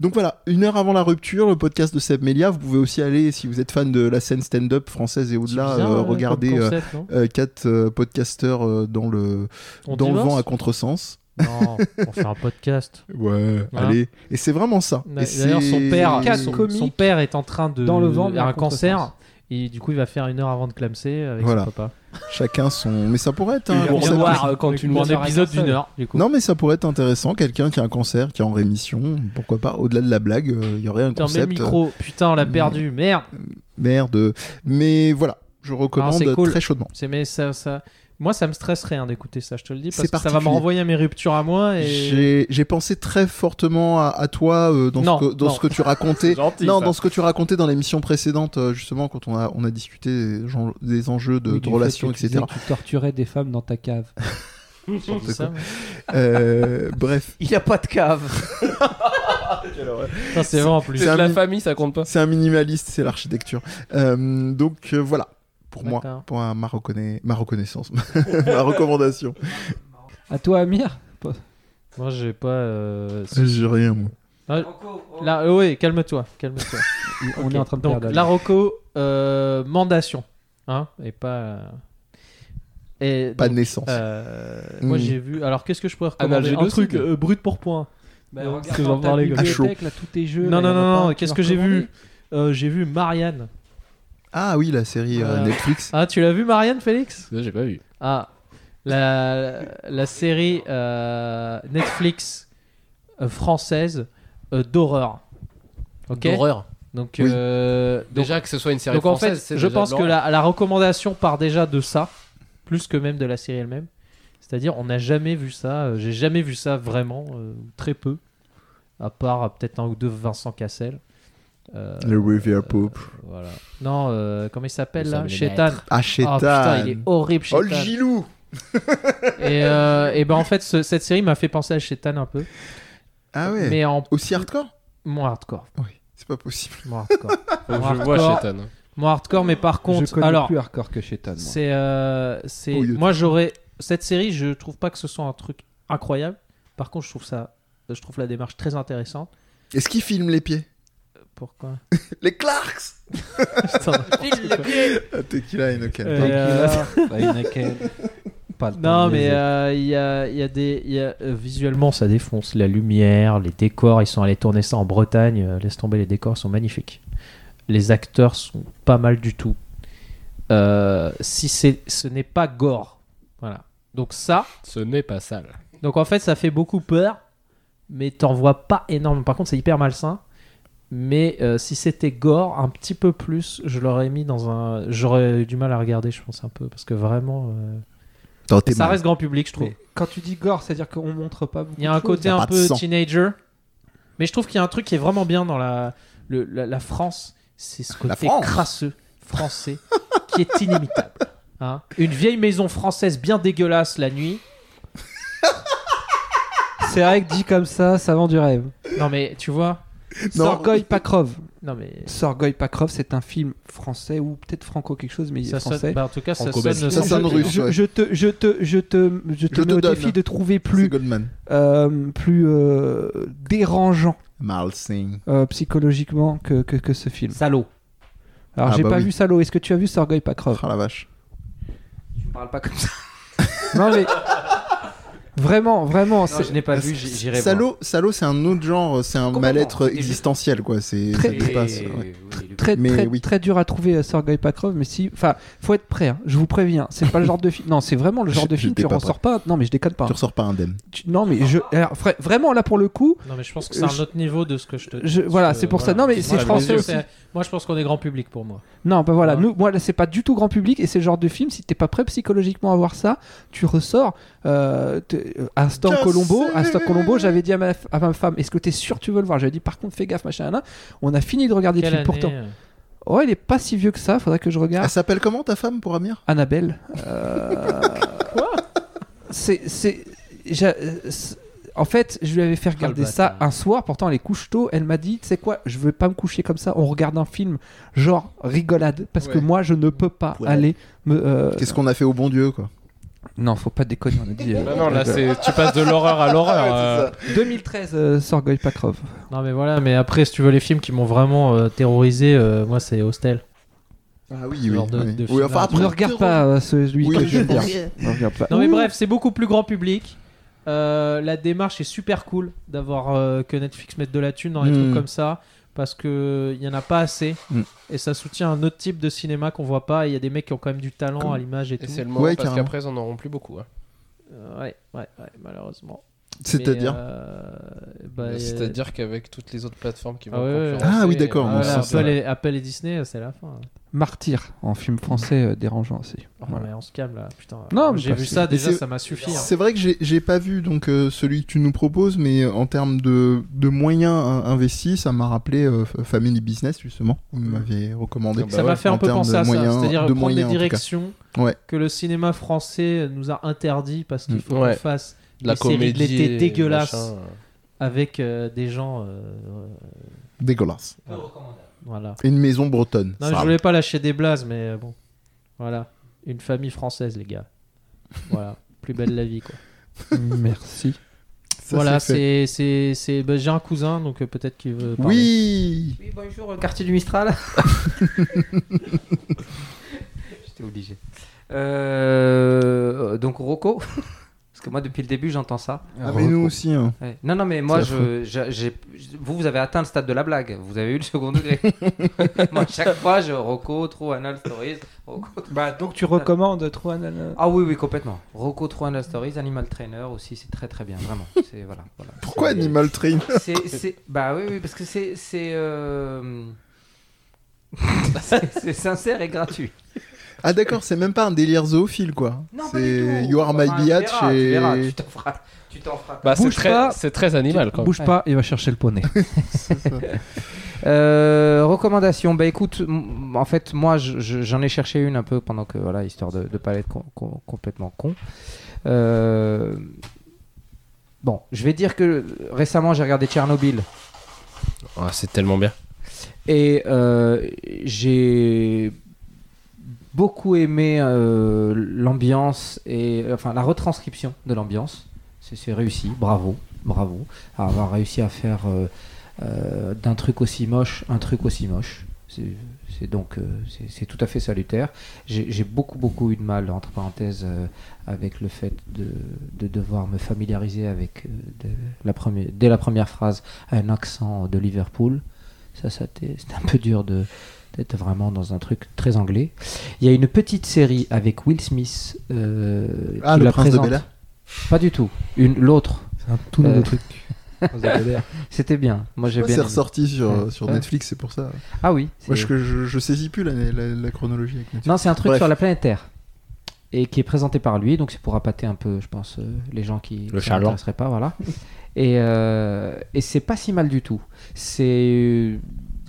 Donc voilà, une heure avant la rupture, le podcast de Seb Melia. Vous pouvez aussi aller, si vous êtes fan de la scène stand-up française et au-delà, euh, regarder comme euh, concept, euh, quatre euh, podcasteurs euh, dans le, On dans le vent à contresens. Non, on fait un podcast. *laughs* Ouais, Hein allez. Et c'est vraiment ça. Et D'ailleurs, son père, Quatre son, comiques son père est en train de dans le vent, un cancer. Et du coup, il va faire une heure avant de clamser avec Voilà. son papa. Chacun son. Mais ça pourrait être un concept- euh, quand tu un épisode d'une heure. Du coup. Non, mais ça pourrait être intéressant. Quelqu'un qui a un cancer, qui est en rémission, pourquoi pas, au-delà de la blague, euh, il y aurait un Putain, mais le concept. micro. Putain, on l'a Mm. perdu. Merde. Merde. Mais voilà, je recommande c'est cool. très chaudement. C'est mais ça, ça. Moi, ça me stresserait hein, d'écouter ça, je te le dis, parce que ça va me renvoyer à mes ruptures à moi. Et... J'ai pensé très fortement à, à toi euh, dans, Non, ce que, dans non. ce que tu racontais. *laughs* Gentil. non, ça. dans ce que tu racontais dans l'émission précédente, euh, justement, quand on a, on a discuté des, gens- des enjeux de, Oui, relations, tu etc. Tu torturais des femmes dans ta cave. *laughs* Ça. Euh, bref, *laughs* Il a pas de cave. Ça, c'est vrai en plus. C'est la mi- famille, ça compte pas. c'est un minimaliste, c'est l'architecture. Euh, donc euh, voilà, pour moi, pour un- ma, reconna- ma reconnaissance, *laughs* ma recommandation. À toi, Amir Moi, j'ai pas. euh, J'ai rien, moi. Là, euh, oui, calme-toi, calme-toi. *laughs* On est en train de Donc, perdre. la Rocco, euh, mandation, hein, et pas. euh, Et Pas donc, de naissance. euh, Moi, Mm. j'ai vu. Alors, qu'est-ce que je pourrais recommander Un Analgénocide. truc euh, brut pour point. Bah, regarde parce que j'en parlais, quoi. À chaud. bibliothèque, là, tous tes jeux. Non, là, non, non, non. un que Qu'est-ce que j'ai vu Euh, J'ai vu Marianne. Ah oui, la série euh. Netflix. Ah, tu l'as vu Marianne, Félix? Ça, j'ai pas vu. Ah, la, la série euh, Netflix euh, française euh, d'horreur. Ok? D'horreur. Donc, Oui. euh, donc, Déjà que ce soit une série donc en française, fait, c'est je déjà pense de que l'horreur. la, la recommandation part déjà de ça, plus que même de la série elle-même. C'est-à-dire, on n'a jamais vu ça. euh, J'ai jamais vu ça vraiment, euh, très peu, à part euh, peut-être un ou deux Vincent Cassel. Euh, Le Rivière Pope. voilà. Non, euh, comment il s'appelle là? Chétan. Ah, Oh Chétan. putain, il est horrible Oh, le Chétan. Gilou et, euh, et ben en fait, ce- cette série m'a fait penser à Chétan un peu, Ah ouais. mais en Aussi hardcore? Moins hardcore. Oui, c'est pas possible. Moins hardcore. Moins je vois hardcore. Chétan. Moins hardcore, mais par Je contre, connais alors plus hardcore que Shetan. moi. C'est, euh, c'est. Oh, moi, j'aurais cette série. Je trouve pas que ce soit un truc incroyable. Par contre, je trouve ça, je trouve la démarche très intéressante. Est-ce qu'il filme les pieds? Pourquoi *laughs* Les Clarks Putain. Ah, Tequila Inoken. Euh, pardon. Bah, *laughs* Heineken. Pas le temps Non, de mais euh, il y a, il y a des, il y a, euh, visuellement, ça défonce. La lumière, les décors. Ils sont allés tourner ça en Bretagne. euh, laisse tomber, les décors sont magnifiques. Les acteurs sont pas mal du tout. Euh, si c'est, ce n'est pas gore, voilà. Donc ça, Ce n'est pas sale. Donc en fait, ça fait beaucoup peur, mais t'en vois pas énormément. Par contre, c'est hyper malsain. Mais euh, si c'était gore, un petit peu plus, je l'aurais mis dans un. J'aurais eu du mal à regarder, je pense un peu, parce que vraiment, euh, ça mal. reste grand public, je trouve. Mais quand tu dis gore, c'est-à-dire qu'on montre pas beaucoup Il y a un côté un peu teenager, mais je trouve qu'il y a un truc qui est vraiment bien dans la le- la, la France, c'est ce côté France. crasseux français *laughs* qui est inimitable. Hein Une vieille maison française bien dégueulasse la nuit. C'est vrai que dit comme ça, ça vend du rêve. Non mais tu vois. Sorgoy Pakrov. Non mais Sorgoy Pakrov, c'est un film français ou peut-être franco quelque chose, mais il est ça français. sonne. bah, en tout cas, ça sonne. Ça sonne je, russe, je- ouais. je te, je te, je te, je te Je mets te au donne. défi de trouver plus, Goldman. euh, plus euh, dérangeant Malsing. euh, psychologiquement que, que, que ce film. Salaud. Alors Ah j'ai bah pas oui. vu Salo. Est-ce que tu as vu Sorgoy Pakrov? Ah la vache. Tu me parles pas comme ça. Non mais vraiment, vraiment, Non, je n'ai pas vu, j'irai voir. Salaud, salaud, c'est un autre genre, c'est un mal-être existentiel, quoi. C'est Très- ça dépasse. ouais. Très Mais très, oui. très dur à trouver euh, Sorgoy Pakrov. Mais si, enfin, faut être prêt. hein, je vous préviens. C'est pas le genre de film. Non, c'est vraiment le genre Je- de film. Tu pas ressors pas. Non mais je déconne pas. Tu ressors pas indemne. Tu- Non mais je, alors, vra- vraiment là pour le coup, Non mais je pense que c'est un autre niveau de ce que je te. je, voilà, c'est pour ça. Non mais Moi, c'est je français aussi. Moi je pense qu'on est grand public pour moi. Non, bah voilà, nous, moi là, c'est pas du tout grand public et c'est le genre de film, si t'es pas prêt psychologiquement à voir ça, tu ressors. Euh, euh, instant Je Colombo, sais. instant Colombo, j'avais dit à ma, à ma femme, est-ce que t'es sûr que tu veux le voir? J'avais dit par contre, fais gaffe, machin, là. On a fini de regarder Quelle le film année pourtant. euh, Oh, il est pas si vieux que ça, faudrait que je regarde. Elle s'appelle comment ta femme pour Amir? Annabelle. *laughs* Euh, C'est. c'est j'a- euh, c'est- En fait, je lui avais fait regarder bâtard. ça un soir, pourtant elle est couche tôt. Elle m'a dit, tu sais quoi, je veux pas me coucher comme ça, on regarde un film genre rigolade, parce que moi je ne peux pas Ouais. aller me. euh, Qu'est-ce qu'on a fait au bon Dieu, quoi? Non, faut pas déconner, on a dit. euh, Bah non, là, euh, c'est tu passes de l'horreur à *laughs* l'horreur. euh. 2013, euh, Sorgoy Pakrov. Non mais voilà, mais après si tu veux les films qui m'ont vraiment euh, terrorisé, euh, moi c'est Hostel. Ah oui, oui. de- oui. de Oui, enfin, après, ne regarde pas euh, celui Oui, que je viens dire. Non mais Ouh. bref, c'est beaucoup plus grand public. Euh, la démarche est super cool d'avoir euh, que Netflix mette de la thune dans des Mm. trucs comme ça parce que il y en a pas assez Mm. et ça soutient un autre type de cinéma qu'on voit pas. et Il y a des mecs qui ont quand même du talent Comme- à l'image et, Et tout. c'est le moment Ouais, parce carrément. qu'après, ils en auront plus beaucoup. hein. Euh, ouais, ouais, ouais, malheureusement. C'est-à-dire euh, bah, euh, C'est-à-dire qu'avec toutes les autres plateformes qui vont Ah concurrencer, Ah oui, d'accord, euh, voilà, et, Apple et Disney, c'est la fin. Martyr en film français euh, dérangeant aussi. Oh, Voilà. mais on se calme là, putain. Non, mais j'ai vu que- ça déjà, ça m'a suffi. hein. C'est vrai que j'ai- pas vu donc euh, celui que tu nous proposes, mais en termes de, de moyens in- investis, ça m'a rappelé euh, Family Business justement. Vous m'avez recommandé. Ça m'a ouais, fait un en peu termes penser de à ça, moyens- c'est-à-dire de prendre moyens, des directions Ouais. que le cinéma français nous a interdit parce qu'il Mm. faut Ouais. qu'on fasse De la Les séries de comédie. l'été et dégueulasse. machin. avec euh, des gens. euh, Dégueulasse. Voilà. Et une maison bretonne. Non, je voulais pas lâcher des blazes, mais euh, bon. Voilà. Une famille française, les gars. Voilà. *laughs* Plus belle la vie, quoi. Merci. Ça, voilà, c'est c'est. bah, j'ai un cousin, donc euh, peut-être qu'il veut. parler. Oui. Oui, bonjour, le quartier du Mistral. *laughs* J'étais obligé. Euh, donc Rocco, parce que moi depuis le début j'entends ça. Ah, mais nous aussi. hein. Ouais. Non, non, mais moi, C'est je, je- j'ai- vous, vous avez atteint le stade de la blague. Vous avez eu le second degré. *laughs* *laughs* moi, chaque fois, je Rocco, True Anal Stories. Rocco, Bah, donc tu recommandes True Anal Ah oui, oui, complètement. Rocco, True Anal Stories, Animal Trainer aussi, c'est très très bien, vraiment. *laughs* C'est voilà. voilà. Pourquoi C'est- Animal Train c'est, c'est- Bah oui, oui, parce que c'est. C'est, euh, c'est- c'est sincère et gratuit. Ah d'accord, c'est même pas un délire zoophile quoi. Non, pas c'est du tout. You Are My Biatch tu verras, et... Tu t'en feras. Tu t'en feras. Bah, c'est Bouge très, pas. c'est très animal quand même. Bouge pas, il va chercher le poney. *laughs* C'est ça. Euh, recommandation, bah écoute, m- en fait, moi je- je- j'en ai cherché une un peu pendant que, voilà, histoire de ne pas être com- com- complètement con. Euh, Bon, je vais dire que récemment j'ai regardé Tchernobyl Ah, c'est tellement bien. et euh, j'ai beaucoup aimé euh, l'ambiance et enfin la retranscription de l'ambiance. C'est réussi, bravo, bravo, à avoir réussi à faire euh, euh, d'un truc aussi moche un truc aussi moche. C'est donc euh, c'est- tout à fait salutaire. J'ai beaucoup beaucoup eu de mal entre parenthèses euh, avec le fait de, de devoir me familiariser avec euh, la première, dès la première phrase un accent de Liverpool. Ça, ça c'était un peu dur de d'être vraiment dans un truc très anglais. Il y a une petite série avec Will Smith euh, Ah, qui le la prince de présente. Bel-Air Pas du tout. Une l'autre. C'est un tout nouveau Euh, truc. *laughs* C'était bien. Moi j'ai Ouais, bien. C'est ressorti sur, Ouais. sur Ouais. Netflix, c'est pour ça. Ah oui. Moi, je, je, je saisis plus la, la, la chronologie avec Netflix. Non, c'est un truc Bref. sur la planète Terre. Et qui est présenté par lui, donc c'est pour appâter un peu, je pense, euh, les gens qui chaland. s'intéresseraient pas, voilà. et euh, et c'est pas si mal du tout. C'est euh,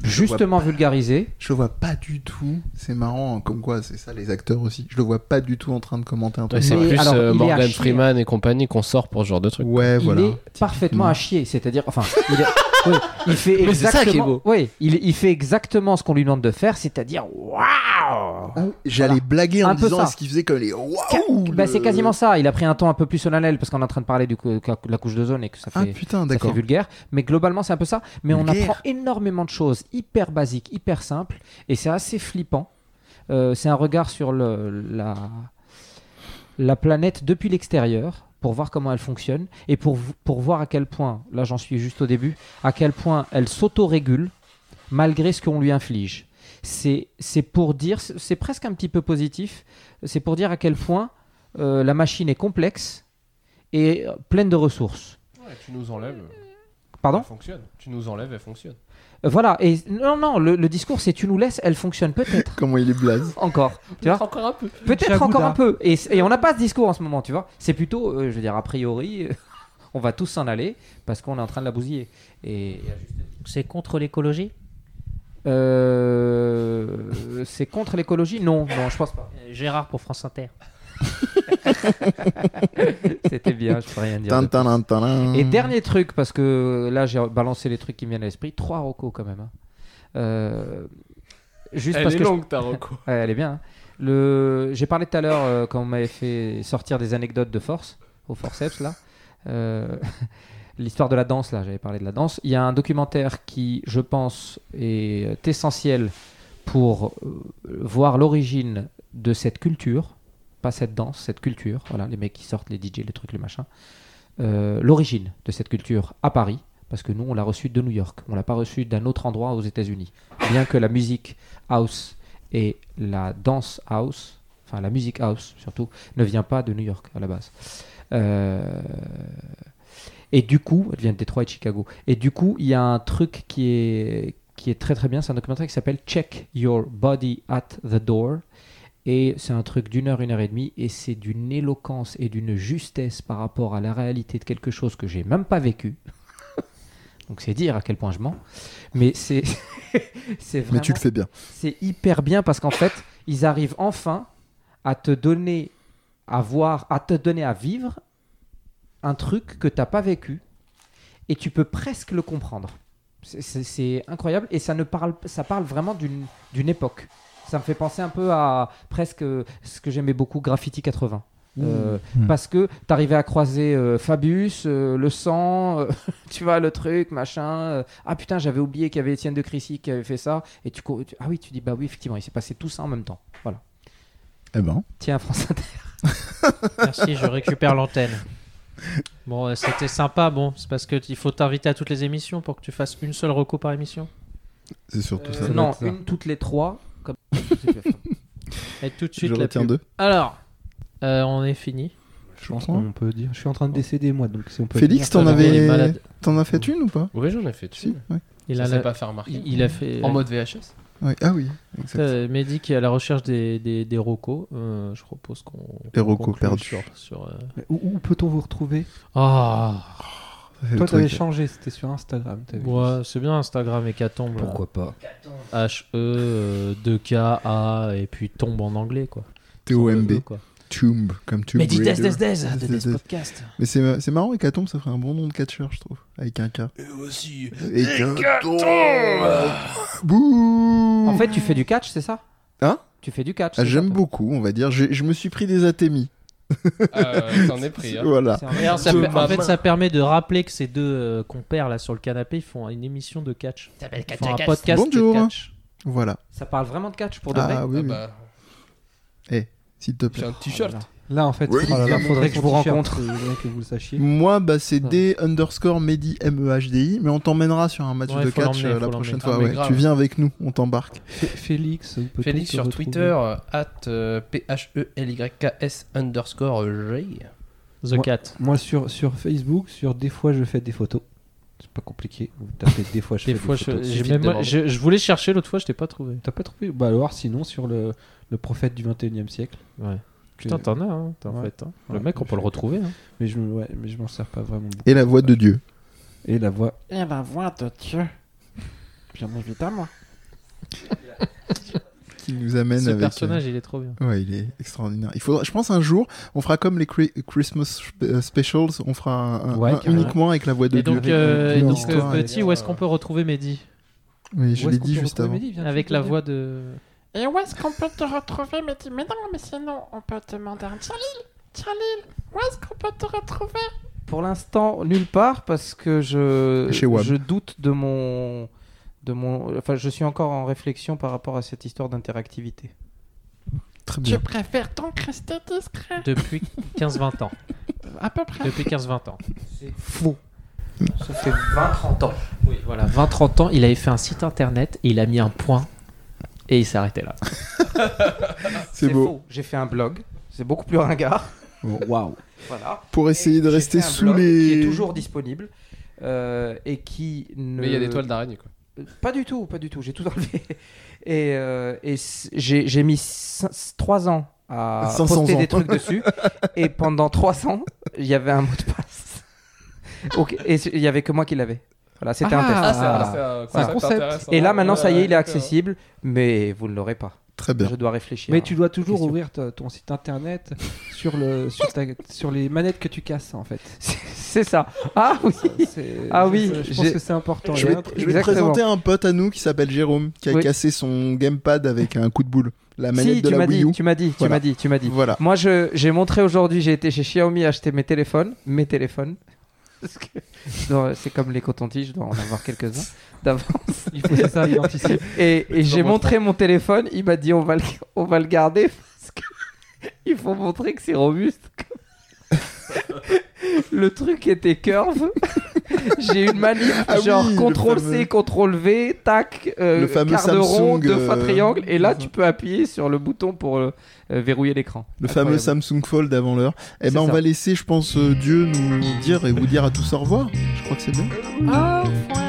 justement vulgarisé. Je le vois pas du tout. C'est marrant, hein, comme quoi, c'est ça les acteurs aussi. Je le vois pas du tout en train de commenter un Ouais, truc. c'est plus alors, euh, Morgan chier. Freeman et compagnie qu'on sort pour ce genre de truc. Ouais, il voilà. est parfaitement à chier. C'est-à-dire, enfin, il, est- oui, il fait Mais c'est ça qui est exactement. beau. Oui, il, il fait exactement ce qu'on lui demande de faire, c'est-à-dire waouh. Ah, J'allais blaguer en Un peu disant est-ce qu'il faisait comme les waouh Bah, le- c'est quasiment ça. Il a pris un ton un peu plus solennel parce qu'on est en train de parler du coup, de la couche de zone et que ça Ah fait. putain, Ça fait vulgaire, mais globalement c'est un peu ça. Mais on Vulgaire. apprend énormément de choses hyper basiques, hyper simples, et c'est assez flippant. Euh, c'est un regard sur le, la, la planète depuis l'extérieur pour voir comment elle fonctionne et pour, pour voir à quel point, là j'en suis juste au début, à quel point elle s'autorégule malgré ce qu'on lui inflige. C'est pour dire, c'est c'est presque un petit peu positif, c'est pour dire à quel point euh, la machine est complexe et euh, pleine de ressources. tu nous enlèves. Pardon? Elle fonctionne. Tu nous enlèves, elle fonctionne. Voilà, et non, non, le, le discours c'est tu nous laisses, elle fonctionne peut-être *laughs* Comment il est blaze. encore, tu vois, Encore un peu. peut-être encore un peu, et, et on n'a pas ce discours en ce moment, tu vois, c'est plutôt, euh, je veux dire, a priori, *laughs* on va tous s'en aller parce qu'on est en train de la bousiller. Et C'est contre l'écologie? Euh, c'est contre l'écologie? Non, non, je pense pas. Euh, Gérard pour France Inter. *laughs* C'était bien, je peux rien dire. Et dernier truc, parce que là j'ai balancé les trucs qui me viennent à l'esprit, trois rocos quand même. hein. Euh, juste Elle parce est que je- longue, ta reco. Ouais, elle est bien. hein. Le... J'ai parlé tout à l'heure euh, quand on m'avait fait sortir des anecdotes de force, au forceps là. Euh, *laughs* L'histoire de la danse, là, j'avais parlé de la danse. Il y a un documentaire qui, je pense, est essentiel pour euh, voir l'origine de cette culture, pas cette danse, cette culture. Voilà, les mecs qui sortent, les DJ, les trucs, les machins. Euh, l'origine de cette culture à Paris, parce que nous, on l'a reçue de New York. On l'a pas reçue d'un autre endroit aux États-Unis. Bien que la musique house et la dance house, enfin la musique house surtout, ne vient pas de New York à la base. Euh, Et du coup, elle vient de Détroit et de Chicago. Et du coup, il y a un truc qui est qui est très très bien. C'est un documentaire qui s'appelle Check Your Body at the Door. Et c'est un truc d'une heure, une heure et demie. Et c'est d'une éloquence et d'une justesse par rapport à la réalité de quelque chose que j'ai même pas vécu. *laughs* Donc c'est dire à quel point je mens. Mais c'est. *laughs* c'est Mais tu le fais bien. c'est hyper bien parce qu'en fait, ils arrivent enfin à te donner à voir, à te donner à vivre un truc que t'as pas vécu et tu peux presque le comprendre. C'est- incroyable et ça ne parle, ça parle vraiment d'une d'une époque. Ça me fait penser un peu à presque ce que j'aimais beaucoup, Graffiti 80. Euh, Mmh. Parce que t'arrivais à croiser euh, Fabius, euh, le sang, euh, *laughs* tu vois, le truc, machin. euh, ah putain, j'avais oublié qu'il y avait Étienne de Crécy qui avait fait ça. Et tu, ah oui, tu dis, bah oui, effectivement, il s'est passé tout ça en même temps. Voilà. Eh ben, Tiens, France Inter. *laughs* Merci, je récupère l'antenne. Bon, euh, c'était sympa. Bon, c'est parce que il faut t'inviter à toutes les émissions pour que tu fasses une seule reco par émission? c'est surtout ça. Euh, non, une toutes les trois. *laughs* Et tout de suite, Je la retiens pub. deux. Alors, euh, on est fini. Je pense qu'on peut dire. Je suis en train de décéder moi, donc si on peut. Félix, t'en Il est avais, malade. t'en as fait une ou pas? Oui, j'en ai fait Si. dessus. ouais. Il Ça a, la- pas fait remarquer. il, il a fait. En mode VHS. Ouais. Ah oui, exact. Euh, Mehdi qui est à la recherche des, des, des rocos. Euh, je propose qu'on. Les rocos conclue perdus. Sur, sur, euh, Où, où peut-on vous retrouver? Ah, Toi, t'avais changé, c'était sur Instagram. ouais, c'est bien Instagram Hécatombe. Pourquoi pas H E 2K A et puis tombe en anglais quoi. T-O-M-B. E, quoi. Tomb, comme Tomb Des Raider. Des Des Des de Des Des Des. Podcast. Mais c'est c'est marrant, Hécatombe, ça ferait un bon nom de catcheur, je trouve. Avec un K. Et aussi. Hécatombe Bouh En fait, tu fais du catch, c'est ça? Hein? Tu fais du catch. Ah, J'aime beaucoup, on va dire. Je me suis pris des. Euh, T'en es pris. Hein. Voilà. Ça en fait, ça permet de rappeler que ces deux euh, compères là sur le canapé, ils font une émission de catch. Ils font un podcast Bonjour. de catch. Voilà. Ça parle vraiment de catch pour de vrai Ah oui, Ah oui. bah, S'il te plaît. j'ai un t-shirt. Là, en fait, Oui. oh là, Faudrait que je vous rencontre. *laughs* que vous le sachiez. Moi, bah, c'est D underscore Mehdi M-E-H-D-I, mais on t'emmènera sur un match Ouais, de catch euh, la prochaine fois. Ah, ouais. grave. Tu viens avec nous, on t'embarque. Fé- Félix, peut-on Félix sur Twitter, euh, at euh, P-H-E-L-Y-K-S underscore J. The Moi- Cat. Moi, sur, sur Facebook, sur Des fois, je fais des photos. C'est pas compliqué. Vous tapez Des fois, je Des fais fois, des je, photos. même- je, je voulais chercher l'autre fois, je t'ai pas trouvé. T'as pas trouvé Bah alors, sinon, sur le, le prophète du 21 e siècle. Ouais. Putain, t'en as, hein, t'en Ouais. fait. hein. Le Ouais, mec, on peut le retrouver. hein. Mais je, me- ouais, mais je m'en sers pas vraiment beaucoup. Et la voix de Dieu. Et la voix. Et la voix de Dieu. Bien évidemment. *laughs* Qui nous amène Ce avec. euh, personnage, il est trop bien. Ouais, il est extraordinaire. Il faudra, je pense un jour, on fera comme les Cri- Christmas euh, specials, on fera un, un- Ouais, un carrément. uniquement avec la voix de Et Dieu. donc, euh, et une donc, euh, petit, où est-ce qu'on peut retrouver Mehdi? Oui, je l'ai dit juste avant. Mehdi? Avec la voix de. Et où est-ce qu'on peut te retrouver Mais dis, mais non, mais sinon, on peut te demander un Jalil. Jalil, où est-ce qu'on peut te retrouver? Pour l'instant, nulle part parce que je, Chez je doute de mon, de mon. Enfin, je suis encore en réflexion par rapport à cette histoire d'interactivité. Très Tu bien. préfères donc rester discret? Depuis 15-20 ans. À peu près. Depuis 15-20 ans. C'est faux. Ça fait 20-30 ans. Oui, voilà, 20-30 ans, il avait fait un site internet et il a mis un point et il s'est arrêté là. *laughs* C'est beau. J'ai fait un blog. C'est beaucoup plus ringard. Waouh. Voilà. Pour essayer Et de rester fait un sous blog les. Qui est toujours disponible. euh, et qui ne. Mais il y a des toiles d'araignée quoi. Pas du tout, pas du tout. J'ai tout enlevé. *laughs* Et, euh, et j'ai mis 3 ans à 500 poster ans. des trucs dessus. et pendant 300, il y avait un mot de passe. *laughs* Et il y avait que moi qui l'avais. Voilà, c'était un test. Ah, c'est voilà. un, concept. Et là, maintenant, ça y est, il est accessible, mais vous ne l'aurez pas. Très bien. Je dois réfléchir. Mais tu dois toujours question. ouvrir ton site internet sur, le, sur, ta- sur les manettes que tu casses en fait. C'est ça. Ah oui. C'est- Ah je- oui, je, pense que c'est important. Je vais, je vais te Exactement. présenter un pote à nous qui s'appelle Jérôme, qui a Oui. cassé son gamepad avec un coup de boule. La manette Si, de tu la m'as Wii dit, U. tu m'as dit, tu m'as dit, tu m'as dit. Voilà. Moi, je- j'ai montré aujourd'hui, j'ai été chez Xiaomi acheter mes téléphones, mes téléphones. C'est comme les cotons-tiges, je dois en avoir quelques-uns *laughs* d'avance. Il faut ça, il anticipe. Et, et j'ai montré mon téléphone, il m'a dit on va le, on va le garder parce que *laughs* il faut montrer que c'est robuste. *laughs* le truc était curve. *laughs* j'ai une manip Ah genre oui, le CTRL fameux- C, CTRL V, tac, euh, Le fameux quart de rond, Samsung, deux fois euh, triangle, et là tu peux appuyer sur le bouton pour euh, euh, verrouiller l'écran. Le fameux. Samsung Fold avant l'heure. Eh ben, on ça. va laisser, je pense, euh, Dieu nous dire et vous dire à tous au revoir. Je crois que c'est bien. Au